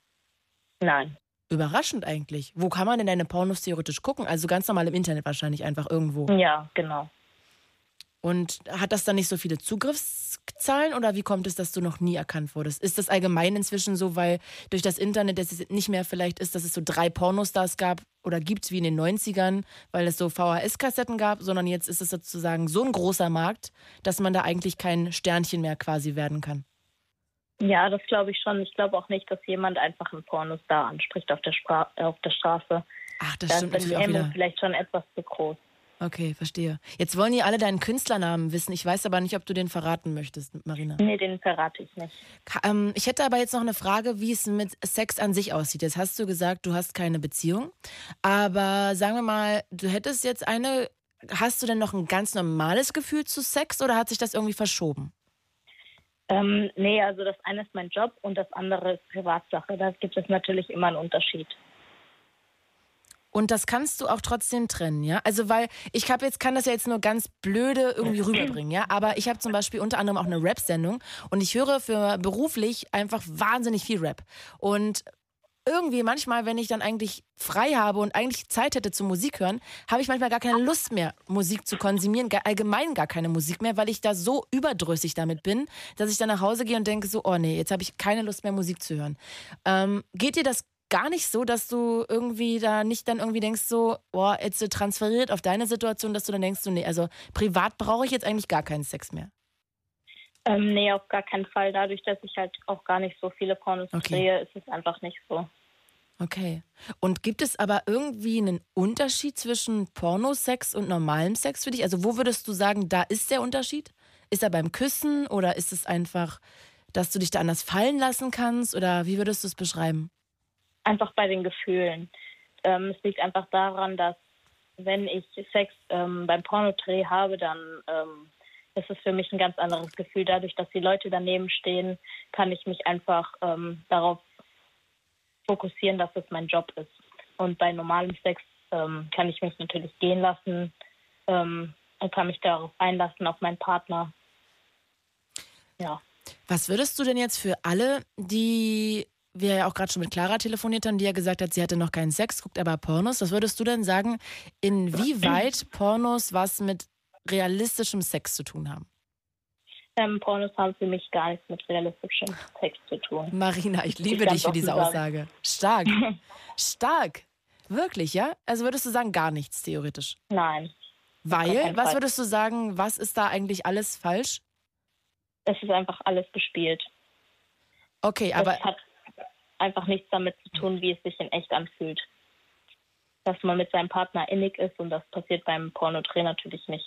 S13: Nein.
S4: Überraschend eigentlich. Wo kann man denn deine Pornos theoretisch gucken? Also ganz normal im Internet wahrscheinlich einfach irgendwo.
S13: Ja, genau.
S4: Und hat das dann nicht so viele Zugriffszahlen oder wie kommt es, dass du noch nie erkannt wurdest? Ist das allgemein inzwischen so, weil durch das Internet es nicht mehr vielleicht ist, dass es so drei Pornostars gab oder gibt wie in den 90ern, weil es so VHS-Kassetten gab, sondern jetzt ist es sozusagen so ein großer Markt, dass man da eigentlich kein Sternchen mehr quasi werden kann?
S13: Ja, das glaube ich schon. Ich glaube auch nicht, dass jemand einfach einen Pornostar anspricht auf der, Spra auf der Straße.
S4: Ach, das
S13: da
S4: stimmt
S13: ist
S4: natürlich auch wieder.
S13: vielleicht schon etwas zu groß.
S4: Okay, verstehe. Jetzt wollen die alle deinen Künstlernamen wissen. Ich weiß aber nicht, ob du den verraten möchtest, Marina.
S13: Nee, den verrate ich nicht.
S4: Ähm, ich hätte aber jetzt noch eine Frage, wie es mit Sex an sich aussieht. Jetzt hast du gesagt, du hast keine Beziehung. Aber sagen wir mal, du hättest jetzt eine. Hast du denn noch ein ganz normales Gefühl zu Sex oder hat sich das irgendwie verschoben?
S13: Ähm, nee, also das eine ist mein Job und das andere ist Privatsache. Da gibt es natürlich immer einen Unterschied.
S4: Und das kannst du auch trotzdem trennen, ja? Also, weil ich habe jetzt, kann das ja jetzt nur ganz blöde irgendwie rüberbringen, ja? Aber ich habe zum Beispiel unter anderem auch eine Rap-Sendung und ich höre für beruflich einfach wahnsinnig viel Rap. Und irgendwie manchmal, wenn ich dann eigentlich frei habe und eigentlich Zeit hätte zum Musik hören, habe ich manchmal gar keine Lust mehr, Musik zu konsumieren, allgemein gar keine Musik mehr, weil ich da so überdrüssig damit bin, dass ich dann nach Hause gehe und denke so, oh nee, jetzt habe ich keine Lust mehr Musik zu hören. Ähm, geht dir das gar nicht so, dass du irgendwie da nicht dann irgendwie denkst so, boah, jetzt transferiert auf deine Situation, dass du dann denkst so, nee, also privat brauche ich jetzt eigentlich gar keinen Sex mehr.
S13: Ähm, nee, auf gar keinen Fall. Dadurch, dass ich halt auch gar nicht so viele Pornos
S4: Okay.
S13: drehe, ist es einfach nicht so.
S4: Okay. Und gibt es aber irgendwie einen Unterschied zwischen Pornosex und normalem Sex für dich? Also wo würdest du sagen, da ist der Unterschied? Ist er beim Küssen oder ist es einfach, dass du dich da anders fallen lassen kannst? Oder wie würdest du es beschreiben?
S13: Einfach bei den Gefühlen. Ähm, es liegt einfach daran, dass wenn ich Sex ähm, beim Pornodreh habe, dann ähm, ist es für mich ein ganz anderes Gefühl. Dadurch, dass die Leute daneben stehen, kann ich mich einfach ähm, darauf fokussieren, dass es mein Job ist. Und bei normalem Sex ähm, kann ich mich natürlich gehen lassen ähm, und kann mich darauf einlassen, auf meinen Partner. Ja.
S4: Was würdest du denn jetzt für alle, die wir ja auch gerade schon mit Clara telefoniert haben, die ja gesagt hat, sie hatte noch keinen Sex, guckt aber Pornos. Was würdest du denn sagen, inwieweit Pornos was mit realistischem Sex zu tun haben?
S13: Ähm, Pornos haben für mich gar nichts mit realistischem Sex zu tun.
S4: Marina, ich liebe
S13: ganz
S4: dich für diese. Aussage. Stark. Stark. Wirklich, ja? Also würdest du sagen, gar nichts theoretisch?
S13: Nein.
S4: Weil, was würdest du sagen, was ist da eigentlich alles falsch?
S13: Es ist einfach alles gespielt.
S4: Okay, aber
S13: es hat einfach nichts damit zu tun, wie es sich in echt anfühlt. Dass man mit seinem Partner innig ist und das passiert beim Pornodreh natürlich nicht.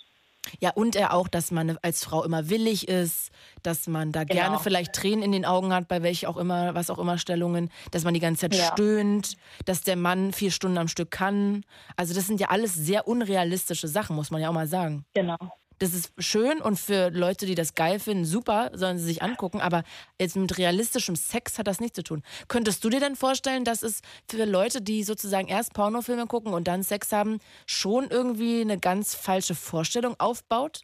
S4: Ja, und er auch, dass man als Frau immer willig ist, dass man da
S13: Genau.
S4: gerne vielleicht Tränen in den Augen hat, bei welch auch immer, was auch immer Stellungen, dass man die ganze Zeit
S13: Ja.
S4: stöhnt, dass der Mann vier Stunden am Stück kann. Also das sind ja alles sehr unrealistische Sachen, muss man ja auch mal sagen.
S13: Genau.
S4: Das ist schön und für Leute, die das geil finden, super, sollen sie sich angucken, aber jetzt mit realistischem Sex hat das nichts zu tun. Könntest du dir denn vorstellen, dass es für Leute, die sozusagen erst Pornofilme gucken und dann Sex haben, schon irgendwie eine ganz falsche Vorstellung aufbaut?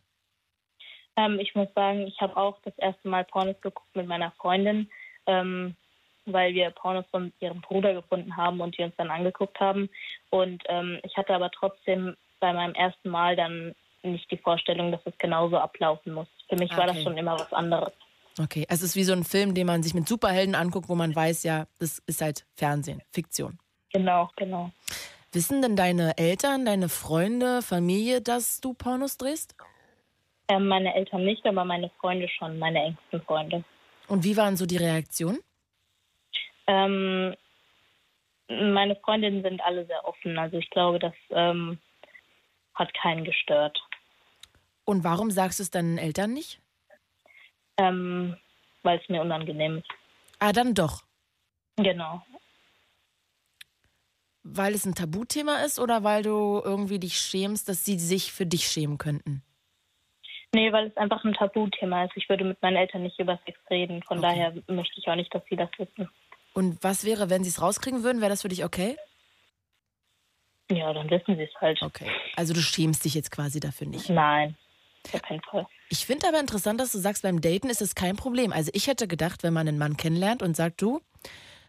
S13: Ähm, ich muss sagen, ich habe auch das erste Mal Pornos geguckt mit meiner Freundin, ähm, weil wir Pornos von ihrem Bruder gefunden haben und die uns dann angeguckt haben. Und ähm, ich hatte aber trotzdem bei meinem ersten Mal dann nicht die Vorstellung, dass es genauso ablaufen muss. Für mich war das
S4: Okay.
S13: schon immer was anderes.
S4: Okay, es ist wie so ein Film, den man sich mit Superhelden anguckt, wo man weiß, ja, das ist halt Fernsehen, Fiktion.
S13: Genau, genau.
S4: Wissen denn deine Eltern, deine Freunde, Familie, dass du Pornos drehst?
S13: Ähm, meine Eltern nicht, aber meine Freunde schon, meine engsten Freunde.
S4: Und wie waren so die Reaktionen?
S13: Ähm, meine Freundinnen sind alle sehr offen. Also ich glaube, das ähm, hat keinen gestört.
S4: Und warum sagst du es deinen Eltern nicht?
S13: Ähm, weil es mir unangenehm ist.
S4: Ah, dann doch.
S13: Genau.
S4: Weil es ein Tabuthema ist oder weil du irgendwie dich schämst, dass sie sich für dich schämen könnten?
S13: Nee, weil es einfach ein Tabuthema ist. Ich würde mit meinen Eltern nicht über Sex reden. Von daher möchte ich auch nicht, dass sie das wissen.
S4: Und was wäre, wenn sie es rauskriegen würden? Wäre das für dich okay?
S13: Ja, dann wissen sie es halt.
S4: Okay. Also du schämst dich jetzt quasi dafür nicht.
S13: Nein, auf keinen Fall.
S4: Ich finde aber interessant, dass du sagst, beim Daten ist es kein Problem. Also ich hätte gedacht, wenn man einen Mann kennenlernt und sagt, du,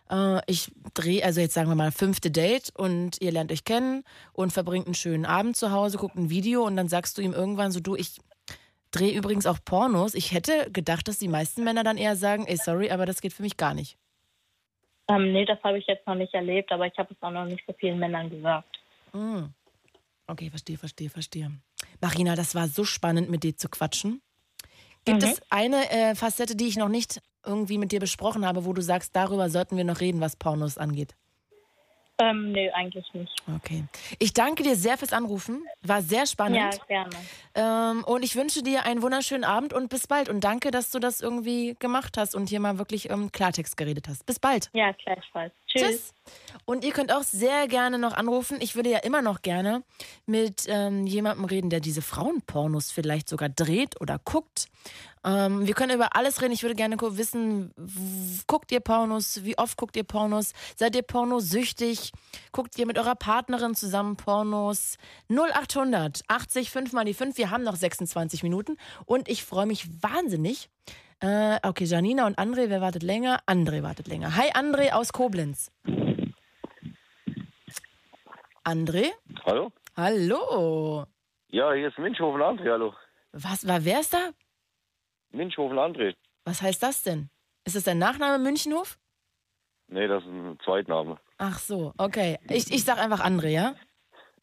S4: äh, ich drehe, also jetzt sagen wir mal fünfte Date und ihr lernt euch kennen und verbringt einen schönen Abend zu Hause, guckt ein Video und dann sagst du ihm irgendwann so, du, ich drehe übrigens auch Pornos. Ich hätte gedacht, dass die meisten Männer dann eher sagen, ey, sorry, aber das geht für mich gar nicht.
S13: Ähm, nee, das habe ich jetzt noch nicht erlebt, aber ich habe es auch noch nicht so vielen Männern gesagt.
S4: Mm. Okay, verstehe, verstehe, verstehe. Marina, das war so spannend, mit dir zu quatschen. Gibt
S13: Mhm.
S4: es eine äh, Facette, die ich noch nicht irgendwie mit dir besprochen habe, wo du sagst, darüber sollten wir noch reden, was Pornos angeht?
S13: Ähm, nee, eigentlich nicht.
S4: Okay. Ich danke dir sehr fürs Anrufen. War sehr spannend.
S13: Ja, gerne.
S4: Ähm, und ich wünsche dir einen wunderschönen Abend und bis bald. Und danke, dass du das irgendwie gemacht hast und hier mal wirklich ähm, Klartext geredet hast. Bis bald.
S13: Ja, gleichfalls. Tschüss.
S4: Und ihr könnt auch sehr gerne noch anrufen. Ich würde ja immer noch gerne mit ähm, jemandem reden, der diese Frauenpornos vielleicht sogar dreht oder guckt. Ähm, wir können über alles reden. Ich würde gerne wissen, guckt ihr Pornos? Wie oft guckt ihr Pornos? Seid ihr pornosüchtig? Guckt ihr mit eurer Partnerin zusammen Pornos? 0800 80 5 mal die 5. Wir haben noch 26 Minuten und ich freue mich wahnsinnig. Äh, okay, Janina und André, wer wartet länger? André wartet länger. Hi, André aus Koblenz. André?
S14: Hallo?
S4: Hallo.
S14: Ja, hier ist Minchhofen André, hallo.
S4: Was war, wer ist da?
S14: Minchhofen André.
S4: Was heißt das denn? Ist das dein Nachname Münchenhof?
S14: Nee, das ist ein Zweitname.
S4: Ach so, okay. Ich, ich sag einfach André, ja?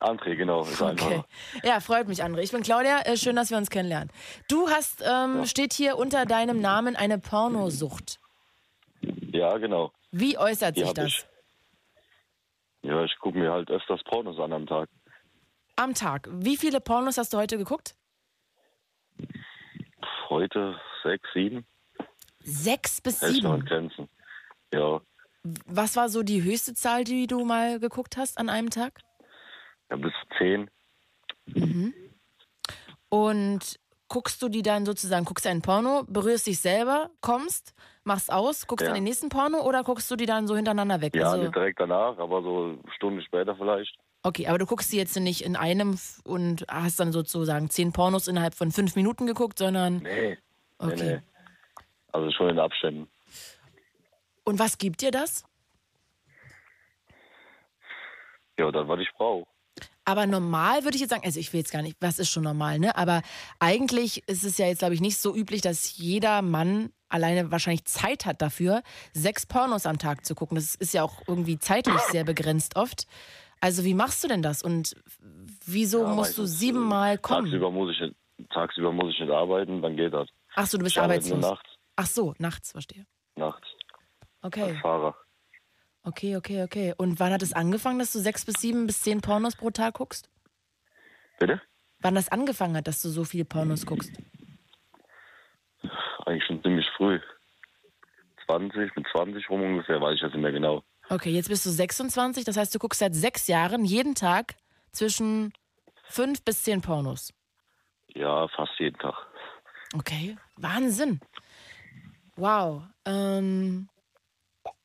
S14: André, genau, ist
S4: Okay.
S14: einfacher.
S4: Ja, freut mich, André. Ich bin Claudia. Äh, schön, dass wir uns kennenlernen. Du hast, ähm, steht hier unter deinem Namen eine Pornosucht.
S14: Ja, genau.
S4: Wie äußert sich das?
S14: ich. Ja, ich gucke mir halt öfters Pornos an am Tag.
S4: Am Tag. Wie viele Pornos hast du heute geguckt?
S14: Heute sechs, sieben.
S4: Sechs bis
S14: Hält
S4: sieben.
S14: Grenzen. Ja,
S4: Was war so die höchste Zahl, die du mal geguckt hast an einem Tag?
S14: Ja bis zehn.
S4: Und guckst du die dann sozusagen, guckst ein Porno, berührst dich selber, kommst, machst aus, guckst
S14: Ja.
S4: dann den nächsten Porno oder guckst du die dann so hintereinander weg?
S14: Ja,
S4: also,
S14: direkt danach, aber so eine Stunde später vielleicht.
S4: okay, aber du guckst die jetzt nicht in einem und hast dann sozusagen zehn Pornos innerhalb von fünf Minuten geguckt, sondern
S14: Nee.
S4: Okay.
S14: Nee, nee. Also schon in Abständen.
S4: und was gibt dir das?
S14: Ja, dann, was ich brauche.
S4: Aber normal würde ich jetzt sagen, also ich will jetzt gar nicht, was ist schon normal, ne? Aber eigentlich ist es ja jetzt, glaube ich, nicht so üblich, dass jeder Mann alleine wahrscheinlich Zeit hat dafür, sechs Pornos am Tag zu gucken. Das ist ja auch irgendwie zeitlich sehr begrenzt oft. Also wie machst du denn das? Und wieso
S14: Ja,
S4: musst du
S14: meistens,
S4: siebenmal kommen?
S14: Tagsüber muss ich nicht, tagsüber muss ich nicht arbeiten, dann geht das.
S4: Ach so, du bist arbeitslos.
S14: nachts.
S4: Ach so, nachts, verstehe.
S14: Nachts.
S4: Okay,
S14: Als Fahrer.
S4: Okay, okay, okay. Und wann hat es angefangen, dass du sechs bis sieben bis zehn Pornos pro Tag guckst?
S14: Bitte?
S4: Wann das angefangen hat, dass du so viele Pornos guckst?
S14: Eigentlich schon ziemlich früh. 20, mit 20 rum ungefähr, weiß ich das nicht mehr genau.
S4: Okay, jetzt bist du 26, das heißt, du guckst seit sechs Jahren jeden Tag zwischen fünf bis zehn Pornos.
S14: Ja, fast jeden Tag.
S4: Okay, Wahnsinn. Wow. Ähm,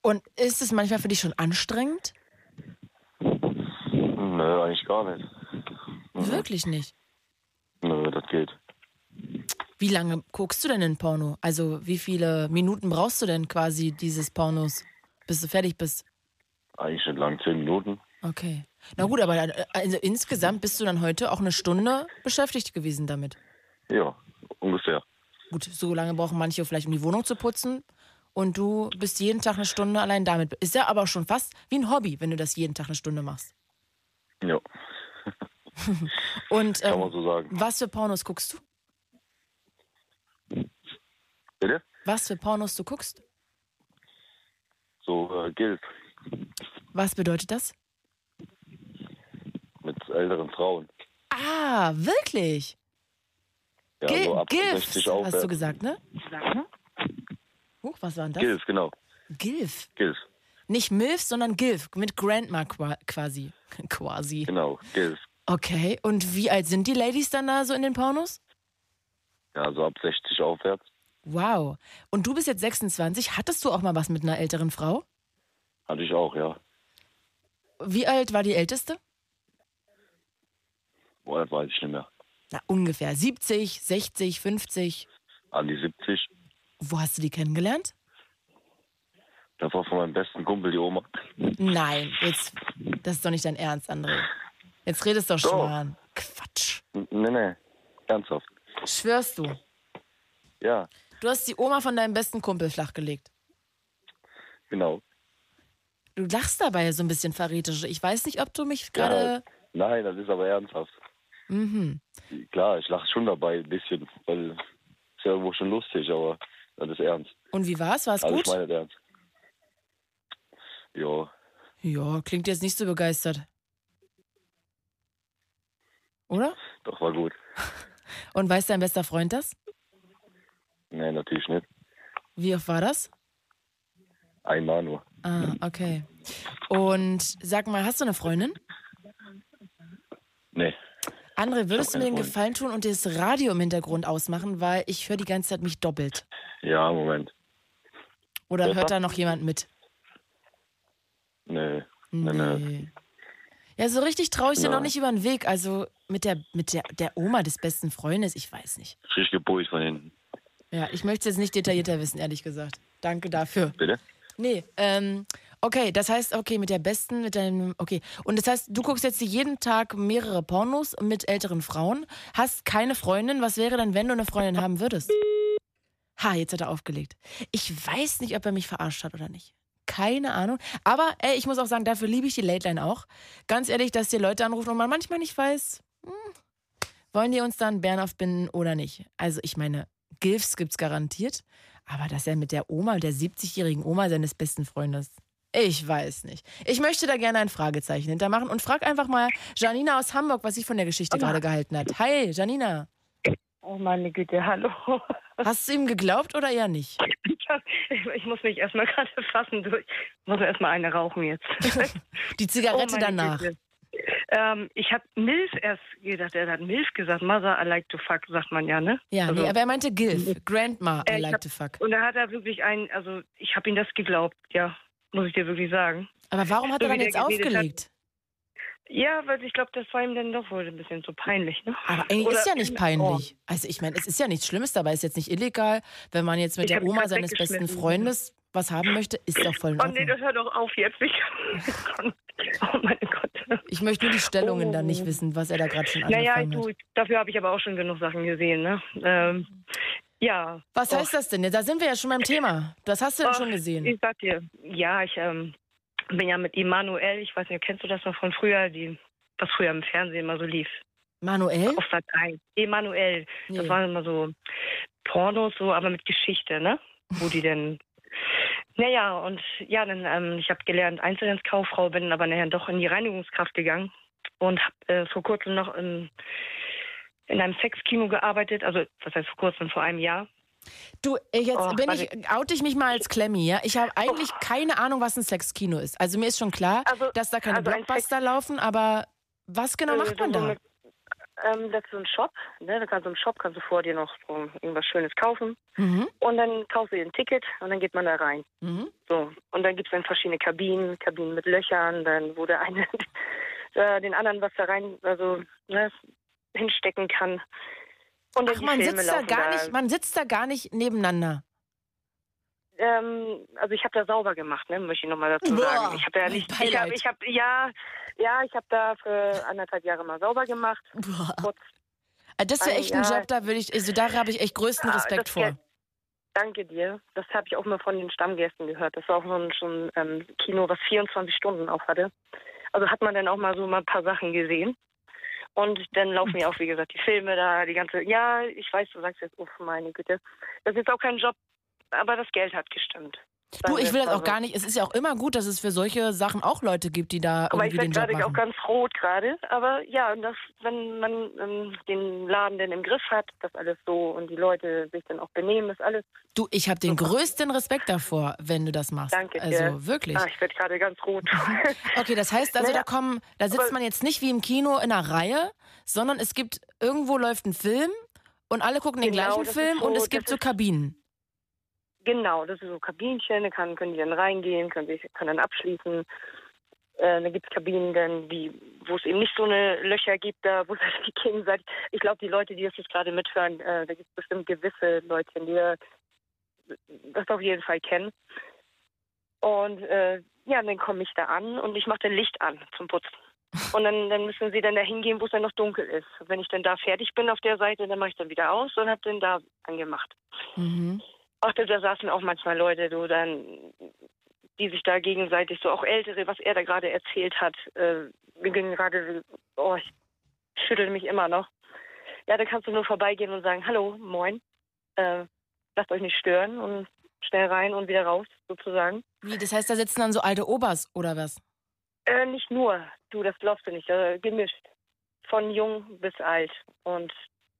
S4: und ist es manchmal für dich schon anstrengend?
S14: Nö, eigentlich gar nicht.
S4: Wirklich nicht.
S14: Nö, das geht.
S4: Wie lange guckst du denn in Porno? Also wie viele Minuten brauchst du denn quasi dieses Pornos, bis du fertig bist?
S14: Eigentlich nicht lang, 10 Minuten.
S4: Okay. Na gut, aber dann, äh, also insgesamt bist du dann heute auch eine Stunde beschäftigt gewesen damit.
S14: Ja, ungefähr.
S4: Gut, so lange brauchen manche vielleicht, um die Wohnung zu putzen. Und du bist jeden Tag eine Stunde allein damit. Ist ja aber schon fast wie ein Hobby, wenn du das jeden Tag eine Stunde machst.
S14: Ja,
S4: Und
S14: kann
S4: ähm,
S14: man so sagen.
S4: was für Pornos guckst du?
S14: Bitte?
S4: Was für Pornos du guckst?
S14: So äh, gilt
S4: Was bedeutet das?
S14: mit älteren Frauen.
S4: Ah, wirklich?
S14: Ja,
S4: Gil
S14: so ab 60
S4: hast du gesagt, ne? Huch, was war denn das?
S14: Gilf, genau.
S4: Gilf.
S14: Gilf,
S4: Nicht Milf, sondern Gilf. Mit Grandma qua quasi. quasi.
S14: genau. Gilf.
S4: Okay, und wie alt sind die Ladies dann da so in den Pornos?
S14: Ja, so ab 60 aufwärts.
S4: Wow. Und du bist jetzt 26. Hattest du auch mal was mit einer älteren Frau?
S14: Hatte ich auch, ja.
S4: Wie alt war die älteste?
S14: Boah, das weiß ich nicht mehr.
S4: Na, ungefähr 70, 60, 50.
S14: An die 70.
S4: Wo hast du die kennengelernt?
S14: Das war von meinem besten Kumpel, die Oma.
S4: Nein, jetzt, das ist doch nicht dein Ernst, André. Jetzt redest du doch
S14: Doch.
S4: Schmarrn. Quatsch.
S14: Nee, nee. Ernsthaft.
S4: Schwörst du?
S14: Ja,
S4: Du hast die Oma von deinem besten Kumpel flachgelegt.
S14: genau.
S4: Du lachst dabei so ein bisschen verräterisch. Ich weiß nicht, ob du mich gerade.
S14: Nein, das ist aber ernsthaft.
S4: Mhm.
S14: Klar, ich lache schon dabei ein bisschen, weil ist ja irgendwo schon lustig, aber das ist ernst.
S4: Und wie war's? War es
S14: Also
S4: gut?
S14: ich meine das ernst. Ja,
S4: Ja, klingt jetzt nicht so begeistert. Oder?
S14: doch war gut.
S4: Und weiß dein bester Freund das?
S14: Nee, natürlich nicht.
S4: Wie oft war das?
S14: Einmal nur.
S4: Ah, okay. Und sag mal, hast du eine Freundin?
S14: Nee.
S4: André, würdest du mir den Gefallen tun und das Radio im Hintergrund ausmachen, weil ich höre die ganze Zeit mich doppelt.
S14: Ja, Moment.
S4: Oder
S14: Besser?
S4: hört da noch jemand mit?
S14: Nee. Nee, nee.
S4: Ja, so richtig traue ich dir
S14: Ja.
S4: noch nicht über den Weg. Also mit der, mit der, der Oma des besten Freundes, ich weiß nicht.
S14: Frisch gebeult von hinten.
S4: Ja, ich möchte es jetzt nicht detaillierter wissen, ehrlich gesagt. Danke dafür.
S14: Bitte?
S4: Nee, ähm, okay, das heißt, okay, mit der besten, mit deinem, okay. Und das heißt, du guckst jetzt jeden Tag mehrere Pornos mit älteren Frauen, hast keine Freundin. Was wäre dann, wenn du eine Freundin haben würdest? Ha, jetzt hat er aufgelegt. Ich weiß nicht, ob er mich verarscht hat oder nicht. Keine Ahnung. Aber ey, ich muss auch sagen, dafür liebe ich die Late Line auch. Ganz ehrlich, dass dir Leute anrufen und man manchmal nicht weiß, hm, wollen die uns dann Bären aufbinden oder nicht. Also ich meine, Gilfs gibt's garantiert. Aber dass er mit der Oma, der 70-jährigen Oma seines besten Freundes. Ich weiß nicht. Ich möchte da gerne ein Fragezeichen hintermachen und frag einfach mal Janina aus Hamburg, was sie von der Geschichte gerade gehalten hat. Hi, Janina.
S15: Oh meine Güte, hallo.
S4: Hast du ihm geglaubt oder eher nicht?
S15: Ich, muss mich erstmal gerade fassen. Ich muss erstmal eine rauchen jetzt.
S4: Die Zigarette
S15: Oh,
S4: danach.
S15: Ähm, ich habe Milf erst gedacht, er hat Milf gesagt. Mother, I like to fuck, sagt man ja, ne?
S4: Ja,
S15: Also-
S4: nee, aber er meinte Gilf, Grandma, I
S15: Äh,
S4: like
S15: hab-
S4: to fuck.
S15: Und da hat er wirklich ein, also ich habe ihm das geglaubt, ja, muss ich dir wirklich sagen.
S4: Aber warum hat
S15: So
S4: er dann jetzt aufgelegt?
S15: Hat. Ja, weil ich glaube, das war ihm dann doch wohl ein bisschen zu peinlich, ne?
S4: Aber eigentlich
S15: Oder-
S4: ist ja nicht peinlich. Also ich meine, es ist ja nichts Schlimmes dabei, ist jetzt nicht illegal. Wenn man jetzt mit
S15: Ich
S4: der Oma seines besten. Freundes was haben möchte, ist doch voll in
S15: Oh nee, das hört doch auf jetzt. Ich, oh mein Gott.
S4: Ich möchte nur die Stellungen dann nicht
S15: Oh.
S4: wissen, was er da gerade schon
S15: Naja,
S4: angefangen
S15: du,
S4: hat.
S15: dafür habe ich aber auch schon genug Sachen gesehen, ne? Ähm, ja.
S4: Was heißt das denn? Da sind wir ja schon beim Thema. Das hast du
S15: Ach,
S4: schon gesehen.
S15: Ich sag dir, ja, ich ähm, bin ja mit Immanuel, ich weiß nicht, kennst du das noch von früher, die, was früher im Fernsehen immer so lief?
S4: Manuel?
S15: Auf Sat 1. Emanuel.
S4: Nee.
S15: Das waren immer so Pornos, so, aber mit Geschichte, ne? Wo die denn. Naja, und ja, dann, ähm, ich habe gelernt Einzelhandelskauffrau, bin aber nachher doch in die Reinigungskraft gegangen und habe äh, vor kurzem noch in, in einem Sexkino gearbeitet. Also, das heißt vor kurzem, vor einem Jahr.
S4: Du, äh, jetzt
S15: Oh,
S4: bin ich, oute ich mich mal als Klemmi, ja? Ich habe eigentlich keine Ahnung, was ein Sexkino ist. Also mir ist schon klar, dass da keine
S15: also
S4: Blockbuster laufen, aber was genau
S15: Äh,
S4: macht man da?
S15: mit- Ähm, das ist so ein Shop, ne? Da kannst du im Shop kannst du vor dir noch so irgendwas Schönes kaufen.
S4: Mhm.
S15: Und dann kaufst du dir ein Ticket und dann geht man da rein.
S4: Mhm.
S15: So. Und dann gibt es dann verschiedene Kabinen, Kabinen mit Löchern, dann wo der eine äh, den anderen was da rein, also ne, hinstecken kann. Und
S4: Ach, man
S15: Filme
S4: sitzt da gar nicht, man sitzt da gar nicht nebeneinander.
S15: Ähm, also ich habe da sauber gemacht, ne, möchte ich nochmal dazu
S4: Boah,
S15: sagen. Ich habe ja
S4: mein
S15: nicht, ich habe, ich habe, ja, ja, ich habe da für anderthalb Jahre mal sauber gemacht. Trotz
S4: Äh, Das wäre echt ein Job, da würde ich, also da habe ich echt größten
S15: Ah,
S4: Respekt vor.
S15: Danke dir. Das habe ich auch mal von den Stammgästen gehört. Das war auch so ein, schon ähm, Kino, was 24 Stunden auf hatte. Also hat man dann auch mal so mal ein paar Sachen gesehen. Und dann laufen ja auch, wie gesagt, die Filme da, die ganze. Ja, ich weiß, du sagst jetzt, uff, meine Güte. Das ist jetzt auch kein Job, aber das Geld hat gestimmt.
S4: Du, ich will das auch gar nicht. Es ist ja auch immer gut, dass es für solche Sachen auch Leute gibt, die da
S15: Aber ich
S4: irgendwie den Job
S15: gerade auch
S4: machen.
S15: ganz rot gerade. Aber ja, das, wenn man ähm, den Laden denn im Griff hat, das alles so und die Leute sich dann auch benehmen, ist alles.
S4: Du, ich habe den größten Respekt davor, wenn du das machst.
S15: Danke
S4: also
S15: dir.
S4: wirklich.
S15: Ah, ich werde gerade ganz rot.
S4: Okay, das heißt also,
S15: Naja,
S4: da kommen, da sitzt
S15: aber-
S4: man jetzt nicht wie im Kino in einer Reihe, sondern es gibt irgendwo läuft ein Film und alle gucken den
S15: Genau,
S4: gleichen
S15: das ist
S4: Film
S15: so-
S4: und es gibt so Kabinen.
S15: Genau, das ist so Kabinchen, da kann, können die dann reingehen, können, sich, können dann abschließen. Äh, da gibt es Kabinen, dann, die, wo es eben nicht so eine Löcher gibt, da wo sich die gegenseitig. Ich glaube, die Leute, die das jetzt gerade mithören, äh, da gibt es bestimmt gewisse Leute, die das auf jeden Fall kennen. Und äh, ja, dann komme ich da an und ich mache dann Licht an zum Putzen. Und dann, dann müssen sie dann da hingehen, wo es dann noch dunkel ist. Wenn ich dann da fertig bin auf der Seite, dann mache ich dann wieder aus und habe dann da angemacht.
S4: Mhm.
S15: Ach, da, da saßen auch manchmal Leute, du dann, die sich da gegenseitig so, auch Ältere, was er da gerade erzählt hat, äh, mir ging gerade, oh, ich schüttel mich immer noch. Ja, da kannst du nur vorbeigehen und sagen, hallo, moin, äh, lasst euch nicht stören und schnell rein und wieder raus, sozusagen.
S4: Wie, das heißt, da sitzen dann so alte Obers oder was?
S15: Äh, nicht nur, du, das glaubst du nicht, äh, gemischt. Von jung bis alt. Und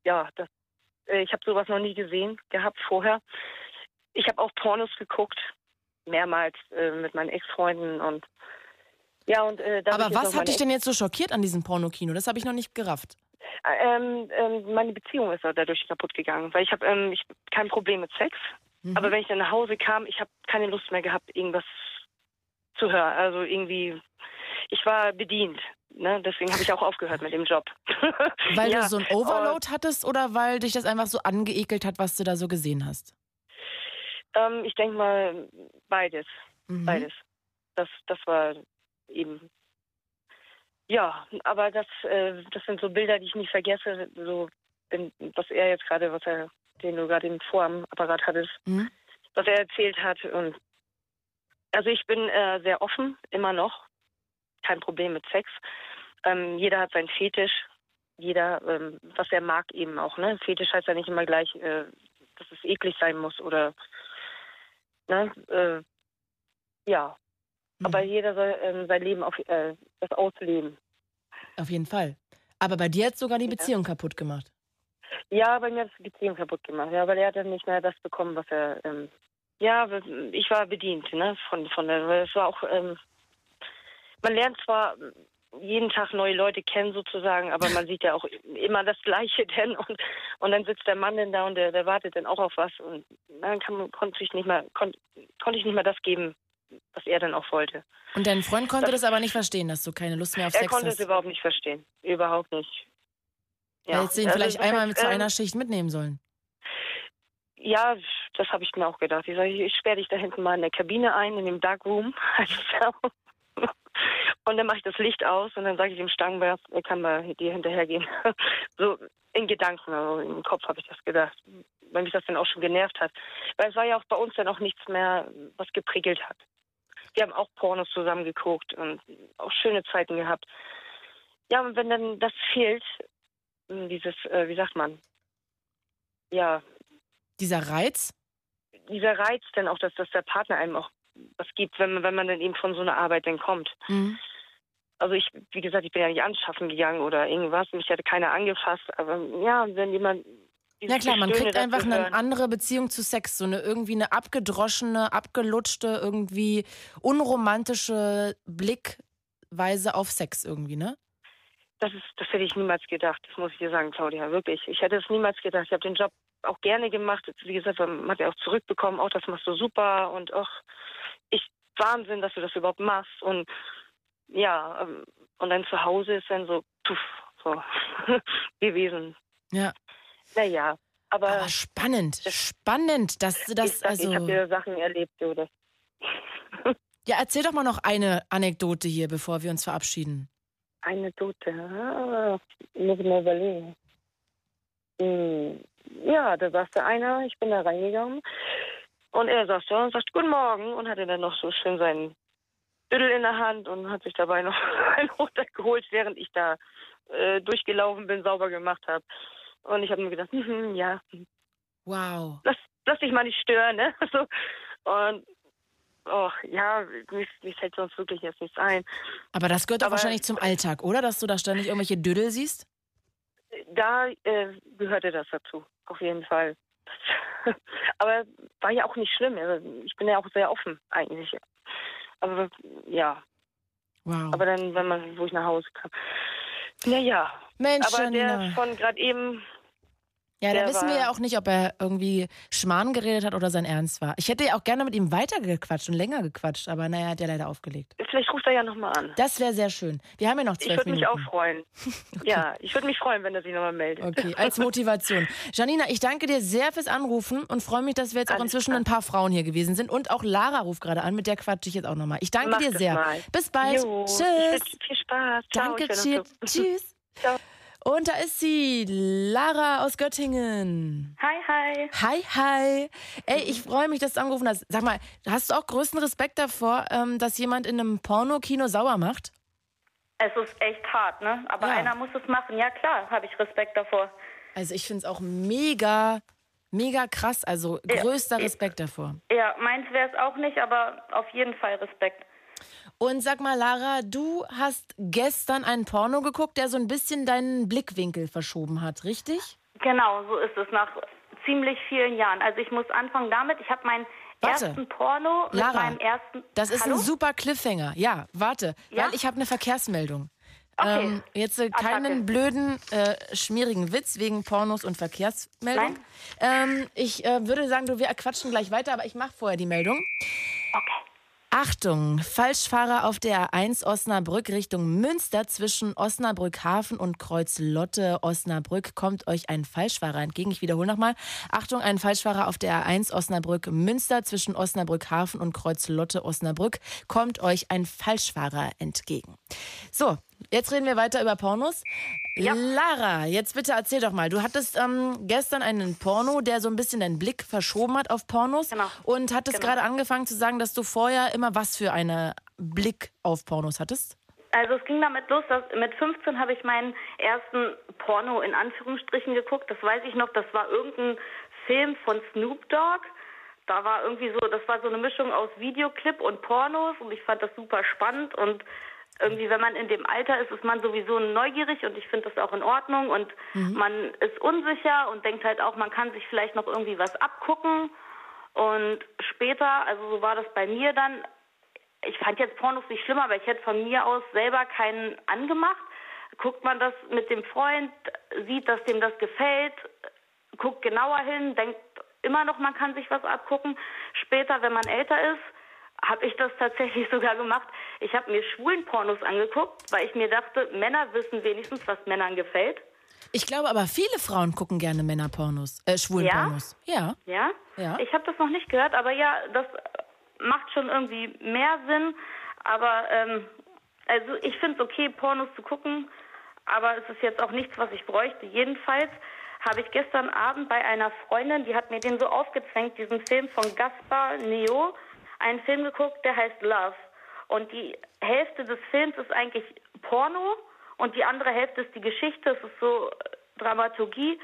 S15: ja, das, äh, ich habe sowas noch nie gesehen gehabt vorher. Ich habe auch Pornos geguckt, mehrmals äh, mit meinen Ex-Freunden und ja und äh,
S4: Aber was hat dich denn jetzt so schockiert an diesem Pornokino? Das habe ich noch nicht gerafft.
S15: Äh, Ähm, ähm, meine Beziehung ist dadurch kaputt gegangen, weil ich habe ähm, ich kein Problem mit Sex,
S4: Mhm.
S15: aber wenn ich dann nach Hause kam, ich habe keine Lust mehr gehabt, irgendwas zu hören. Also irgendwie, ich war bedient. Ne? Deswegen habe ich auch aufgehört mit dem Job.
S4: Weil
S15: Ja,
S4: du so ein Overload hattest oder weil dich das einfach so angeekelt hat, was du da so gesehen hast?
S15: Ähm, ich denke mal beides.
S4: Mhm.
S15: Beides. Das, das war eben. Ja, aber das, äh, das sind so Bilder, die ich nicht vergesse. So, wenn, was er jetzt gerade, was er, den du gerade im Vor am Apparat hattest,
S4: Mhm.
S15: was er erzählt hat. Und also ich bin äh, sehr offen, immer noch. Kein Problem mit Sex. Ähm, jeder hat seinen Fetisch. Jeder, ähm, was er mag eben auch. Ne? Fetisch heißt ja nicht immer gleich, äh, dass es eklig sein muss oder ne? Äh, ja. Aber jeder soll ähm, sein Leben auf äh, das ausleben.
S4: Auf jeden Fall. Aber bei dir hat sogar die Beziehung kaputt gemacht.
S15: Ja, bei mir hat es die Beziehung kaputt gemacht. Ja, weil er hat dann nicht mehr das bekommen, was er. Ähm, ja, ich war bedient, ne? Von von der. Es war auch. Ähm, man lernt zwar jeden Tag neue Leute kennen sozusagen, aber man sieht ja auch immer das Gleiche denn und und dann sitzt der Mann denn da und der, der wartet dann auch auf was und dann kann konnte ich nicht mehr kon, konnte ich nicht mehr das geben, was er dann auch wollte.
S4: Und dein Freund konnte das, aber nicht verstehen, dass du keine Lust mehr auf
S15: er
S4: Sex
S15: konnte
S4: hast.
S15: es überhaupt nicht verstehen, überhaupt nicht.
S4: Ja, hättest du ihn
S15: also
S4: vielleicht
S15: das
S4: einmal mit zu
S15: ähm,
S4: einer Schicht mitnehmen sollen.
S15: Ja, das habe ich mir auch gedacht. Ich sage, ich sperre dich da hinten mal in der Kabine ein, in dem Dark Room. und dann mache ich das Licht aus und dann sage ich dem Stangenberg, er kann mal dir hinterhergehen. so in Gedanken, also im Kopf habe ich das gedacht, weil mich das dann auch schon genervt hat. Weil es war ja auch bei uns dann auch nichts mehr, was geprickelt hat. Wir haben auch Pornos zusammen geguckt und auch schöne Zeiten gehabt. Ja, und wenn dann das fehlt, dieses, äh, wie sagt man, ja,
S4: Dieser Reiz?
S15: dieser Reiz dann auch, dass, dass der Partner einem auch was gibt, wenn man, wenn man dann eben von so einer Arbeit dann kommt.
S4: Mhm.
S15: Also ich, wie gesagt, ich bin ja nicht anschaffen gegangen oder irgendwas, mich hätte keiner angefasst, aber ja, wenn jemand
S4: Ja klar, man kriegt einfach eine andere Beziehung zu Sex, so eine irgendwie eine abgedroschene, abgelutschte, irgendwie unromantische Blickweise auf Sex irgendwie, ne?
S15: Das ist, das hätte ich niemals gedacht, das muss ich dir sagen, Claudia, wirklich. Ich hätte es niemals gedacht. Ich habe den Job auch gerne gemacht. Wie gesagt, man hat ja auch zurückbekommen, auch das machst du super und auch Wahnsinn, dass du das überhaupt machst. Und ja, ähm, und dann zu Hause ist dann so, puff, so gewesen.
S4: Ja.
S15: Naja, aber,
S4: Aber spannend, spannend, dass du das
S15: ich, sag,
S4: also.
S15: ich habe ja Sachen erlebt, das.
S4: Ja, erzähl doch mal noch eine Anekdote hier, bevor wir uns verabschieden.
S15: Anekdote, ah, muss mal überlegen. Hm, Ja, da saß da einer, ich bin da reingegangen und er saß da und sagt Guten Morgen und hatte dann noch so schön seinen Büttel in der Hand und hat sich dabei noch einen runtergeholt, während ich da äh, durchgelaufen bin, sauber gemacht habe. Und ich habe mir gedacht, hm, ja,
S4: Wow.
S15: lass, lass dich mal nicht stören, ne? So. Und oh, ja, mir, mir fällt sonst wirklich jetzt nichts ein.
S4: Aber das gehört doch wahrscheinlich zum Alltag, oder? Dass du da ständig irgendwelche Düdel siehst?
S15: da äh, gehörte das dazu, auf jeden Fall. Aber war ja auch nicht schlimm. Also ich bin ja auch sehr offen eigentlich. Aber ja.
S4: Wow.
S15: Aber dann, wenn man, wo ich nach Hause kam. Naja.
S4: Mensch,
S15: Aber der
S4: Janina.
S15: von gerade eben,
S4: Ja, da wissen wir ja auch nicht, ob er irgendwie Schmarrn geredet hat oder sein Ernst war. Ich hätte ja auch gerne mit ihm weitergequatscht und länger gequatscht, aber naja, hat er leider aufgelegt.
S15: Vielleicht ruft er ja nochmal an.
S4: Das wäre sehr schön. Wir haben ja noch
S15: Ich
S4: zwölf
S15: würde mich
S4: Minuten.
S15: auch freuen. Ja, ich würde mich freuen, wenn er sich nochmal meldet.
S4: Okay, als Motivation. Janina, ich danke dir sehr fürs Anrufen und freue mich, dass wir jetzt auch inzwischen ein paar Frauen hier gewesen sind. Und auch Lara ruft gerade an, mit der quatsche ich jetzt auch nochmal. Ich danke
S15: Mach
S4: dir sehr.
S15: mal.
S4: Bis bald.
S15: Jo, ich
S4: Tschüss.
S15: viel Spaß. Ciao,
S4: Danke,
S15: ich
S4: tschüss. Tschüss. Und da ist sie, Lara aus Göttingen.
S16: Hi, hi.
S4: Hi, hi. Ey, ich freue mich, dass du angerufen hast. Sag mal, hast du auch größten Respekt davor, ähm, dass jemand in einem Pornokino sauer macht?
S16: Es ist echt hart, ne? Aber
S4: Ja.
S16: einer muss es machen. Ja, klar, habe ich Respekt davor.
S4: Also ich finde es auch mega, mega krass. Also größter Respekt davor.
S16: Ja, meins wäre es auch nicht, aber auf jeden Fall Respekt.
S4: Und sag mal, Lara, du hast gestern einen Porno geguckt, der so ein bisschen deinen Blickwinkel verschoben hat, richtig?
S16: Genau, so ist es nach ziemlich vielen Jahren. Also ich muss anfangen damit, ich habe meinen
S4: Warte.
S16: ersten Porno mit
S4: Lara,
S16: meinem ersten...
S4: Das ist
S16: Hallo?
S4: ein super Cliffhanger. Ja, warte,
S16: Ja?
S4: weil ich habe eine Verkehrsmeldung.
S16: Okay.
S4: Ähm, jetzt äh, keinen blöden, äh, schmierigen Witz wegen Pornos und Verkehrsmeldung. Ähm, ich äh, würde sagen, du, wir quatschen gleich weiter, aber ich mache vorher die Meldung. Achtung, Falschfahrer auf der A1 Osnabrück Richtung Münster zwischen Osnabrück Hafen und Kreuz-Lotte Osnabrück kommt euch ein Falschfahrer entgegen. Ich wiederhole nochmal. Achtung, ein Falschfahrer auf der A1 Osnabrück Münster zwischen Osnabrück Hafen und Kreuz-Lotte Osnabrück kommt euch ein Falschfahrer entgegen. So, jetzt reden wir weiter über Pornos. Lara, jetzt bitte erzähl doch mal. Du hattest ähm, gestern einen Porno, der so ein bisschen deinen Blick verschoben hat auf Pornos und hattest
S16: Genau.
S4: gerade angefangen zu sagen, dass du vorher immer was für einen Blick auf Pornos hattest.
S16: Also es ging damit los, dass mit 15 habe ich meinen ersten Porno in Anführungsstrichen geguckt. Das weiß ich noch, das war irgendein Film von Snoop Dogg. Da war irgendwie so, das war so eine Mischung aus Videoclip und Pornos und ich fand das super spannend und irgendwie, wenn man in dem Alter ist, ist man sowieso neugierig und ich finde das auch in Ordnung und man ist unsicher und denkt halt auch, man kann sich vielleicht noch irgendwie was abgucken und später, also so war das bei mir dann, ich fand jetzt Pornos nicht schlimm, aber ich hätte von mir aus selber keinen angemacht. Guckt man das mit dem Freund, sieht, dass dem das gefällt, guckt genauer hin, denkt immer noch, man kann sich was abgucken. Später, wenn man älter ist, habe ich das tatsächlich sogar gemacht. Ich habe mir schwulen Pornos angeguckt, weil ich mir dachte, Männer wissen wenigstens, was Männern gefällt.
S4: Ich glaube aber, viele Frauen gucken gerne Männerpornos, äh, schwulen
S16: Ja?
S4: Pornos. Ja.
S16: Ja?
S4: Ja.
S16: Ich habe das noch nicht gehört, aber ja, das macht schon irgendwie mehr Sinn. Aber ähm, also ich finde es okay, Pornos zu gucken, aber es ist jetzt auch nichts, was ich bräuchte. Jedenfalls habe ich gestern Abend bei einer Freundin, die hat mir den so aufgezwängt, diesen Film von Gaspar Neo, einen Film geguckt, der heißt Love. Und die Hälfte des Films ist eigentlich Porno und die andere Hälfte ist die Geschichte. Es ist so äh, Dramaturgie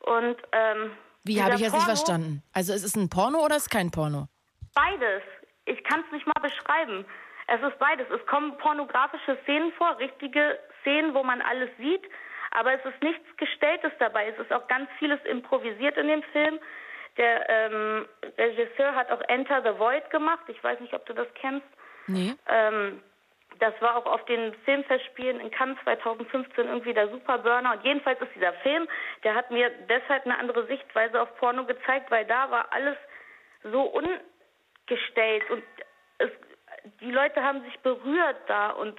S16: und ähm,
S4: Wie habe ich jetzt nicht verstanden? Also ist es ein Porno oder ist es kein Porno?
S16: Beides. Ich kann es nicht mal beschreiben. Es ist beides. Es kommen pornografische Szenen vor, richtige Szenen, wo man alles sieht, aber es ist nichts Gestelltes dabei. Es ist auch ganz vieles improvisiert in dem Film. Der ähm, Regisseur hat auch Enter the Void gemacht. Ich weiß nicht, ob du das kennst.
S4: Nee.
S16: Ähm, das war auch auf den Filmfestspielen in Cannes 2015 irgendwie der Superburner. Und jedenfalls ist dieser Film, der hat mir deshalb eine andere Sichtweise auf Porno gezeigt, weil da war alles so ungestellt und es, die Leute haben sich berührt da und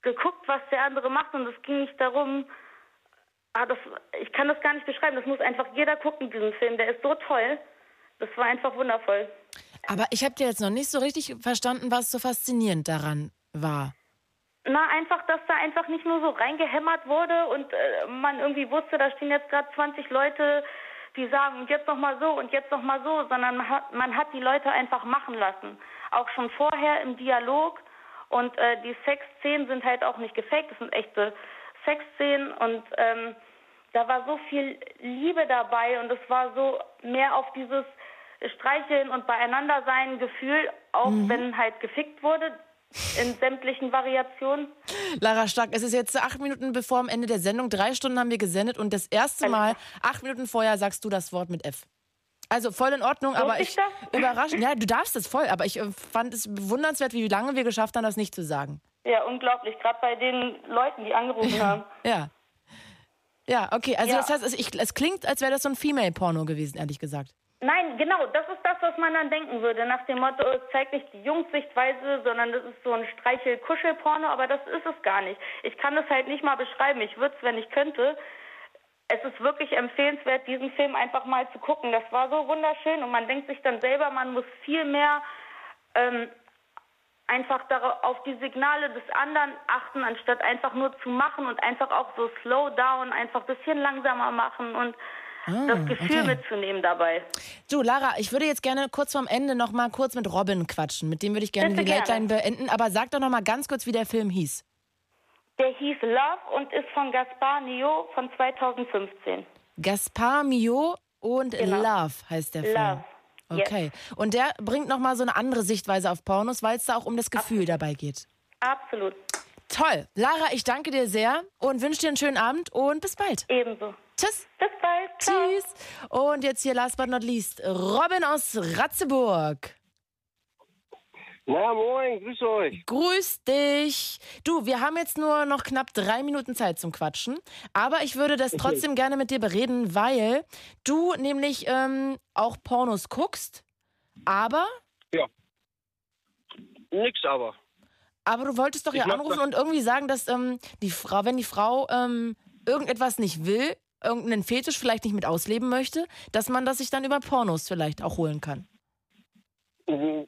S16: geguckt, was der andere macht und es ging nicht darum, ah, das, ich kann das gar nicht beschreiben, das muss einfach jeder gucken, diesen Film, der ist so toll. Das war einfach wundervoll.
S4: Aber ich habe dir jetzt noch nicht so richtig verstanden, was so faszinierend daran war.
S16: Na, einfach, dass da einfach nicht nur so reingehämmert wurde und äh, man irgendwie wusste, da stehen jetzt gerade 20 Leute, die sagen, und jetzt noch mal so und jetzt noch mal so, sondern man hat, man hat die Leute einfach machen lassen. Auch schon vorher im Dialog. Und äh, die Sexszenen sind halt auch nicht gefaked, das sind echte Sexszenen und ähm, da war so viel Liebe dabei und es war so mehr auf dieses Streicheln und Beieinandersein Gefühl, auch wenn halt gefickt wurde in sämtlichen Variationen.
S4: Lara Stark, es ist jetzt acht Minuten bevor am Ende der Sendung. Drei Stunden haben wir gesendet und das erste Mal, acht Minuten vorher, sagst du das Wort mit F. Also voll in Ordnung,
S16: Durfte
S4: aber
S16: ich
S4: ich überraschend. Ja, du darfst es voll, aber ich äh, fand es bewundernswert, wie lange wir geschafft haben, das nicht zu sagen.
S16: Ja, unglaublich, gerade bei den Leuten, die angerufen haben.
S4: Ja. Ja, okay. Also
S13: Ja.
S4: das heißt, es, ich, es klingt, als wäre das so ein Female-Porno gewesen, ehrlich gesagt.
S13: Nein, genau, das ist das, was man dann denken würde. Nach dem Motto, es zeigt nicht die Jungsichtweise, sondern das ist so ein Streichel-Kuschel-Porno, aber das ist es gar nicht. Ich kann es halt nicht mal beschreiben. Ich würde es, wenn ich könnte. Es ist wirklich empfehlenswert, diesen Film einfach mal zu gucken. Das war so wunderschön und man denkt sich dann selber, man muss viel mehr ähm, einfach darauf, auf die Signale des anderen achten, anstatt einfach nur zu machen und einfach auch so slow down, einfach ein bisschen langsamer machen und das Gefühl
S4: Ah, okay.
S13: mitzunehmen dabei.
S4: Du, Lara, ich würde jetzt gerne kurz vorm Ende noch mal kurz mit Robin quatschen. Mit dem würde ich gerne
S13: Bitte
S4: die Late
S13: gerne.
S4: Line beenden. Aber sag doch noch mal ganz kurz, wie der Film hieß.
S13: Der hieß Love und ist von Gaspar Nio von 2015.
S4: Gaspar Mio und
S13: Genau.
S4: Love heißt der Film.
S13: Love.
S4: Okay. Und der bringt noch mal so eine andere Sichtweise auf Pornos, weil es da auch um das Gefühl dabei geht.
S13: Absolut.
S4: Toll. Lara, ich danke dir sehr und wünsche dir einen schönen Abend und bis bald.
S13: Ebenso.
S4: Tschüss.
S13: Bis bald.
S4: Tschüss. Und jetzt hier last but not least Robin aus Ratzeburg.
S17: Na moin, grüß euch.
S4: Grüß dich. Du, wir haben jetzt nur noch knapp drei Minuten Zeit zum Quatschen. Aber ich würde das trotzdem gerne mit dir bereden, weil du nämlich ähm, auch Pornos guckst. Aber,
S17: Ja. Nix aber.
S4: aber du wolltest doch ja anrufen und irgendwie sagen, dass ähm, die Frau, wenn die Frau ähm, irgendetwas nicht will, irgendeinen Fetisch vielleicht nicht mit ausleben möchte, dass man das sich dann über Pornos vielleicht auch holen kann.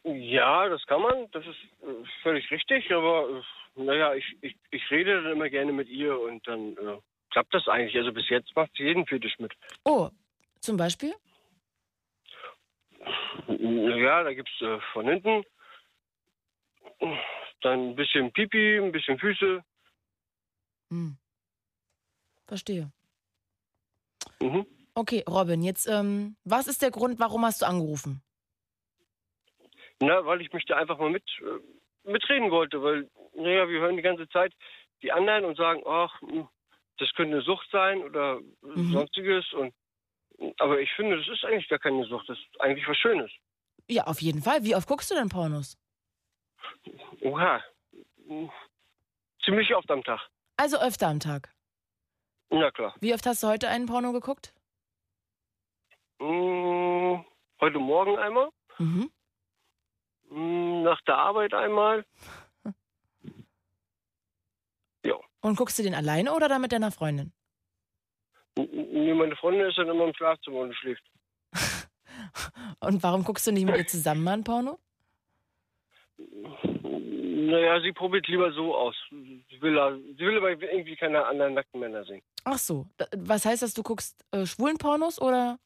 S17: Ja, das kann man. Das ist äh, völlig richtig. Aber äh, naja, ich, ich, ich rede dann immer gerne mit ihr und dann äh, klappt das eigentlich. Also bis jetzt macht sie jeden Fetisch mit.
S4: Oh, zum Beispiel?
S17: Ja, da gibt's äh, von hinten dann ein bisschen Pipi, ein bisschen Füße.
S4: Hm. Verstehe.
S17: Mhm.
S4: Okay, Robin, jetzt, ähm, was ist der Grund, warum hast du angerufen?
S17: Na, weil ich mich da einfach mal mit äh, mitreden wollte, weil, naja, wir hören die ganze Zeit die anderen und sagen, ach, hm, das könnte eine Sucht sein oder
S4: Mhm.
S17: sonstiges und aber ich finde, das ist eigentlich gar keine Sucht, das ist eigentlich was Schönes.
S4: Ja, auf jeden Fall. Wie oft guckst du denn Pornos?
S17: Oha. Ziemlich oft am Tag.
S4: Also öfter am Tag.
S17: Na klar.
S4: Wie oft hast du heute einen Porno geguckt?
S17: Hm, Heute Morgen einmal,
S4: Mhm.
S17: Hm, nach der Arbeit einmal. Ja.
S4: Und guckst du den alleine oder dann mit deiner Freundin?
S17: Nee, meine Freundin ist dann immer im Schlafzimmer und schläft.
S4: Und warum guckst du nicht mit ihr zusammen mal ein Porno?
S17: Naja, sie probiert lieber so aus. Sie will, sie will aber irgendwie keine anderen nackten Männer sehen.
S4: Ach so. Was heißt das, du guckst äh, schwulen Pornos oder?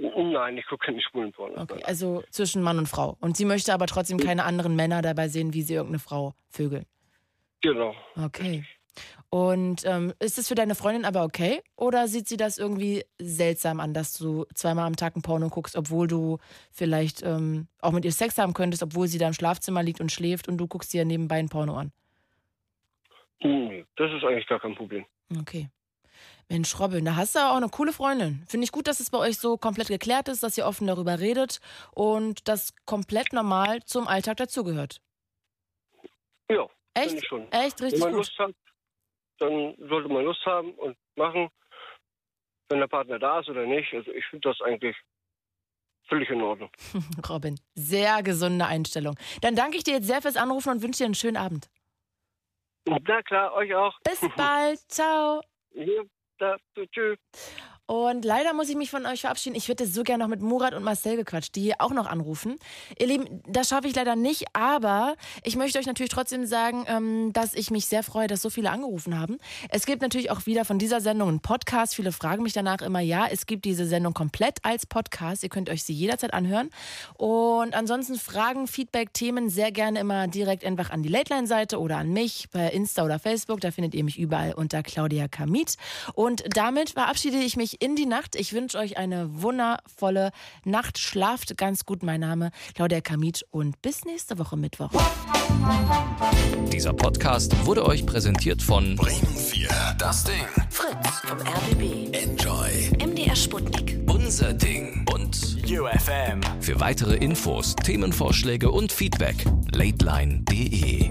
S17: Nein, ich gucke keine schwulen Pornos.
S4: Okay, also zwischen Mann und Frau. Und sie möchte aber trotzdem keine anderen Männer dabei sehen, wie sie irgendeine Frau vögeln.
S17: Genau.
S4: Okay. Und ähm, ist es für deine Freundin aber okay? Oder sieht sie das irgendwie seltsam an, dass du zweimal am Tag ein Porno guckst, obwohl du vielleicht ähm, auch mit ihr Sex haben könntest, obwohl sie da im Schlafzimmer liegt und schläft und du guckst dir nebenbei ein Porno an?
S17: Das ist eigentlich gar kein Problem.
S4: Okay. Mensch, Robin, da hast du auch eine coole Freundin. Finde ich gut, dass es bei euch so komplett geklärt ist, dass ihr offen darüber redet und das komplett normal zum Alltag dazugehört.
S17: Ja,
S4: Echt?
S17: schon.
S4: Echt richtig
S17: Wenn man
S4: gut.
S17: Lust hat, dann sollte man Lust haben und machen, wenn der Partner da ist oder nicht. Also ich finde das eigentlich völlig in Ordnung.
S4: Robin, sehr gesunde Einstellung. Dann danke ich dir jetzt sehr fürs Anrufen und wünsche dir einen schönen Abend.
S17: Na klar, euch auch.
S4: Bis bald. Ciao.
S17: Ja, da, tschüss.
S4: Und leider muss ich mich von euch verabschieden. Ich hätte so gerne noch mit Murat und Marcel gequatscht, die hier auch noch anrufen. Ihr Lieben, das schaffe ich leider nicht, aber ich möchte euch natürlich trotzdem sagen, ähm, dass ich mich sehr freue, dass so viele angerufen haben. Es gibt natürlich auch wieder von dieser Sendung einen Podcast. Viele fragen mich danach immer, ja, es gibt diese Sendung komplett als Podcast. Ihr könnt euch sie jederzeit anhören. Und ansonsten Fragen, Feedback, Themen sehr gerne immer direkt einfach an die Late Line Seite oder an mich bei Insta oder Facebook. Da findet ihr mich überall unter Claudia Kamit. Und damit verabschiede ich mich in die Nacht. Ich wünsche euch eine wundervolle Nacht. Schlaft ganz gut. Mein Name Claudia Kamit und bis nächste Woche Mittwoch.
S1: Dieser Podcast wurde euch präsentiert von
S2: Bremen 4. Das Ding.
S3: Fritz vom RBB.
S2: Enjoy.
S3: MDR Sputnik.
S1: Unser Ding und
S2: UFM.
S1: für weitere Infos, Themenvorschläge und Feedback lateline.de.